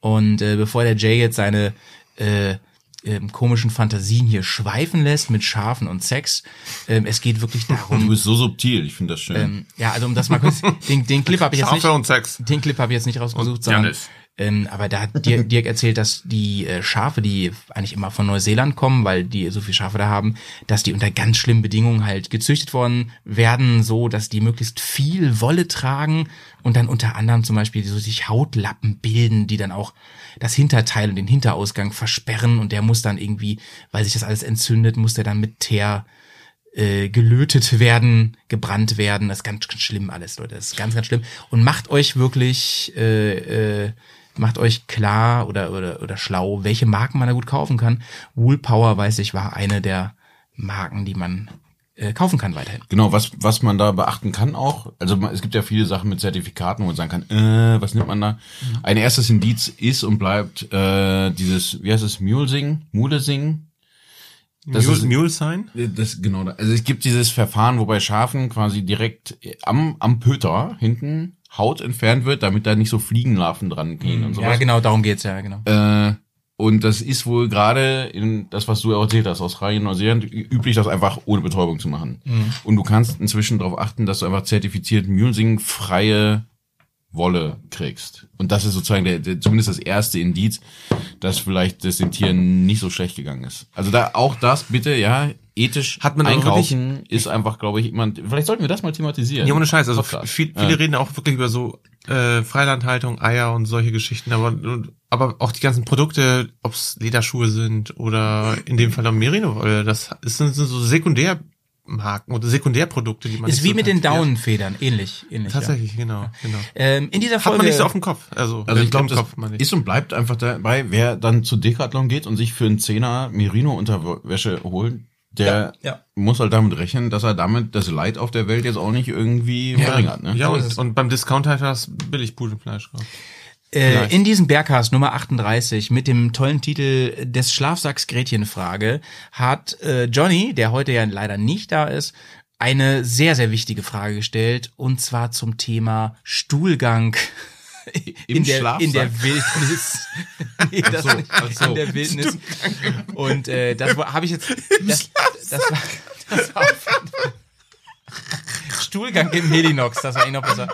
Und äh, bevor der Jay jetzt seine äh, ähm, komischen Fantasien hier schweifen lässt mit Schafen und Sex, ähm, es geht wirklich darum. Du bist so subtil, ich finde das schön. Ähm, ja, also um das mal kurz, den, den Clip habe ich jetzt Schafe nicht, und Sex. den Clip habe ich jetzt nicht rausgesucht, sondern Janis. ähm, aber da hat Dirk, Dirk erzählt, dass die äh, Schafe, die eigentlich immer von Neuseeland kommen, weil die so viel Schafe da haben, dass die unter ganz schlimmen Bedingungen halt gezüchtet worden werden, so dass die möglichst viel Wolle tragen und dann unter anderem zum Beispiel so sich Hautlappen bilden, die dann auch das Hinterteil und den Hinterausgang versperren und der muss dann irgendwie, weil sich das alles entzündet, muss der dann mit Teer äh, gelötet werden, gebrannt werden. Das ist ganz, ganz schlimm alles, Leute. Das ist ganz, ganz schlimm. Und macht euch wirklich, äh, äh, macht euch klar oder, oder, oder schlau, welche Marken man da gut kaufen kann. Woolpower, weiß ich, war eine der Marken, die man äh, kaufen kann weiterhin. Genau, was, was man da beachten kann auch, also man- es gibt ja viele Sachen mit Zertifikaten, wo man sagen kann, äh, was nimmt man da? Ein erstes Indiz ist und bleibt äh, dieses, wie heißt es, Mulesing, Mulesing? Das Mule, ist- Mule Sign? Das, genau, also es gibt dieses Verfahren, wo bei Schafen quasi direkt am, am Pöter hinten Haut entfernt wird, damit da nicht so Fliegenlarven dran gehen und sowas. Ja, genau, darum geht's ja, genau. Äh, und das ist wohl gerade in das, was du erzählt hast, Australien, Neuseeland, üblich, das einfach ohne Betäubung zu machen. Mhm. Und du kannst inzwischen darauf achten, dass du einfach zertifiziert Mulesing freie Wolle kriegst. Und das ist sozusagen der, der, zumindest das erste Indiz, dass vielleicht das den Tieren nicht so schlecht gegangen ist. Also da auch das bitte, ja, ethisch Hat man einkaufen ist einfach, glaube ich, immer. Vielleicht sollten wir das mal thematisieren. Ja, ohne Scheiß. Also viel, viele Ja. reden auch wirklich über so äh, Freilandhaltung, Eier und solche Geschichten, aber aber auch die ganzen Produkte, ob es Lederschuhe sind oder in dem Fall auch Merino-Wolle, das ist- sind, sind so Sekundärmarken oder Sekundärprodukte, die man Ist nicht wie so mit den. Ja. Daunenfedern, ähnlich, ähnlich. Tatsächlich, genau, genau. Ja. Ähm, in dieser Hat Folge man nicht so auf dem Kopf. Also, Also ich glaube, das Kopf, ist und bleibt einfach dabei, wer dann zu Decathlon geht und sich für einen Zehner Merino-Unterwäsche holt, der Ja, ja. muss halt damit rechnen, dass er damit das Leid auf der Welt jetzt auch nicht irgendwie verringert. Ne? Ja, und, und beim Discounter hat das billig Pudelfleisch gekauft. Äh, Vielleicht. in diesem Bergcast Nummer 38 mit dem tollen Titel des Schlafsacks Gretchenfrage hat äh, Johnny, der heute ja leider nicht da ist, eine sehr, sehr wichtige Frage gestellt und zwar zum Thema Stuhlgang in der, Schlafsack? in der Wildnis. nee, das so, nicht, so. in der Wildnis. Und äh, das habe ich jetzt. Das, das war, das war Stuhlgang im Helinox, das war eigentlich noch besser.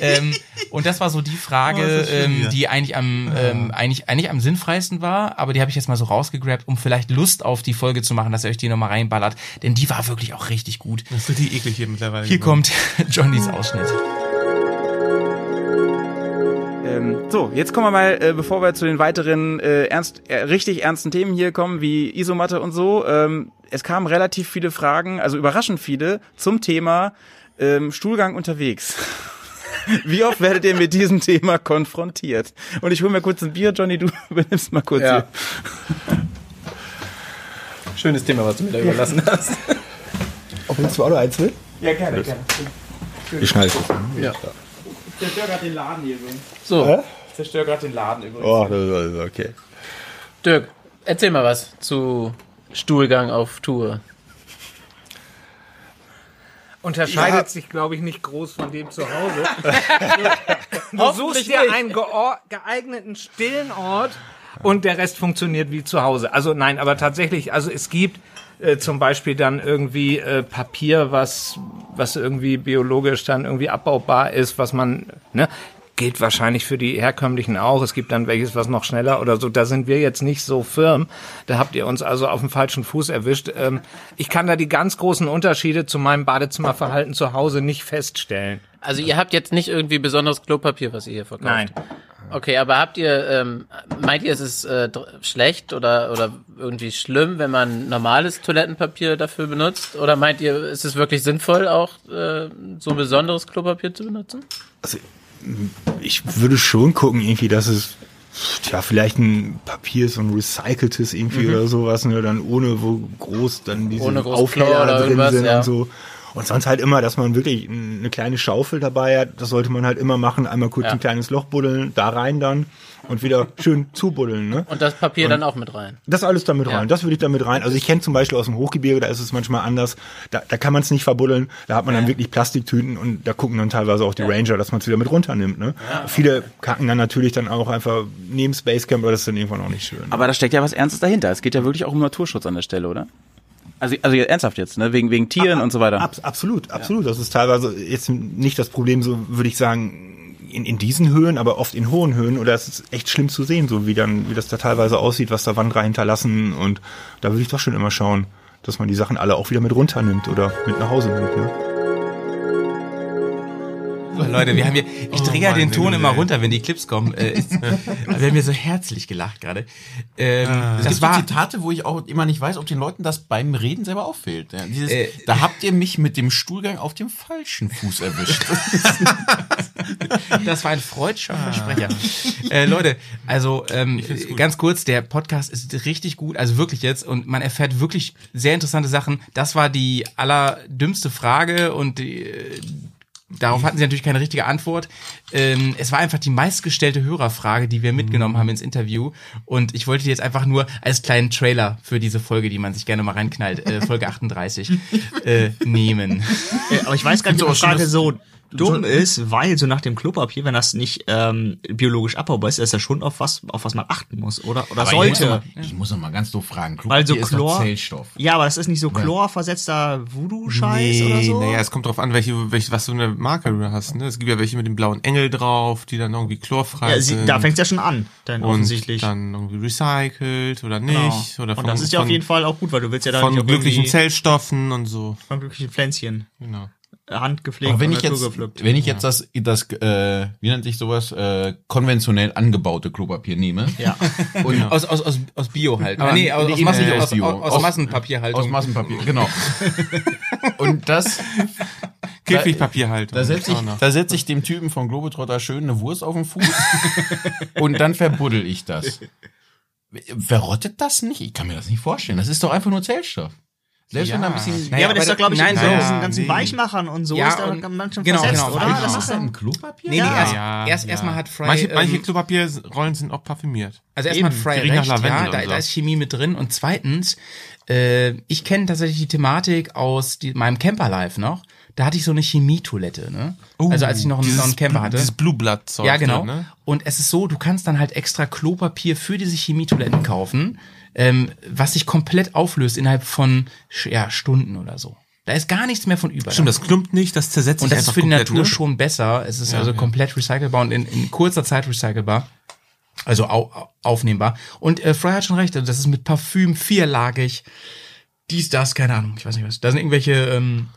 Ähm, und das war so die Frage, Oh, ähm, die eigentlich am ähm, eigentlich eigentlich am sinnfreisten war, aber die habe ich jetzt mal so rausgegrabt, um vielleicht Lust auf die Folge zu machen, dass ihr euch die nochmal reinballert, denn die war wirklich auch richtig gut. Das ist richtig eklig hier mittlerweile. Hier geworden. kommt Johnnys Ausschnitt. Ähm, so, jetzt kommen wir mal, äh, bevor wir zu den weiteren äh, ernst, äh, richtig ernsten Themen hier kommen, wie Isomatte und so. Ähm, es kamen relativ viele Fragen, also überraschend viele, zum Thema ähm, Stuhlgang unterwegs. Wie oft werdet ihr mit diesem Thema konfrontiert? Und ich hole mir kurz ein Bier, Johnny, du übernimmst mal kurz Ja. Schönes Thema, was du mir da überlassen hast. Ob du auch noch eins hier. Ja, gerne, gerne. Ich schneide es. Ja. Ich zerstör gerade den Laden hier übrigens. So, Hä? Ich zerstör gerade den Laden übrigens. Oh, das ist okay. Dirk, erzähl mal was zu Stuhlgang auf Tour. Unterscheidet sich, glaube ich, nicht groß von dem zu Hause. du suchst dir einen geeigneten stillen Ort und der Rest funktioniert wie zu Hause. Also nein, aber tatsächlich, also es gibt äh, zum Beispiel dann irgendwie äh, Papier, was, was irgendwie biologisch dann irgendwie abbaubar ist, was man, ne, gilt wahrscheinlich für die herkömmlichen auch. Es gibt dann welches, was noch schneller oder so. Da sind wir jetzt nicht so firm. Da habt ihr uns also auf dem falschen Fuß erwischt. Ähm, ich kann da die ganz großen Unterschiede zu meinem Badezimmerverhalten zu Hause nicht feststellen. Also ihr habt jetzt nicht irgendwie besonderes Klopapier, was ihr hier verkauft? Nein. Okay, aber habt ihr, ähm, meint ihr, es ist äh, schlecht oder, oder irgendwie schlimm, wenn man normales Toilettenpapier dafür benutzt? Oder meint ihr, ist es wirklich sinnvoll, auch äh, so besonderes Klopapier zu benutzen? Also, ich würde schon gucken, irgendwie, dass es ja vielleicht ein Papier ist, so ein recyceltes irgendwie Mhm. oder sowas, ne, dann ohne wo groß dann diese oder drin irgendwas, sind ja. und so. Und sonst halt immer, dass man wirklich eine kleine Schaufel dabei hat. Das sollte man halt immer machen. Einmal kurz Ja. ein kleines Loch buddeln, da rein dann und wieder schön zubuddeln. Ne? Und das Papier Und dann auch mit rein. Das alles damit rein. Das würde ich damit rein. Also ich kenne zum Beispiel aus dem Hochgebirge, da ist es manchmal anders. Da, da kann man es nicht verbuddeln. Da hat man dann wirklich Plastiktüten und da gucken dann teilweise auch die Ranger, dass man es wieder mit runternimmt. Ne? Viele kacken dann natürlich dann auch einfach neben Spacecamp, aber das ist dann irgendwann auch nicht schön. Aber da steckt ja was Ernstes dahinter. Es geht ja wirklich auch um Naturschutz an der Stelle, oder? Also, also jetzt ernsthaft jetzt, ne? Wegen, wegen Tieren und so weiter. Abs absolut, absolut. Das ist teilweise jetzt nicht das Problem, so würde ich sagen, in, in diesen Höhen, aber oft in hohen Höhen. Oder es ist echt schlimm zu sehen, so wie dann, wie das da teilweise aussieht, was da Wanderer hinterlassen. Und da würde ich doch schon immer schauen, dass man die Sachen alle auch wieder mit runternimmt oder mit nach Hause nimmt. Ne? Leute, wir haben hier, ich Oh, drehe ja den Ton immer runter, wenn die Clips kommen. Äh, ist, wir haben hier so herzlich gelacht gerade. Ähm, Es das gibt so war, Zitate, wo ich auch immer nicht weiß, ob den Leuten das beim Reden selber auffällt. Ja, dieses, Äh, da habt ihr mich mit dem Stuhlgang auf dem falschen Fuß erwischt. das war ein freudscher Versprecher. Äh, Leute, also ähm, ganz kurz, der Podcast ist richtig gut, also wirklich jetzt und man erfährt wirklich sehr interessante Sachen. Das war die allerdümmste Frage und die, äh, darauf hatten sie natürlich keine richtige Antwort. Ähm, es war einfach die meistgestellte Hörerfrage, die wir mitgenommen haben ins Interview und ich wollte die jetzt einfach nur als kleinen Trailer für diese Folge, die man sich gerne mal reinknallt, äh, Folge 38, äh, nehmen. Äh, aber ich weiß gar nicht, ob So, die Frage schönes- so dumm ist, weil so nach dem Klopapier, wenn das nicht ähm, biologisch abbaubar ist, ist das schon auf was, auf was man achten muss, oder? Oder Aber Ich muss, sollte. noch mal, ich muss noch mal ganz doof fragen. Weil so Klopapier ist Chlor. Zellstoff. Ja, aber das ist nicht so chlorversetzter Voodoo-Scheiß oder so. naja, es kommt drauf an, welche, welche, was für eine Marke du hast. Ne? Es gibt ja welche mit dem blauen Engel drauf, die dann irgendwie chlorfrei Ja, sie, sind. da fängt's ja schon an, dann und offensichtlich. dann irgendwie recycelt oder Genau. nicht. Oder Und das ist ja auf jeden Fall auch gut, weil du willst ja da von glücklichen Zellstoffen und so. Von glücklichen Pflänzchen. Genau. Handgepflegt Aber wenn ich jetzt, naturgepflückt. wenn ich jetzt das, das, äh, wie nennt sich sowas, äh, konventionell angebaute Klopapier nehme. Ja. Und Aus, aus, aus, aus Bio halt. Aber Ah, nee, aus, aus, eben Massen, nicht aus, Bio. aus, aus Massenpapierhaltung. Aus Massenpapier, genau. Und das Käfigpapierhaltung. Da setze ich, da setz ich dem Typen von Globetrotter schön eine Wurst auf den Fuß und dann verbuddel ich das. Verrottet das nicht? Ich kann mir das nicht vorstellen. Das ist doch einfach nur Zellstoff. Selbst wenn da ein bisschen. ja, aber das ist doch, glaube ich, nein, in so ja, diesen ganzen nee. Weichmachern und so Ja, ist da und- manchmal genau, versetzt, genau. oder? Weichmacher Das ist im Klopapier? Nee, nee, Ja. erst, Ja, erst ja. erstmal hat Fry. Manche, manche ähm, Klopapierrollen sind auch parfümiert. Also erstmal hat Fry recht, Lavendel ja, da, so. da ist Chemie mit drin. Und zweitens, äh, ich kenne tatsächlich die Thematik aus die, meinem Camperlife noch. Da hatte ich so eine Chemietoilette, ne? Oh, also als ich noch einen, dieses noch einen Camper hatte. dieses Blue Blood Zeug Ja, genau. ne? Und es ist so, du kannst dann halt extra Klopapier für diese Chemietoiletten kaufen, ähm, was sich komplett auflöst innerhalb von ja, Stunden oder so. Da ist gar nichts mehr von über. Stimmt, das klumpt nicht, das zersetzt Und sich das ist für die Natur ne? schon besser. Es ist Ja, also ja. komplett recycelbar und in, in kurzer Zeit recycelbar. Also au, au, aufnehmbar. Und äh, Fry hat schon recht, also das ist mit Parfüm vierlagig. Dies, das, keine Ahnung, ich weiß nicht was. Da sind irgendwelche ähm,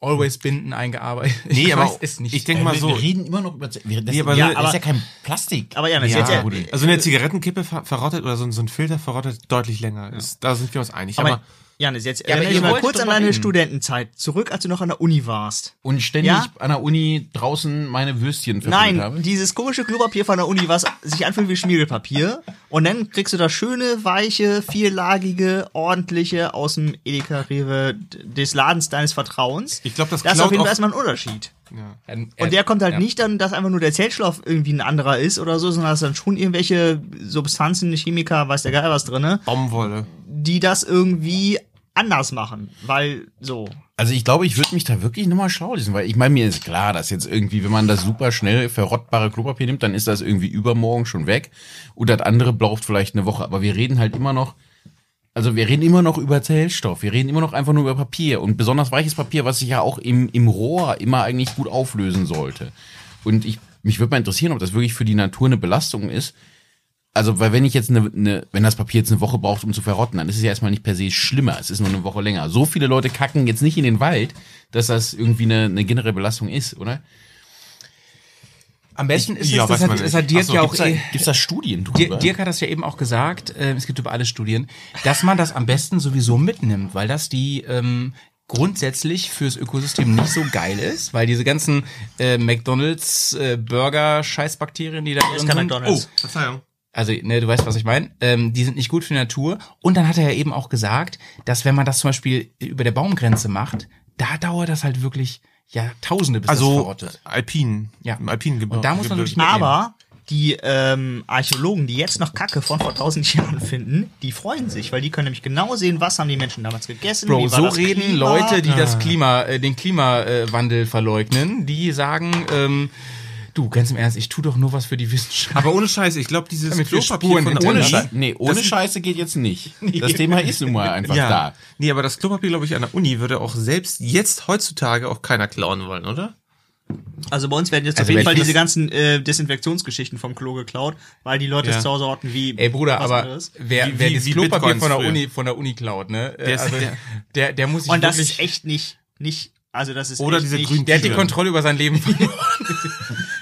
Always-Binden eingearbeitet. Nee, ich aber weiß es nicht. ich denke mal wir, so. wir reden immer noch über. Wir, das, Nee, aber ja, so- das ist ja kein Plastik. Aber ja, das Ja, ist ja, also eine Zigarettenkippe ver verrottet oder so, ein- so ein Filter verrottet deutlich länger. Ist, da sind wir uns einig. aber, Aber, Janis, jetzt Ja, erinnere dich mal kurz an deine reden. Studentenzeit. Zurück, als du noch an der Uni warst. Und ständig Ja? an der Uni draußen meine Würstchen Nein, habe. dieses komische Klopapier von der Uni, was sich anfühlt wie Schmiergelpapier. Und dann kriegst du das schöne, weiche, vierlagige, ordentliche aus dem Edeka Rewe des Ladens deines Vertrauens. Ich glaub, das Das ist auf jeden Fall erstmal ein Unterschied. ja. Ähm, Und äh, der kommt halt ja. nicht dann, dass einfach nur der Zellstoff irgendwie ein anderer ist oder so, sondern dass dann schon irgendwelche Substanzen, Chemiker, weiß der Geil was drinne, Baumwolle. die das irgendwie anders machen. Weil so. Also ich glaube, ich würde mich da wirklich nochmal schlau lesen, weil ich meine, mir ist klar, dass jetzt irgendwie, wenn man das super schnell verrottbare Klopapier nimmt, dann ist das irgendwie übermorgen schon weg und das andere braucht vielleicht eine Woche. Aber wir reden halt immer noch, also wir reden immer noch über Zellstoff, wir reden immer noch einfach nur über Papier und besonders weiches Papier, was sich ja auch im, im Rohr immer eigentlich gut auflösen sollte. Und ich, mich würde mal interessieren, ob das wirklich für die Natur eine Belastung ist. Also, weil wenn ich jetzt eine, eine, wenn das Papier jetzt eine Woche braucht, um zu verrotten, dann ist es ja erstmal nicht per se schlimmer. Es ist nur eine Woche länger. So viele Leute kacken jetzt nicht in den Wald, dass das irgendwie eine, eine generelle Belastung ist, oder? Am besten ist Ja, es, weiß das hat, das hat Dirk so, ja auch gibt's da, gibt's da Studien drüber? Dirk, hat das ja eben auch gesagt, äh, es gibt über alle Studien, dass man das am besten sowieso mitnimmt, weil das die ähm, grundsätzlich fürs Ökosystem nicht so geil ist, weil diese ganzen äh, McDonalds äh, Burger Scheißbakterien, die da drin sind, McDonald's. Oh, Verzeihung. Also ne, du weißt, was ich meine, ähm, die sind nicht gut für die Natur. Und dann hat er ja eben auch gesagt, dass wenn man das zum Beispiel über der Baumgrenze macht, da dauert das halt wirklich Jahrtausende, bis das Also verrottet. Alpin. Ja. Im Alpinen Und da muss man wirklich mitnehmen. Aber die ähm, Archäologen, die jetzt noch Kacke von vor tausend Jahren finden, die freuen sich, weil die können nämlich genau sehen, was haben die Menschen damals gegessen. Bro, wie war so das reden Klima. Leute, die das Ah. Klima, äh, den Klimawandel verleugnen, die sagen, ähm, du, ganz im Ernst, ich tu doch nur was für die Wissenschaft. Aber ohne Scheiß, ich glaube, dieses Damit Klopapier Spuren von der. Ohne, Schei nee, ohne Scheiße geht jetzt nicht. Das Thema ist nun mal einfach ja. da. Nee, aber das Klopapier, glaube ich, an der Uni würde auch selbst jetzt heutzutage auch keiner klauen wollen, oder? Also bei uns werden jetzt Also auf jeden Fall diese ganzen äh, Desinfektionsgeschichten vom Klo geklaut, weil die Leute Ja. es zu Hause orten wie. Ey Bruder, was aber anderes. wer, Wie- wer wie- das wie Klopapier von der. Uni, von der Uni klaut, ne? Der ist- also, der- der, der muss sich Und das ist echt nicht, nicht, also das ist Oder diese nicht, grünen der hat die. Kontrolle über sein Leben verloren.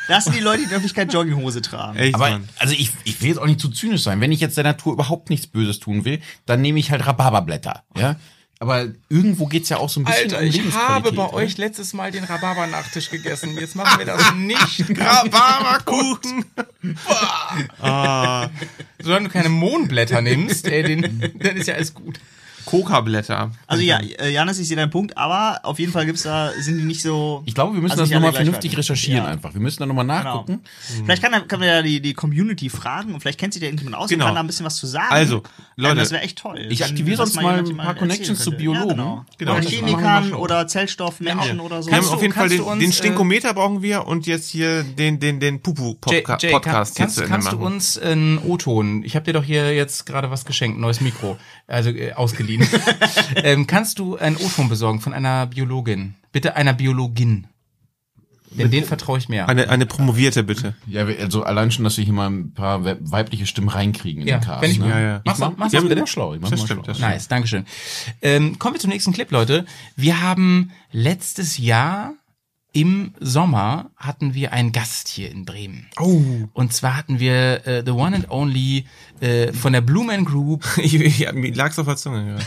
Das sind die Leute, die wirklich keine Jogginghose tragen. Echt, Aber Mann. also ich, ich will jetzt auch nicht zu zynisch sein. Wenn ich jetzt der Natur überhaupt nichts Böses tun will, dann nehme ich halt Rhabarberblätter. Ja. Aber irgendwo geht's ja auch so ein bisschen Alter, um ich habe bei ne? euch letztes Mal den Rhabarber-Nachtisch gegessen. Jetzt machen wir das nicht. Rhabarberkuchen. ah, Solange du keine Mohnblätter nimmst, ey, den, dann ist ja alles gut. Coca-Blätter. Also ja, äh, Janis, ich sehe deinen Punkt, aber auf jeden Fall gibt's da, sind die nicht so. Ich glaube, wir müssen also das nochmal vernünftig recherchieren Ja. einfach. Wir müssen da nochmal Genau. nachgucken. Vielleicht kann, kann man ja die, die Community fragen und vielleicht kennt sich da irgendjemand aus Genau. und kann da ein bisschen was zu sagen. Also, Leute, ähm, das wäre echt toll. ich aktiviere das sonst mal ein paar Connections zu. Biologen. Ja, genau. Genau. Oder Chemikern oder Zellstoffmenschen oder so. Wir haben Kannst auf jeden Fall den, uns, den äh, Stinkometer brauchen wir und jetzt hier den, den, den Pupu-Podcast hier kannst, zu Ende kannst du uns einen O-Ton, ich habe dir doch hier jetzt gerade was geschenkt, ein neues Mikro, also äh, ausgeliehen. ähm, kannst du einen O-Ton besorgen von einer Biologin? Bitte einer Biologin. Denn den vertraue ich mehr. Eine, eine promovierte, bitte. Ja, also allein schon, dass wir hier mal ein paar we- weibliche Stimmen reinkriegen in Ja, den Cast. wenn ich- ne? Ja, ja. Ich Mach's mach, mach's doch, bitte. schlau. Ich mach Das mal stimmt, schlau. das Nice, Dankeschön. Ähm, kommen wir zum nächsten Clip, Leute. Wir haben letztes Jahr im Sommer hatten wir einen Gast hier in Bremen. Oh. Und zwar hatten wir äh, the one and only äh, von der Blue Man Group Ich, ich, mir lag's auf der Zunge. Ja.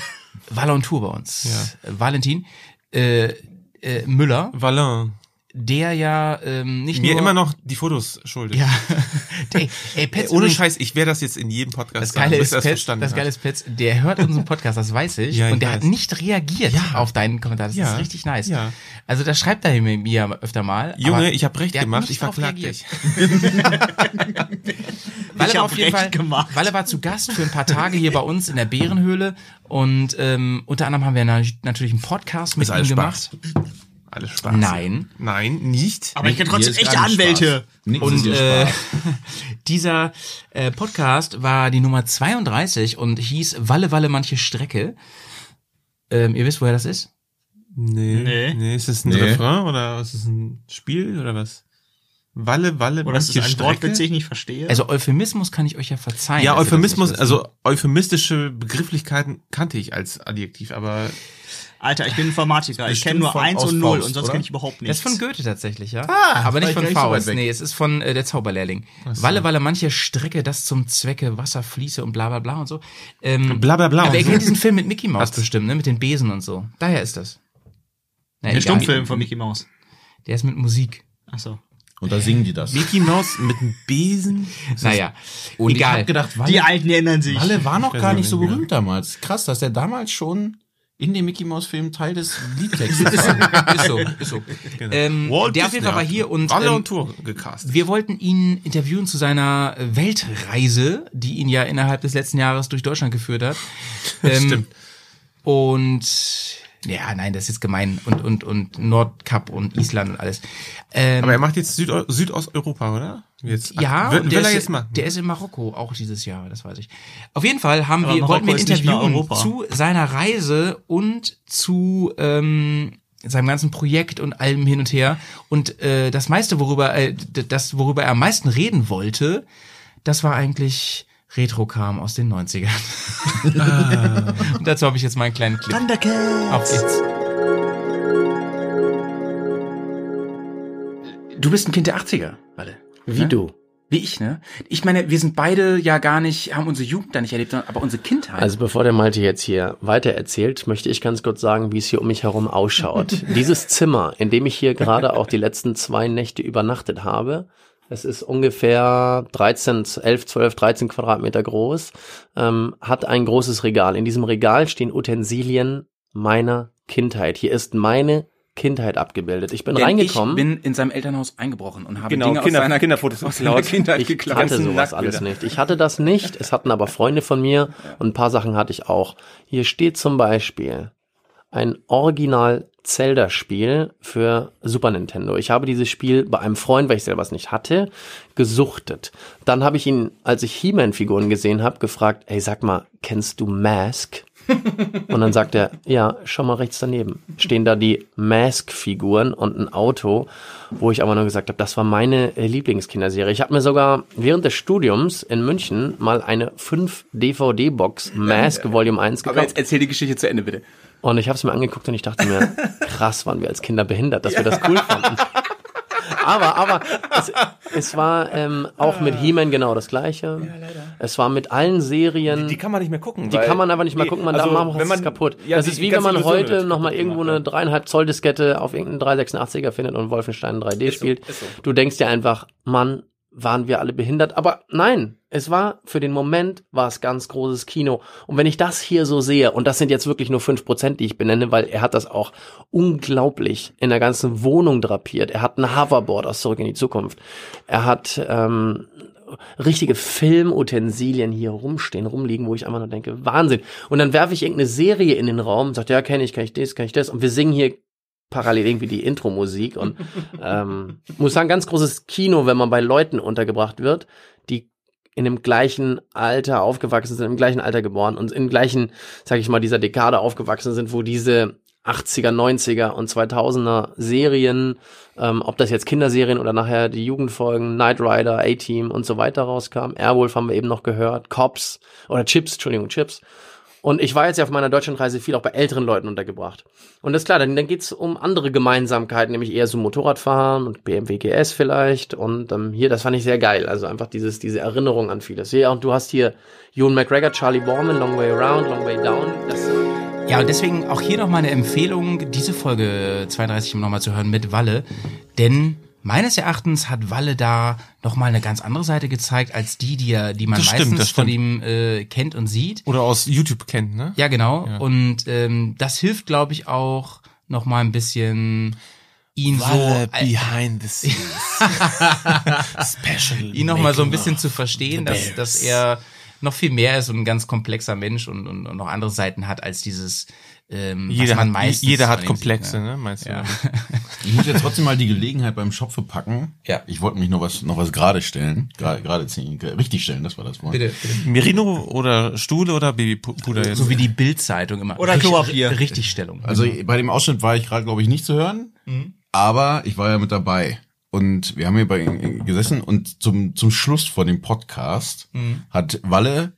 Valentour bei uns. Ja. Äh, Valentin äh, äh, Müller, Valin. Der ja ähm, nicht Mir nur immer noch die Fotos schuldig. ja, ey, ey Pets ohne Scheiß, ich werde das jetzt in jedem Podcast Das Geile bis ist, er Petz, verstanden das. Geile ist, Petz, der hört unseren Podcast, das weiß ich. Ja, ich und der weiß. hat nicht reagiert auf deinen Kommentar. Das Ja. ist richtig nice. Ja. Also da schreibt er mir mir öfter mal. Junge, ich habe recht gemacht, ich verklag dich. Walle Ich war hab auf jeden Fall, gemacht. Walle war zu Gast für ein paar Tage hier bei uns in der Bärenhöhle und ähm, unter anderem haben wir na- natürlich einen Podcast mit ihm gemacht. Spaß. Alles Spaß. Nein. Nein, nicht. Aber ich kenne trotzdem ist echte Anwälte. Spaß. Und ist äh, dieser äh, Podcast war die Nummer 32 und hieß Walle Walle manche Strecke. Ähm, ihr wisst, woher das ist? Nee. Nee. Nee, ist das ein Nee. Refrain oder ist es ein Spiel oder was? Walle, Walle, Oder ist das manche ein Strecke? Wortwitz, den ich nicht verstehe? Also Euphemismus kann ich euch ja verzeihen. Ja, das Euphemismus, also euphemistische Begrifflichkeiten kannte ich als Adjektiv, aber Alter, ich bin Informatiker. Ich kenne nur von- eins aus und null Faust, und sonst kenne ich überhaupt Das nichts. ist von Goethe tatsächlich, ja. Ah, aber nicht von ich so Faust. weg. nee, es ist von äh, der Zauberlehrling. Walle, Walle, manche Strecke, das zum Zwecke Wasser fließe und bla bla bla und so. Ähm, Bla, bla, bla Aber und ihr so. kennt diesen Film mit Mickey Mouse bestimmt, ne? Mit den Besen und so. Daher ist das. Na, Der egal. Stummfilm von Mickey Mouse. Der ist mit Musik. Achso. Und da singen die das. Mickey Mouse mit einem Besen. Naja, Und ich egal. hab gedacht, Walle, Die Alten erinnern sich. Walle war noch gar nicht so berühmt damals. Krass, dass der damals schon in dem Mickey Mouse Film Teil des Liedtextes ist, so, ist so. Ähm, Walt der auf jeden Fall war hier und ähm, und Tour gecastet. wir wollten ihn interviewen zu seiner Weltreise, die ihn ja innerhalb des letzten Jahres durch Deutschland geführt hat. Ähm, Stimmt. Und ja, nein, das ist jetzt gemein. Und, und, und Nordkap und Island und alles. Ähm, Aber er macht jetzt Süd Südosteuropa, oder? Jetzt, ja, will, und will der, er ist, jetzt machen? der ist in Marokko auch dieses Jahr, das weiß ich. Auf jeden Fall haben Aber wir, wollten wir ein Marokko ist nicht mehr Interview Europa. zu seiner Reise und zu ähm, seinem ganzen Projekt und allem hin und her. Und äh, das meiste, worüber äh, das, worüber er am meisten reden wollte, das war eigentlich Retro-Kram aus den 90ern. Ah. und dazu habe ich jetzt mal einen kleinen Clip. Thundercats. Auf geht's. Du bist ein Kind der 80er, warte. Wie du. Wie ich, ne? Ich meine, wir sind beide ja gar nicht, haben unsere Jugend da nicht erlebt, aber unsere Kindheit. Also bevor der Malte jetzt hier weiter erzählt, möchte ich ganz kurz sagen, wie es hier um mich herum ausschaut. Dieses Zimmer, in dem ich hier gerade auch die letzten zwei Nächte übernachtet habe, es ist ungefähr 13, 11, 12, 13 Quadratmeter groß, ähm, hat ein großes Regal. In diesem Regal stehen Utensilien meiner Kindheit. Hier ist meine Kindheit abgebildet. Ich bin Denn reingekommen. Ich bin in seinem Elternhaus eingebrochen und habe Genau, Dinge Kinder- aus seiner Kinderfotos aus seiner Kindheit ich geklaut. hatte Ganzen sowas alles nicht. Ich hatte das nicht. Es hatten aber Freunde von mir und ein paar Sachen hatte ich auch. Hier steht zum Beispiel ein Original Zelda-Spiel für Super Nintendo. Ich habe dieses Spiel bei einem Freund, weil ich selber es nicht hatte, gesuchtet. Dann habe ich ihn, als ich He-Man-Figuren gesehen habe, gefragt, ey, sag mal, kennst du Mask? Und dann sagt er, ja, schau mal rechts daneben. Stehen da die Mask-Figuren und ein Auto, wo ich aber nur gesagt habe, das war meine äh, Lieblingskinderserie. Ich habe mir sogar während des Studiums in München mal eine 5-DVD-Box Mask Volume 1 gekauft. Aber jetzt erzähl die Geschichte zu Ende, bitte. Und ich habe es mir angeguckt und ich dachte mir, krass waren wir als Kinder behindert, dass wir das cool fanden. Aber, aber es, es war ähm, auch mit He-Man genau das gleiche. Es war mit allen Serien. Die kann man nicht mehr gucken. Die kann man einfach nicht mehr Nee, gucken, man also, darf machen, man- es kaputt. Ja, das die- ist die wie wenn man heute nochmal irgendwo eine dreieinhalb Zoll Diskette auf irgendeinen 386er findet und Wolfenstein 3D spielt. ist so. Du denkst dir einfach, Mann, waren wir alle behindert. Aber nein, es war für den Moment war es ganz großes Kino. Und wenn ich das hier so sehe, und das sind jetzt wirklich nur fünf Prozent, die ich benenne, weil er hat das auch unglaublich in der ganzen Wohnung drapiert. Er hat ein Hoverboard aus Zurück in die Zukunft. Er hat ähm, richtige Filmutensilien hier rumstehen, rumliegen, wo ich einfach nur denke, Wahnsinn. Und dann werfe ich irgendeine Serie in den Raum sage, ja, kenne ich, kenne ich das, kenne ich das. Und wir singen hier parallel irgendwie die Intro-Musik und ähm, muss sagen, ganz großes Kino, wenn man bei Leuten untergebracht wird, die in dem gleichen Alter aufgewachsen sind, im gleichen Alter geboren und im gleichen, sag ich mal, dieser Dekade aufgewachsen sind, wo diese 80er, 90er und 2000er Serien, ähm, ob das jetzt Kinderserien oder nachher die Jugendfolgen, Knight Rider, A-Team und so weiter rauskamen. Airwolf haben wir eben noch gehört, Cops oder Chips, Entschuldigung, Chips. Und ich war jetzt ja auf meiner Deutschlandreise viel auch bei älteren Leuten untergebracht. Und das ist klar, dann, dann geht's um andere Gemeinsamkeiten, nämlich eher so Motorradfahren und BMW GS vielleicht. Und ähm, hier, das fand ich sehr geil. Also einfach dieses, diese Erinnerung an vieles. Ja, und du hast hier Ewan McGregor, Charlie Borman, Long Way Around, Long Way Down. Das, Ja, und deswegen auch hier nochmal eine Empfehlung, diese Folge 32 nochmal zu hören mit Walle. Denn meines Erachtens hat Walle da nochmal eine ganz andere Seite gezeigt, als die, die, er, die man Das stimmt, meistens das von stimmt. ihm äh, kennt und sieht. Oder aus YouTube kennt, ne? Ja, genau. Ja. Und ähm, das hilft, glaube ich, auch nochmal ein bisschen ihn Walle so behind the scenes. Special. ihn noch mal so ein bisschen zu verstehen, dass, dass er noch viel mehr ist und ein ganz komplexer Mensch und, und, und noch andere Seiten hat als dieses, ähm, was Jeder hat- meistens jeder hat Komplexe, sieht, ne, meinst du, Ja. oder Ich muss jetzt trotzdem mal die Gelegenheit beim Schopfe packen. Ja. Ich wollte mich noch was, noch was gerade stellen. Gerade, gerade ziehen. Richtig stellen, das war das Wort. Bitte, bitte. Merino oder Stuhle oder Babypuder jetzt? So wie die Bildzeitung immer. Oder Richtig- Klopapier. Richtigstellung. Also bei dem Ausschnitt war ich gerade, glaube ich, nicht zu hören, aber ich war ja mit dabei. Und wir haben hier bei ihm gesessen und zum, zum Schluss von dem Podcast Mhm. hat Walle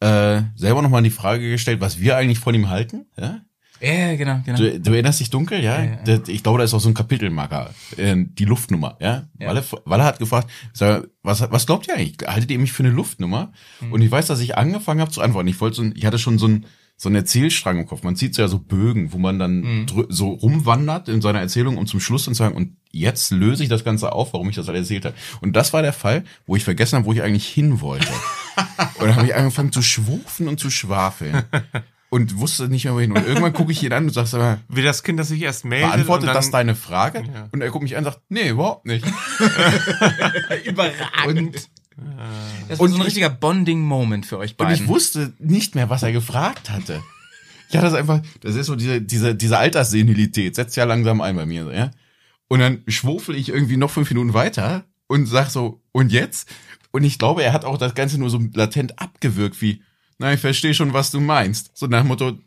äh, selber nochmal die Frage gestellt, was wir eigentlich von ihm halten. Ja? ja, genau, genau. Du, du erinnerst dich dunkel, ja? Ja, ja. Ich glaube, da ist auch so ein Kapitelmarker, äh, die Luftnummer, ja? Walle, Walle hat gefragt, sag, was, was glaubt ihr eigentlich? Haltet ihr mich für eine Luftnummer? Mhm. Und ich weiß, dass ich angefangen habe zu antworten. Ich wollte so, ein- ich hatte schon so ein so einen Erzählstrang im Kopf. Man sieht so ja so Bögen, wo man dann Mhm. so rumwandert in seiner Erzählung, um zum Schluss dann zu sagen, und jetzt löse ich das Ganze auf, warum ich das alles erzählt habe. Und das war der Fall, wo ich vergessen habe, wo ich eigentlich hin wollte. und dann habe ich angefangen zu schwufen und zu schwafeln. Und wusste nicht mehr wohin. Und irgendwann gucke ich ihn an und sagst aber, Wie das Kind, das sich erst meldet. beantwortet dann, das deine Frage? Ja. Und er guckt mich an und sagt, nee, überhaupt nicht. Überragend. Und, Das war und so ein ich- richtiger Bonding-Moment für euch und beiden. ich wusste nicht mehr, was er gefragt hatte. Ja, das ist einfach, das ist so diese, diese, diese Alterssenilität, setzt ja langsam ein bei mir, ja. Und dann schwurfel ich irgendwie noch fünf Minuten weiter und sag so, und jetzt? Und ich glaube, er hat auch das Ganze nur so latent abgewirkt, wie, na, ich verstehe schon, was du meinst. So nach dem Motto,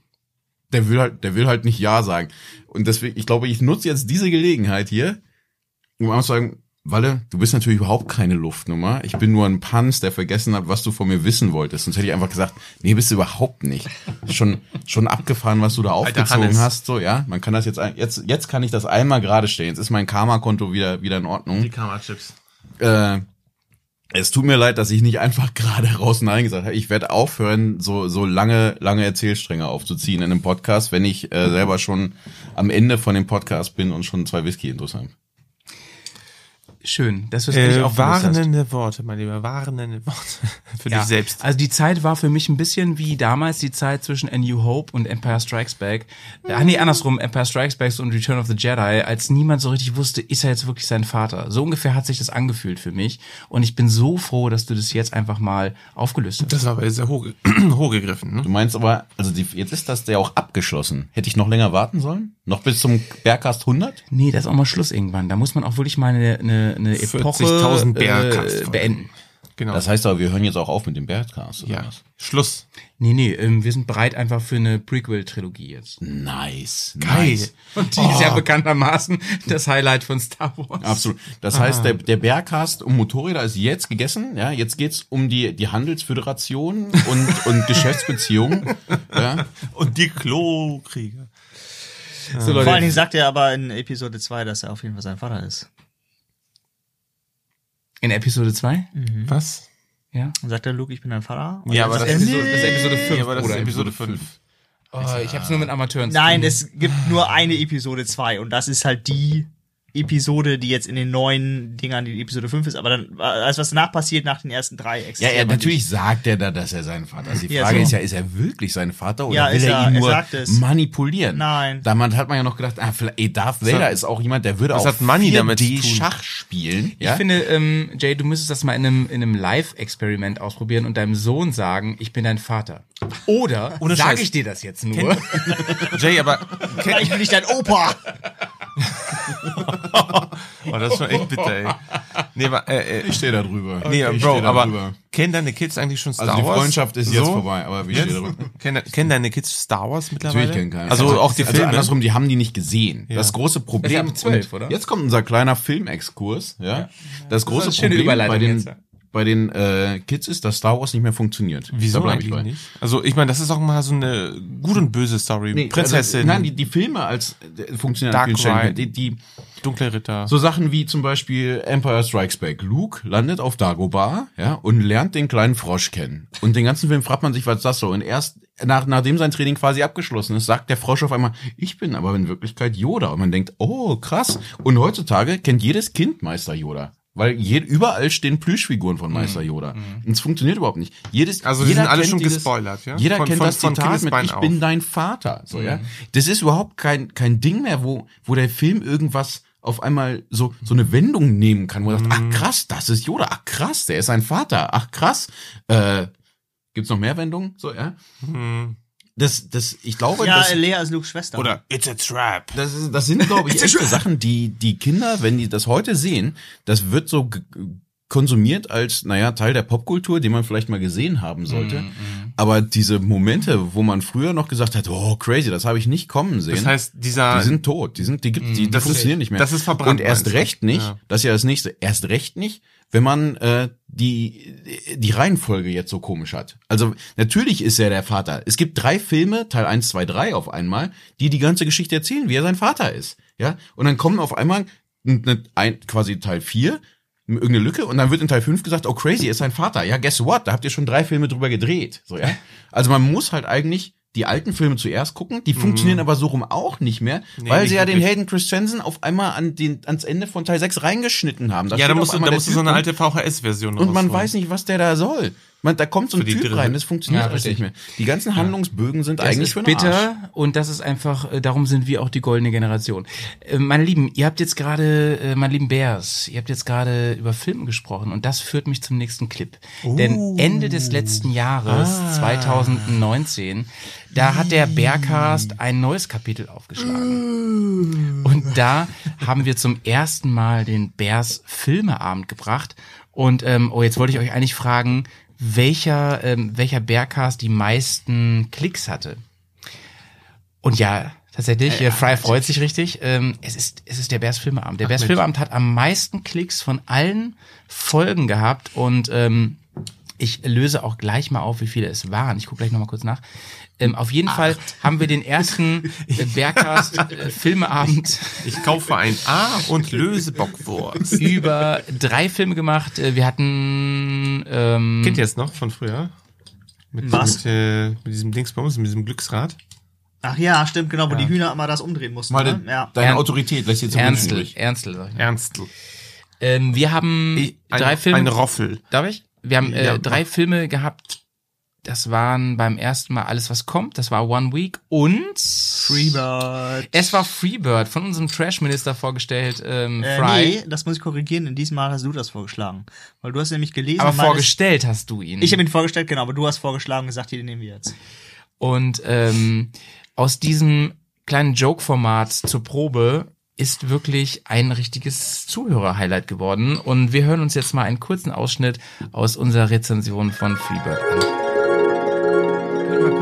der will halt, der will halt nicht Ja sagen. Und deswegen, ich glaube, ich nutze jetzt diese Gelegenheit hier, um auch zu sagen, Walle, du bist natürlich überhaupt keine Luftnummer. Ich bin nur ein Panz, der vergessen hat, was du von mir wissen wolltest. Sonst hätte ich einfach gesagt, nee, bist du überhaupt nicht. Schon, schon abgefahren, was du da aufgezogen hast. So, ja, man kann das jetzt, jetzt, jetzt kann ich das einmal gerade stellen. Jetzt ist mein Karma-Konto wieder, wieder in Ordnung. Die Kamerachips. Äh, es tut mir leid, dass ich nicht einfach gerade raus Nein gesagt habe. Ich werde aufhören, so, so lange, lange Erzählstränge aufzuziehen in einem Podcast, wenn ich äh, selber schon am Ende von dem Podcast bin und schon zwei Whisky intus habe. Schön, dass du es endlich Äh, hast. warnende Worte, mein Lieber, warnende Worte für Ja, dich selbst. Also die Zeit war für mich ein bisschen wie damals die Zeit zwischen A New Hope und Empire Strikes Back. Äh, Ah nee, andersrum, Empire Strikes Back und Return of the Jedi, als niemand so richtig wusste, ist er jetzt wirklich sein Vater. So ungefähr hat sich das angefühlt für mich. Und ich bin so froh, dass du das jetzt einfach mal aufgelöst hast. Das war aber sehr hoch, hochgegriffen. Ne? Du meinst aber, also die, jetzt ist das ja auch abgeschlossen. Hätte ich noch länger warten sollen? Noch bis zum Bergcast 100? Nee, da ist auch mal Schluss irgendwann. Da muss man auch wirklich mal eine, eine, eine Epoche 40.000 äh, Bergcast-Folgen. beenden. Genau. Das heißt aber, wir hören jetzt auch auf mit dem Bergcast, oder Ja. was? Schluss. Nee, nee, ähm, wir sind bereit einfach für eine Prequel-Trilogie jetzt. Nice. Geil. Nice. Und die Oh. ist ja bekanntermaßen das Highlight von Star Wars. Absolut. Das Ah. heißt, der, der Bergcast um Motorräder ist jetzt gegessen. Ja, jetzt geht's um die, die Handelsföderation und, und Geschäftsbeziehungen. Ja. Und die Klokriege. So, Leute. Vor allen Dingen sagt er aber in Episode 2, dass er auf jeden Fall sein Vater ist. In Episode 2? Was? Ja. Dann sagt er, Luke, ich bin dein Vater. Ja, aber das, das ist Episode, das ist Episode 5, Ja, aber das ist. Episode 5. Oh, ich hab's nur mit Amateuren zu Nein, tun. es gibt nur eine Episode 2 und das ist halt die Episode, die jetzt in den neuen Dingern die Episode 5 ist, aber dann, alles was danach passiert, nach den ersten drei Ja, ja, aber natürlich nicht. sagt er da, dass er sein Vater ist. Die Ja, Frage so. ist ja, ist er wirklich sein Vater oder Ja, will ist er er. ihn Er nur sagt es. manipulieren? Nein. Damals hat man ja noch gedacht, ah, vielleicht, ey, Darth Vader hat- ist auch jemand, der würde auch hat Money damit zu 4D tun? Schach spielen. Ich Ja? finde, ähm, Jay, du müsstest das mal in einem, in einem Live-Experiment ausprobieren und deinem Sohn sagen, ich bin dein Vater. Oder Ohne sage ich dir das jetzt nur? Kennt- Jay, aber Vielleicht bin ich dein Opa. Oh, das ist schon echt bitter, ey. Nee, aber, äh, äh, ich stehe da drüber. Nee, Ich Bro, da aber drüber. kennen deine Kids eigentlich schon Star Also die Wars? Freundschaft ist jetzt vorbei, aber wie steht drüber? Kennen, kennen deine Kids Star Wars mittlerweile? Natürlich kennen keiner. Also auch die also Filme? andersrum, die haben die nicht gesehen. Ja. Das große Problem. ab 12, und oder? Jetzt kommt unser kleiner Filmexkurs. Ja. Das große schöne Problem bei den, jetzt, ja. Bei den äh, Kids ist, dass Star Wars nicht mehr funktioniert. Wieso Da ich eigentlich bei. nicht? Also ich meine, das ist auch mal so eine gut und böse Story. Nee, Prinzessin, Also, nein, die, die Filme als äh, funktionieren Dark. Ride. Die, die, Dunkle Ritter. so Sachen wie zum Beispiel Empire Strikes Back. Luke landet auf Dagobah, ja, und lernt den kleinen Frosch kennen. Und den ganzen Film fragt man sich, was ist das so? Und erst nach, nachdem sein Training quasi abgeschlossen ist, sagt der Frosch auf einmal, ich bin aber in Wirklichkeit Yoda. Und man denkt, oh, krass. Und heutzutage kennt jedes Kind Meister Yoda. Weil je, überall stehen Plüschfiguren von Meister Yoda. Und es funktioniert überhaupt nicht. Jedes, Mhm. Also die jeder sind alle schon dieses, gespoilert, ja? Jeder Von- kennt von- das von Zitat mit Ich auf. bin dein Vater. So, ja. Mhm. Das ist überhaupt kein, kein Ding mehr, wo, wo der Film irgendwas auf einmal so, so eine Wendung nehmen kann, wo er sagt, ach krass, das ist Yoda, ach krass, der ist ein Vater, ach krass. Äh, gibt's noch mehr Wendungen? So, ja. Das, das, ich glaube, Ja, das, Lea ist Lukes Schwester. Oder It's a Trap. das, ist, das sind, glaube ich, echte Sachen, die die Kinder, wenn die das heute sehen, das wird so konsumiert als, naja, Teil der Popkultur, den man vielleicht mal gesehen haben sollte. Mhm, Aber diese Momente, wo man früher noch gesagt hat, oh, crazy, das habe ich nicht kommen sehen. Das heißt, dieser- Die sind tot, die sind, die gibt, die, die Das ist- funktionieren nicht mehr. das ist verbrannt, Und erst recht nicht, Ja. das ist ja das nächste, erst recht nicht, wenn man äh, die, die Reihenfolge jetzt so komisch hat. Also natürlich ist er der Vater. Es gibt drei Filme, Teil 1, 2, 3 auf einmal, die die ganze Geschichte erzählen, wie er sein Vater ist. Ja, und dann kommen auf einmal ein, ein, quasi Teil 4, irgendeine Lücke und dann wird in Teil 5 gesagt, oh crazy, er ist sein Vater. Ja, guess what? Da habt ihr schon drei Filme drüber gedreht. So, ja. Also man muss halt eigentlich die alten Filme zuerst gucken, die funktionieren aber so rum auch nicht mehr, Mhm. Nee, weil nicht sie ja den wirklich. Hayden Christensen auf einmal an den, ans Ende von Teil 6 reingeschnitten haben. ja, steht da musst du, da musst du so eine alte VHS-Version und man weiß nicht, was der da soll. Man, da kommt so ein Typ Dritte. rein, das funktioniert Ja, alles nicht mehr. Die ganzen Handlungsbögen sind Das eigentlich ist für bitter Arsch. und das ist einfach, äh, darum sind wir auch die goldene Generation. Äh, Meine Lieben, ihr habt jetzt gerade, äh, meine lieben Bears, ihr habt jetzt gerade über Filme gesprochen und das führt mich zum nächsten Clip. Denn Ende des letzten Jahres, Ah. 2019, da hat der Bearcast ein neues Kapitel aufgeschlagen. Und da haben wir zum ersten Mal den Bears Filmeabend gebracht. Und ähm, oh, jetzt wollte ich euch eigentlich fragen, welcher, ähm, welcher Bearcast die meisten Klicks hatte. Und ja, tatsächlich, äh, Fry freut sich richtig. Ähm, es ist es ist der Bears Filmeabend. Der Ach, Mensch. Filmeabend hat am meisten Klicks von allen Folgen gehabt und ähm, ich löse auch gleich mal auf, wie viele es waren. Ich gucke gleich noch mal kurz nach. Ähm, auf jeden Fall haben wir den ersten äh, Bearcast äh, Filmeabend Ich kaufe ein A und löse Bockwurst. über drei Filme gemacht. Äh, Wir hatten ähm, Kennt ihr es noch von früher? Mit, Was? Mit, äh, mit diesem Dings bei uns, mit diesem Glücksrad. Ach ja, stimmt, genau, wo Ja. die Hühner immer das umdrehen mussten. Mal ne? ja. deine Ern- Autorität lässt jetzt Ernstl. Ernstl, sag ich mal. Ernstl. Ähm, wir haben ein- drei Filme. ein Roffel. Darf ich? Wir haben äh, Ja, drei. Filme gehabt. Das waren beim ersten Mal alles, was kommt. Das war One Week und Freebird. Es war Freebird von unserem Trash-Minister vorgestellt, ähm, Äh, Fry. nee, das muss ich korrigieren. In diesem Mal hast du das vorgeschlagen. Weil du hast nämlich gelesen. Aber vorgestellt hast du ihn. Ich habe ihn vorgestellt, genau, aber du hast vorgeschlagen und gesagt, hier, den nehmen wir jetzt. Und ähm, aus diesem kleinen Joke-Format zur Probe ist wirklich ein richtiges Zuhörer-Highlight geworden. Und wir hören uns jetzt mal einen kurzen Ausschnitt aus unserer Rezension von Freebird an.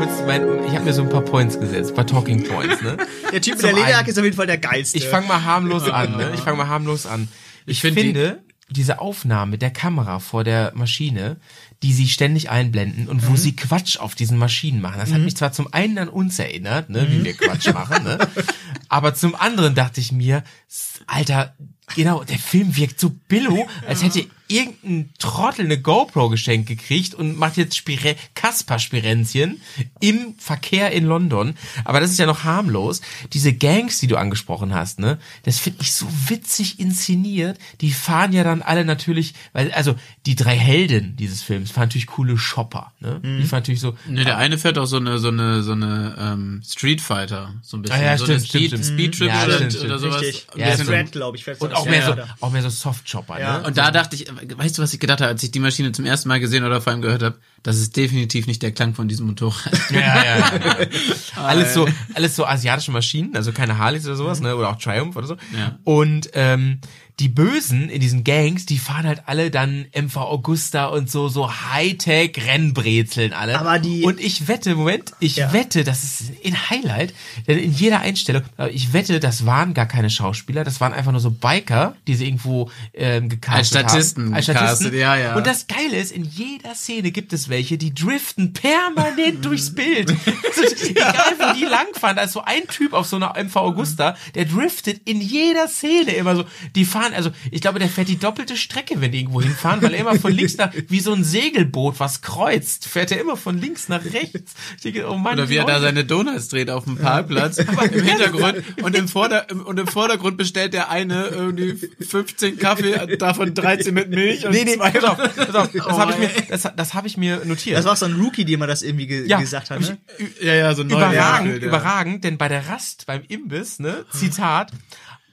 Ich kurz mein, ich habe mir so ein paar Points gesetzt, ein paar Talking Points. Ne? Der Typ mit der Lederjacke ist auf jeden Fall der geilste. Ich fange mal harmlos an. Ne? Ich fange mal harmlos an. Ich, find finde diese Aufnahme der Kamera vor der Maschine, die sie ständig einblenden und wo Mhm. sie Quatsch auf diesen Maschinen machen. Das hat Mhm. mich zwar zum einen an uns erinnert, ne, wie Mhm. wir Quatsch machen, ne? aber zum anderen dachte ich mir, Alter, genau, der Film wirkt so billo, als hätte irgendein Trottel eine GoPro geschenkt gekriegt und macht jetzt Spire Kasper-Spirenzchen im Verkehr in London. Aber das ist ja noch harmlos. Diese Gangs, die du angesprochen hast, ne, das finde ich so witzig inszeniert. Die fahren ja dann alle natürlich, weil, also die drei Helden dieses Films fahren natürlich coole Shopper, ne? Mhm. Die fahren natürlich so. Ne, der eine fährt auch so eine, so eine, so eine ähm, Street Fighter, so ein bisschen. Ah, ja, so stimmt, eine Speed, stimmt. Speed Trip Ja, oder, stimmt, oder sowas. Richtig. Ein Ja. Strand, glaube ich. fährt Und so auch mehr, so, auch mehr so Soft-Chopper, Ja. ne? Und da dachte ich, weißt du, was ich gedacht habe, als ich die Maschine zum ersten Mal gesehen oder vor allem gehört habe? Das ist definitiv nicht der Klang von diesem Motorrad. Ja, ja, ja. alles so, alles so asiatische Maschinen, also keine Harleys oder sowas, ne, oder auch Triumph oder so. Ja. Und ähm, die Bösen in diesen Gangs, die fahren halt alle dann MV Augusta und so so Hightech Rennbrezeln alle. Aber die- und ich wette, Moment, ich wette, das ist ein Highlight, denn in jeder Einstellung, aber ich wette, das waren gar keine Schauspieler, das waren einfach nur so Biker, die sie irgendwo ähm, gecastet Als Statisten haben. Als Statisten. gecastet, ja, ja. Und das Geile ist, in jeder Szene gibt es welche, die driften permanent durchs Bild. Also, egal wo die langfahren, da ist so ein Typ auf so einer MV Augusta, der driftet in jeder Szene immer so. Die fahren, also ich glaube, der fährt die doppelte Strecke, wenn die irgendwo hinfahren, weil er immer von links nach, wie so ein Segelboot, was kreuzt, fährt er immer von links nach rechts. Ich denke, oh Mann, Oder wie er da seine Donuts dreht auf dem Parkplatz im Hintergrund und im, Vorder und im Vordergrund bestellt der eine irgendwie 15 Kaffee, davon 13 mit Milch und Nee, nee, zwei pass auf, pass auf, das Oh, habe ich mir, ey. das, das habe ich mir notiert. Das war so ein Rookie, dem man das irgendwie ge Ja, gesagt hat, ne? Ja, ja, so neu überragend, hergestellt, ja. überragend, denn bei der Rast beim Imbiss, ne, Zitat,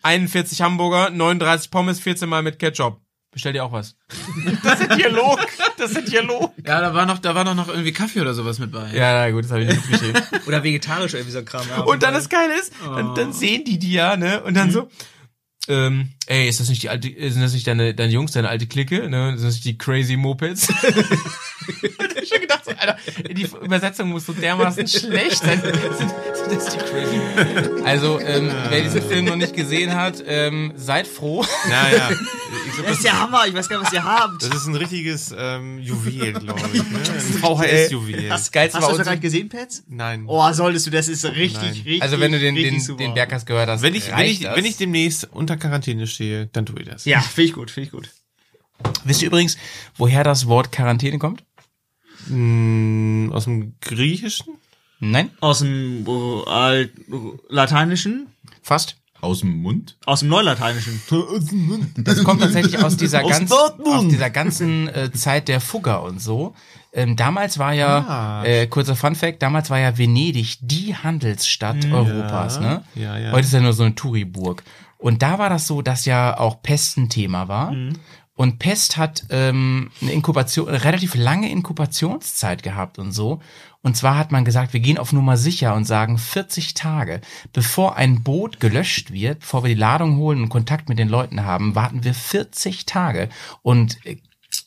41 Hamburger, 39 Pommes, 14 Mal mit Ketchup. Bestell dir auch was. Das ist Dialog, das ist Dialog. Ja, da war noch, da war noch irgendwie Kaffee oder sowas mit bei. Ja, na gut, das habe ich nicht mitgeschrieben. Oder vegetarisch irgendwie so ein Kram. Ja, Und dann das Geile ist, dann, Oh. dann sehen die die ja, ne, und dann so, ähm, ey, ist das nicht die alte, sind das nicht deine, deine Jungs, deine alte Clique, ne, sind das nicht die Crazy Mopeds? Und ich schon gedacht, so, Alter, die Übersetzung muss so dermaßen schlecht sein. Sind, sind das die Crazy Also, ähm, wer diesen Film noch nicht gesehen hat, ähm, seid froh. Ja, ja. Ich glaub, Das ist ja Hammer, ich weiß gar nicht, was ihr habt. Das ist ein richtiges ähm, Juwel, glaube ich. Ne? Ein VHS-Juwel. Das Geilste Hast war du das gerade gesehen, Pets? Nein. Oh, solltest du, das ist richtig, Nein. richtig, Also wenn du den, richtig den, den Bergkast gehört hast, Wenn ich, wenn, ich, das. wenn ich demnächst unter Quarantäne stehe, dann tue ich das. Ja, finde ich gut, finde ich gut. Wisst ihr übrigens, woher das Wort Quarantäne kommt? Mm, aus dem Griechischen? Nein. Aus dem äh, Alt Lateinischen? Fast. Aus dem Mund? Aus dem Neulateinischen. Das kommt tatsächlich aus dieser Aus ganz, aus dieser ganzen äh, Zeit der Fugger und so. Ähm, damals war ja, Ah. äh, kurzer Fun Fact, damals war ja Venedig die Handelsstadt Europas, ne? ja, ja. Heute ist ja nur so eine Touriburg. Und da war das so, dass ja auch Pest ein Thema war. Und Pest hat ähm, eine Inkubation, eine relativ lange Inkubationszeit gehabt und so. Und zwar hat man gesagt, wir gehen auf Nummer sicher und sagen 40 Tage, bevor ein Boot gelöscht wird, bevor wir die Ladung holen und Kontakt mit den Leuten haben, warten wir 40 Tage. Und äh,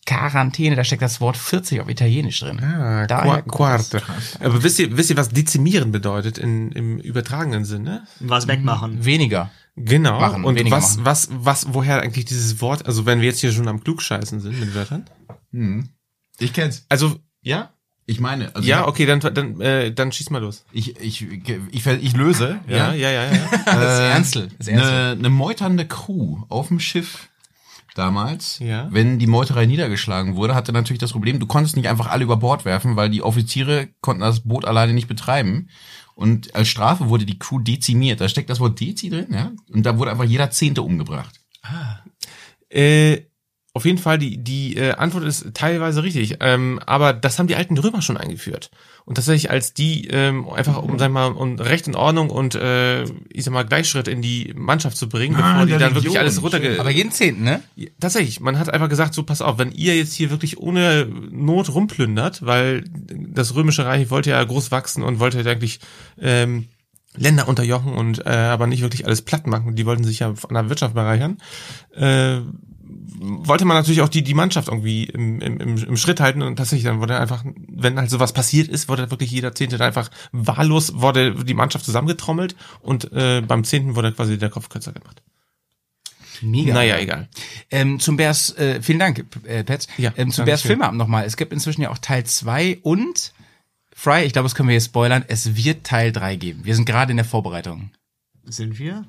Quarantäne, da steckt das Wort 40 auf Italienisch drin. Ah, Daher Quarte. Aber wisst ihr, wisst ihr, was dezimieren bedeutet in, im übertragenen Sinne? Was wegmachen. Weniger. Genau. Machen, und was, machen. was, was, woher eigentlich dieses Wort, also wenn wir jetzt hier schon am Klugscheißen sind mit Wörtern? Hm. Ich kenn's. Also, ja? Ich meine, also ja, okay, dann, dann, äh, dann schieß mal los. Ich, ich, ich, ich löse. Ja, ja, ja, ja. Das ist Ernstl. Das ist Ernstl. Eine, eine meuternde Crew auf dem Schiff damals, Ja. wenn die Meuterei niedergeschlagen wurde, hatte natürlich das Problem, du konntest nicht einfach alle über Bord werfen, weil die Offiziere konnten das Boot alleine nicht betreiben. Und als Strafe wurde die Crew dezimiert. Da steckt das Wort Dezi drin, ja. Und da wurde einfach jeder Zehnte umgebracht. Äh, auf jeden Fall, die, die äh, Antwort ist teilweise richtig. Ähm, aber das haben die alten Römer schon eingeführt. Und tatsächlich als die ähm, einfach um, sag mal, um Recht und Ordnung und äh, ich sag mal Gleichschritt in die Mannschaft zu bringen, Ah, bevor die dann wirklich Legion. alles runterge... Aber jeden Zehnten, ne? Tatsächlich, man hat einfach gesagt, so pass auf, wenn ihr jetzt hier wirklich ohne Not rumplündert, weil das römische Reich wollte ja groß wachsen und wollte ja eigentlich ähm, Länder unterjochen und äh, aber nicht wirklich alles platt machen. Die wollten sich ja an der Wirtschaft bereichern. Äh, wollte man natürlich auch die, die Mannschaft irgendwie im, im, im, im Schritt halten und tatsächlich dann wurde einfach, wenn halt sowas passiert ist, wurde wirklich jeder Zehnte dann einfach wahllos, wurde die Mannschaft zusammengetrommelt und äh, beim Zehnten wurde quasi der Kopf kürzer gemacht. Mega. Naja, egal. Ähm, zum Bears, äh, vielen Dank, äh, Pets. Ja, ähm, zum schön. Filmabend nochmal. Es gibt inzwischen ja auch Teil 2 und Fry, ich glaube, das können wir jetzt spoilern, es wird Teil 3 geben. Wir sind gerade in der Vorbereitung. Sind wir?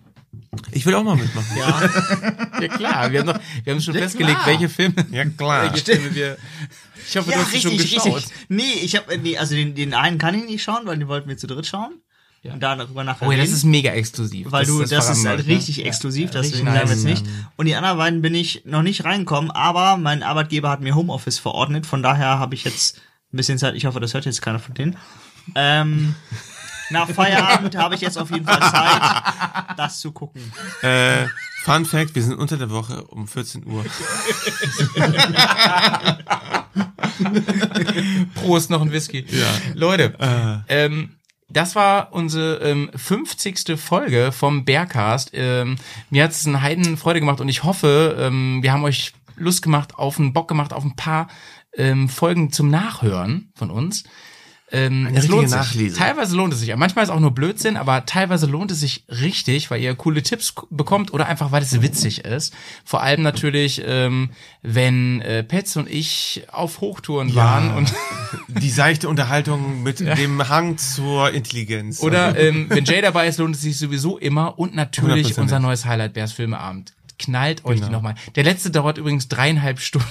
Ich will auch mal mitmachen. Ja. ja klar, wir haben, noch, wir haben schon Ja, festgelegt, klar. welche Filme, ja, klar. welche Filme wir, ich hoffe, ja, du hast sie schon richtig, geschaut. richtig. Nee, ich habe nee, also den, den einen kann ich nicht schauen, weil den wollten wir zu dritt schauen. Und da darüber nachher Oh ja, das ist mega exklusiv. Weil du, das, ist verraten halt wir, ne? richtig exklusiv, Ja, deswegen richtig bleiben wir jetzt nicht. Und die anderen beiden bin ich noch nicht reinkommen, aber mein Arbeitgeber hat mir Homeoffice verordnet, von daher habe ich jetzt ein bisschen Zeit, ich hoffe, das hört jetzt keiner von denen. Ähm, nach Feierabend habe ich jetzt auf jeden Fall Zeit, das zu gucken. Äh, Fun Fact, wir sind unter der Woche um 14 Uhr. Prost, noch ein Whisky. Ja. Leute, Äh. ähm, das war unsere ähm, 50. Folge vom Bearcast. Ähm, mir hat es eine Heidenfreude gemacht und ich hoffe, ähm, wir haben euch Lust gemacht, auf einen Bock gemacht, auf ein paar ähm, Folgen zum Nachhören von uns. Ähm, Eine es lohnt richtige sich. Nachlese. Teilweise lohnt es sich. Manchmal ist auch nur Blödsinn, aber teilweise lohnt es sich richtig, weil ihr coole Tipps bekommt oder einfach, weil es witzig ist. Vor allem natürlich, ähm, wenn äh, Petz und ich auf Hochtouren waren und die seichte Unterhaltung mit dem Hang zur Intelligenz. Oder ähm, wenn Jay dabei ist, lohnt es sich sowieso immer. Und natürlich 100%. unser neues Highlight Bears Filmeabend. Knallt euch Genau. die nochmal. Der letzte dauert übrigens dreieinhalb Stunden.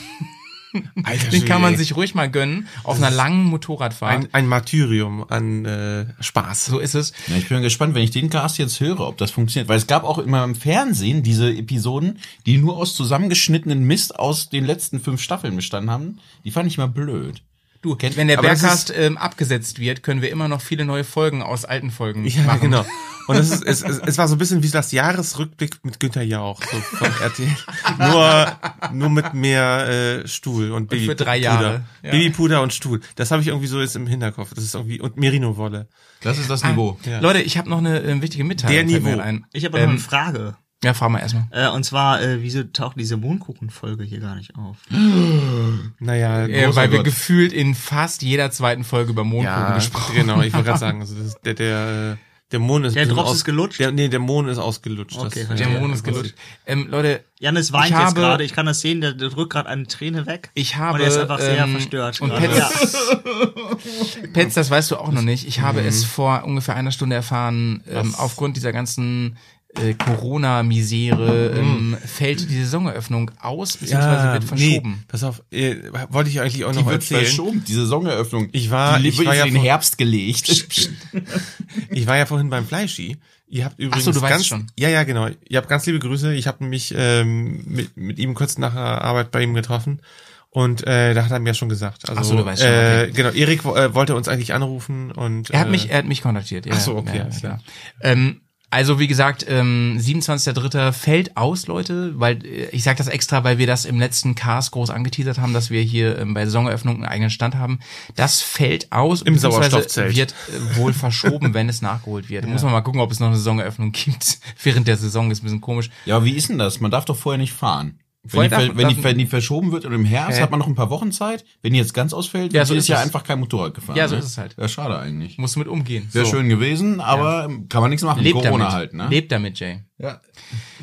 Alter Den kann man sich ruhig mal gönnen auf einer langen Motorradfahrt. ein, ein Martyrium an äh, Spaß. so ist es. Ja, ich bin gespannt, wenn ich den Cast jetzt höre, ob das funktioniert. Weil es gab auch immer im Fernsehen diese Episoden, die nur aus zusammengeschnittenen Mist aus den letzten fünf Staffeln bestanden haben. Die fand ich mal blöd. Du, wenn der Bearcast ähm, abgesetzt wird, können wir immer noch viele neue Folgen aus alten Folgen Ja, machen. genau. Und das ist, es, es, es war so ein bisschen wie das Jahresrückblick mit Günther Jauch, so von RTL. Nur, nur mit mehr äh, Stuhl und für Babypuder. drei Jahre, ja. Babypuder und Stuhl. Das habe ich irgendwie so jetzt im Hinterkopf. Das ist irgendwie, und Merino-Wolle. Das ist das Ah, Niveau. Ja. Leute, ich habe noch eine äh, wichtige Mitteilung. Der Niveau. Ein. Ich habe noch Ähm, eine Frage. Ja, fahren wir erstmal. Äh, und zwar, äh, wieso taucht diese Mondkuchenfolge hier gar nicht auf? Naja, Äh, weil wir Gott. gefühlt in fast jeder zweiten Folge über Mondkuchen ja, gesprochen genau, ich wollte gerade sagen, also das, der, der, äh, der Mond ist Der bisschen Drops aus- ist gelutscht? Der, nee, der Mond ist ausgelutscht. Okay, das, Der verstehe. Mond ist gelutscht. Ähm, Leute, Janis weint Ich jetzt habe- gerade, ich kann das sehen, der, der drückt gerade eine Träne weg. ich habe und er ist einfach sehr ähm, verstört. Und. Petz, ja. Petz, das weißt du auch noch nicht. Ich habe Mhm. es vor ungefähr einer Stunde erfahren. Ähm, aufgrund dieser ganzen äh, Corona-Misere ähm, fällt die Saisoneröffnung aus beziehungsweise wird verschoben. Nee, pass auf, äh, wollte ich eigentlich auch Die noch wird erzählen. verschoben, die Saisoneröffnung. Ich war, die ich war ja in den Herbst gelegt. Ich war ja vorhin beim Fleischi. Ihr habt übrigens so, du weißt ganz, schon. Ja, ja, genau. Ihr habt ganz liebe Grüße. Ich habe mich ähm, mit, mit ihm kurz nach der Arbeit bei ihm getroffen und äh, da hat er mir schon gesagt. Also, Ach so, du weißt schon, Äh, okay. Genau, Erik äh, wollte uns eigentlich anrufen und Er hat äh, mich, er hat mich kontaktiert. Ja, Ach so, okay, ja, alles klar. Ähm, also wie gesagt, ähm, 27.3. fällt aus, Leute, weil äh, ich sage das extra, weil wir das im letzten Cast groß angeteasert haben, dass wir hier ähm, bei Saisoneröffnung einen eigenen Stand haben. Das fällt aus Im Sauerstoffzelt. wird äh, wohl verschoben, wenn es nachgeholt wird. Muss man mal gucken, ob es noch eine Saisoneröffnung gibt. Während der Saison ist ein bisschen komisch. Ja, wie ist denn das? Man darf doch vorher nicht fahren. Wenn die, wenn, die, wenn die verschoben wird und im Herbst Hä? hat man noch ein paar Wochen Zeit. Wenn die jetzt ganz ausfällt, Ja, ja, so ist ist ja einfach kein Motorrad gefahren. Ja, so ne? ist es halt. Ja, schade eigentlich. Musst du mit umgehen. Wäre So. schön gewesen, aber kann man nichts machen. Lebt Corona damit. halt, ne? Lebt damit, Jay. Ja.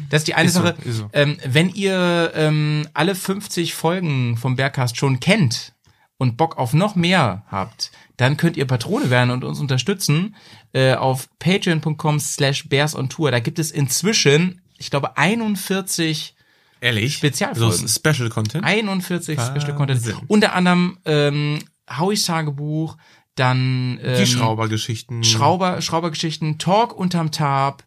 Das ist die eine Ist so, Sache. ist so. Ähm, wenn ihr ähm, alle 50 Folgen vom Bergcast schon kennt und Bock auf noch mehr habt, dann könnt ihr Patrone werden und uns unterstützen äh, auf patreon.com slash bears on tour. Da gibt es inzwischen, ich glaube, 41 ehrlich Spezialfolgen. So Special Content. 41 Wahnsinn. Special Content. Unter anderem ähm, Hauis Tagebuch, dann ähm, Die Schraubergeschichten. Schrauber, Schraubergeschichten, Talk unterm Tab,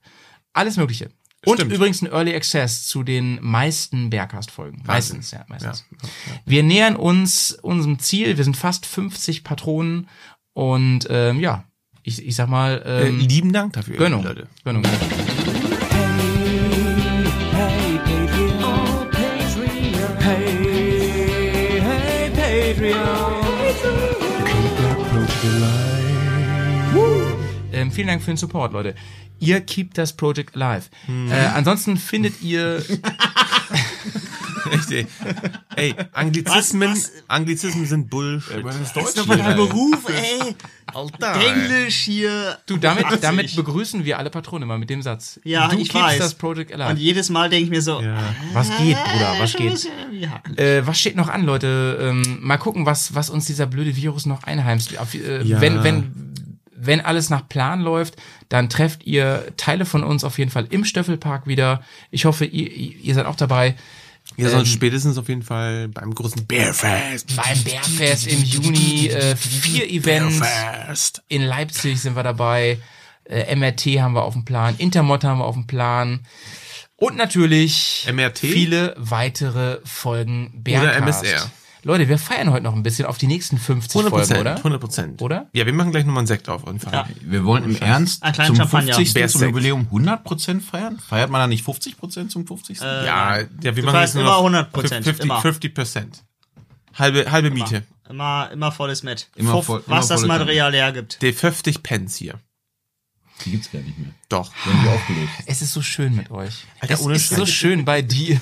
alles Mögliche. Und Stimmt. übrigens ein Early Access zu den meisten Bergcast-Folgen. Meistens, ja, meistens. Ja. Wir nähern uns unserem Ziel. Wir sind fast 50 Patronen. Und ähm, ja, ich, ich sag mal. Ähm, Äh, lieben Dank dafür, Gönnung. Leute. Gönnung. Hey, Ähm, vielen Dank für den Support, Leute. Ihr keep das Project alive. Äh, ansonsten findet ihr Echt, ey. Anglizismen, Anglizismen sind Bullshit. Das ist doch mal dein Beruf, ey. Alter. Englisch hier. Du, damit, 80. damit begrüßen wir alle Patronen immer mit dem Satz. Ja, du ich weiß. das Project alive. Und jedes Mal denke ich mir so, Was geht, Bruder, was geht? ja. Äh, was steht noch an, Leute? Ähm, mal gucken, was, was uns dieser blöde Virus noch einheimst. Auf, äh, Ja. wenn, wenn, wenn alles nach Plan läuft, dann trefft ihr Teile von uns auf jeden Fall im Stöffelpark wieder. Ich hoffe, ihr, ihr seid auch dabei. Ja, sonst Ähm, spätestens auf jeden Fall beim großen Bearfest. Beim Bärfest im Juni äh, vier Events. Bearfest. In Leipzig sind wir dabei. Äh, MRT haben wir auf dem Plan. Intermod haben wir auf dem Plan. Und natürlich MRT? viele weitere Folgen Oder Bärcast. MSR. Leute, wir feiern heute noch ein bisschen auf die nächsten 50 100 Folgen, Prozent, oder? 100 Prozent. Oder? Ja, wir machen gleich nochmal einen Sekt auf. jeden Fall. Ja. Wir wollen im Ernst Ein zum Champagner. 50. zum. Jubiläum 100% feiern? Feiert man da nicht 50% zum 50.? Äh, Ja, ja, wir Du machen jetzt nur immer noch 100%, 50, immer. 50 Prozent. Halbe, halbe Miete. Immer, immer volles Met. Immer voll- immer was das Material hergibt. Die 50 Pence hier. Die gibt's gar nicht mehr. Doch. Die haben die aufgelöst. Es ist so schön mit euch. Alter, es ist Scheiß. so schön bei dir.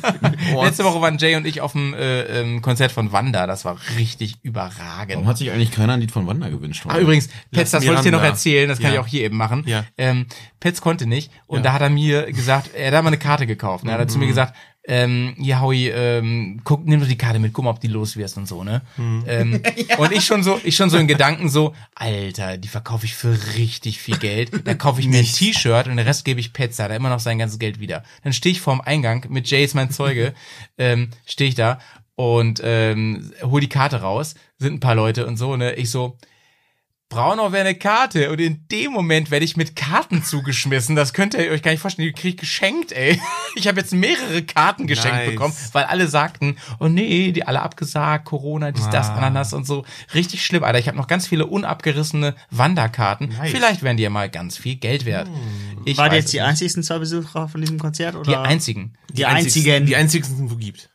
Letzte Woche waren Jay und ich auf dem äh, ähm, Konzert von Wanda. Das war richtig überragend. Warum hat sich eigentlich keiner ein Lied von Wanda gewünscht? Ah, übrigens, Petz, das wollte ich dir noch erzählen, das kann Ja. ich auch hier eben machen. Ja. Ähm, Petz konnte nicht und Ja. da hat er mir gesagt, er hat mal eine Karte gekauft. Ne? Er hat zu mir Mhm. gesagt, ähm, hier Howie, ähm, guck, nimm doch die Karte mit, guck mal, ob die los wirst und so, ne? Mhm. Ähm, Und ich schon so, ich schon so in Gedanken so, Alter, die verkaufe ich für richtig viel Geld. Dann kaufe ich mir ein T-Shirt und den Rest gebe ich Petz, da er immer noch sein ganzes Geld wieder. Dann stehe ich vorm Eingang mit Jay ist mein Zeuge, ähm, stehe ich da und ähm, hol die Karte raus, sind ein paar Leute und so, ne? Ich so, Braunau wäre eine Karte und in dem Moment werde ich mit Karten zugeschmissen. Das könnt ihr euch gar nicht vorstellen. Die krieg ich geschenkt, ey. Ich habe jetzt mehrere Karten geschenkt Nice. bekommen, weil alle sagten, oh nee, die alle abgesagt, Corona, dies, das, Ah. Ananas und so. Richtig schlimm, Alter. Ich habe noch ganz viele unabgerissene Wanderkarten. Nice. Vielleicht wären die ja mal ganz viel Geld wert. Ich War weiß jetzt es die einzigsten zwei Besucher von diesem Konzert? Oder? Die einzigen. Die einzigen. Die einzigsten, wo gibt.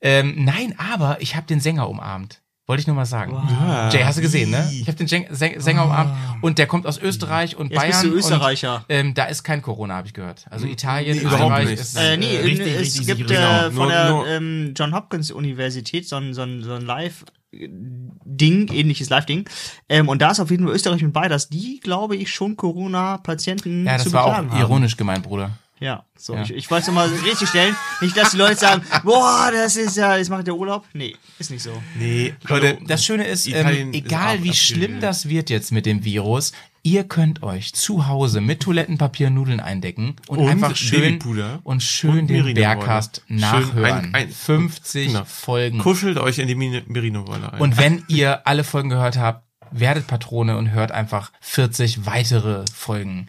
Ähm, nein, aber ich habe den Sänger umarmt. Wollte ich nur mal sagen. Wow. Jay, hast du gesehen, ne? Ich habe den Säng- Säng- Sänger umarmt und der kommt aus Österreich und Jetzt bist Bayern. du Österreicher. Und, ähm, da ist kein Corona, habe ich gehört. Also Italien, überhaupt Österreich nicht. ist Äh, nee, äh, richtig, es richtig gibt äh, Genau, von der nur- ähm, John Hopkins Universität so ein, so ein, so ein Live-Ding, ähnliches Live-Ding. Ähm, und da ist auf jeden Fall Österreich mit bei, dass die, glaube ich, schon Corona-Patienten Ja, zu das war auch haben. ironisch gemeint, Bruder. Ja, so, Ja. ich, ich wollte es mal richtig stellen. Nicht, dass die Leute sagen, boah, das ist ja, jetzt macht der Urlaub. Nee, ist nicht so. Nee, Leute, das Schöne ist, ähm, ist egal auch wie schlimm das wird jetzt mit dem Virus, ihr könnt euch zu Hause mit Toilettenpapier Nudeln eindecken und, Und einfach schön und schön und den. Bergcast Schön nachhören. ein- ein- 50 Genau. Folgen. Kuschelt euch in die Merino-Wolle ein. Und wenn ihr alle Folgen gehört habt, werdet Patrone und hört einfach 40 weitere Folgen.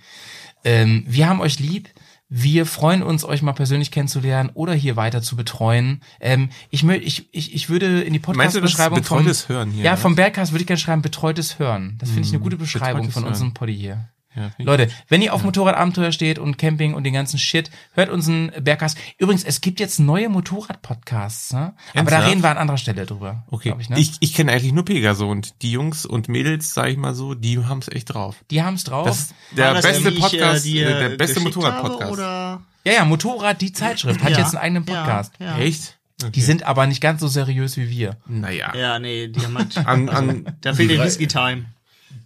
Ähm, wir haben euch lieb. Wir freuen uns, euch mal persönlich kennenzulernen oder hier weiter zu betreuen. Ähm, ich, ich, ich, ich würde in die Podcast-Beschreibung vom, betreutes Hören hier, ja, ne? vom Bergcast würde ich gerne schreiben, betreutes Hören. Das finde ich eine gute Beschreibung von unserem Poddy hier. Ja, Leute, wenn ihr auf Motorradabenteuer steht und Camping und den ganzen Shit, hört unseren Bergcast. Übrigens, es gibt jetzt neue Motorrad-Podcasts, ne? Aber da reden wir an anderer Stelle drüber. Okay, ich, ne? ich, ich kenne eigentlich nur Pegaso und die Jungs und Mädels, sag ich mal so, die haben es echt drauf. Die haben's drauf. Das ist der das beste ich, äh, Podcast, äh, äh, der beste geschickt Motorrad-Podcast. Ja, ja, Motorrad, die Zeitschrift, hat Ja, jetzt einen eigenen ja, Podcast. ja. Echt? Die sind aber nicht ganz so seriös wie wir. Naja. Ja, nee, die haben halt, An, an, da fehlt der drei- Whisky-Time.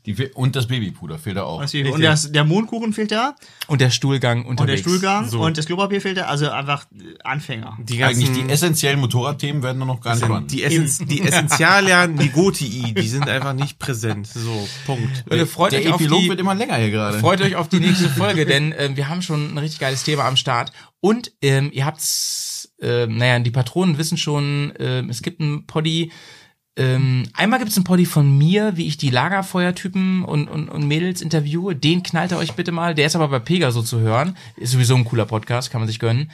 Die, und das Babypuder fehlt da auch. Und das, der Mondkuchen fehlt da. Und der Stuhlgang Und der unterwegs. Stuhlgang So. und das Klopapier fehlt da. Also einfach äh, Anfänger. die ganzen, Eigentlich die essentiellen Motorradthemen werden da noch gar nicht spannend. die, Essenz, die Essentialia Nigotii, die sind einfach nicht präsent. So, Punkt. Leute, freut der euch auf Epilog die, wird immer länger hier gerade. freut euch auf die nächste Folge, denn ähm, wir haben schon ein richtig geiles Thema am Start. Und ähm, ihr habt's, ähm, naja, die Patronen wissen schon, ähm, es gibt ein Poddy, Ähm, einmal gibt's einen Poddy von mir, wie ich die Lagerfeuertypen und, und, und Mädels interviewe. Den knallt ihr euch bitte mal. Der ist aber bei Pegaso zu hören. Ist sowieso ein cooler Podcast, kann man sich gönnen.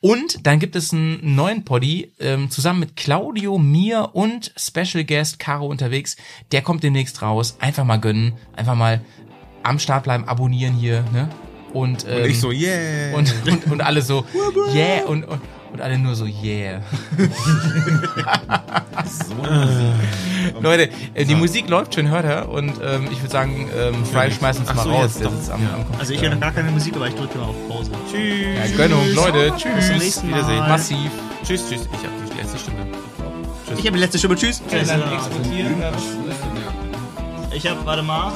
Und dann gibt es einen neuen Poddy ähm, zusammen mit Claudio, mir und Special Guest Caro unterwegs. Der kommt demnächst raus. Einfach mal gönnen. Einfach mal am Start bleiben, abonnieren hier. Ne? Und, ähm, Und ich so, yeah. Und, und, und alle so, yeah. Und, und, und alle nur so, yeah. Leute, äh, die Musik läuft schön, hört er. Und ähm, ich würde sagen, ähm, Fry schmeißt uns Ach mal so, raus. jetzt Der doch. sitzt am, am Computer. Also ich höre noch gar keine Musik, aber ich drücke mal auf Pause. Tschüss. Ja, Gönnung, Leute. Tschüss. Bis zum nächsten Mal. Wiedersehen. Massiv. Tschüss, tschüss. Ich habe die letzte Stimme. Tschüss. Ich habe die letzte Stimme. Tschüss. Ja, dann exportieren, dann- Ich habe, warte mal.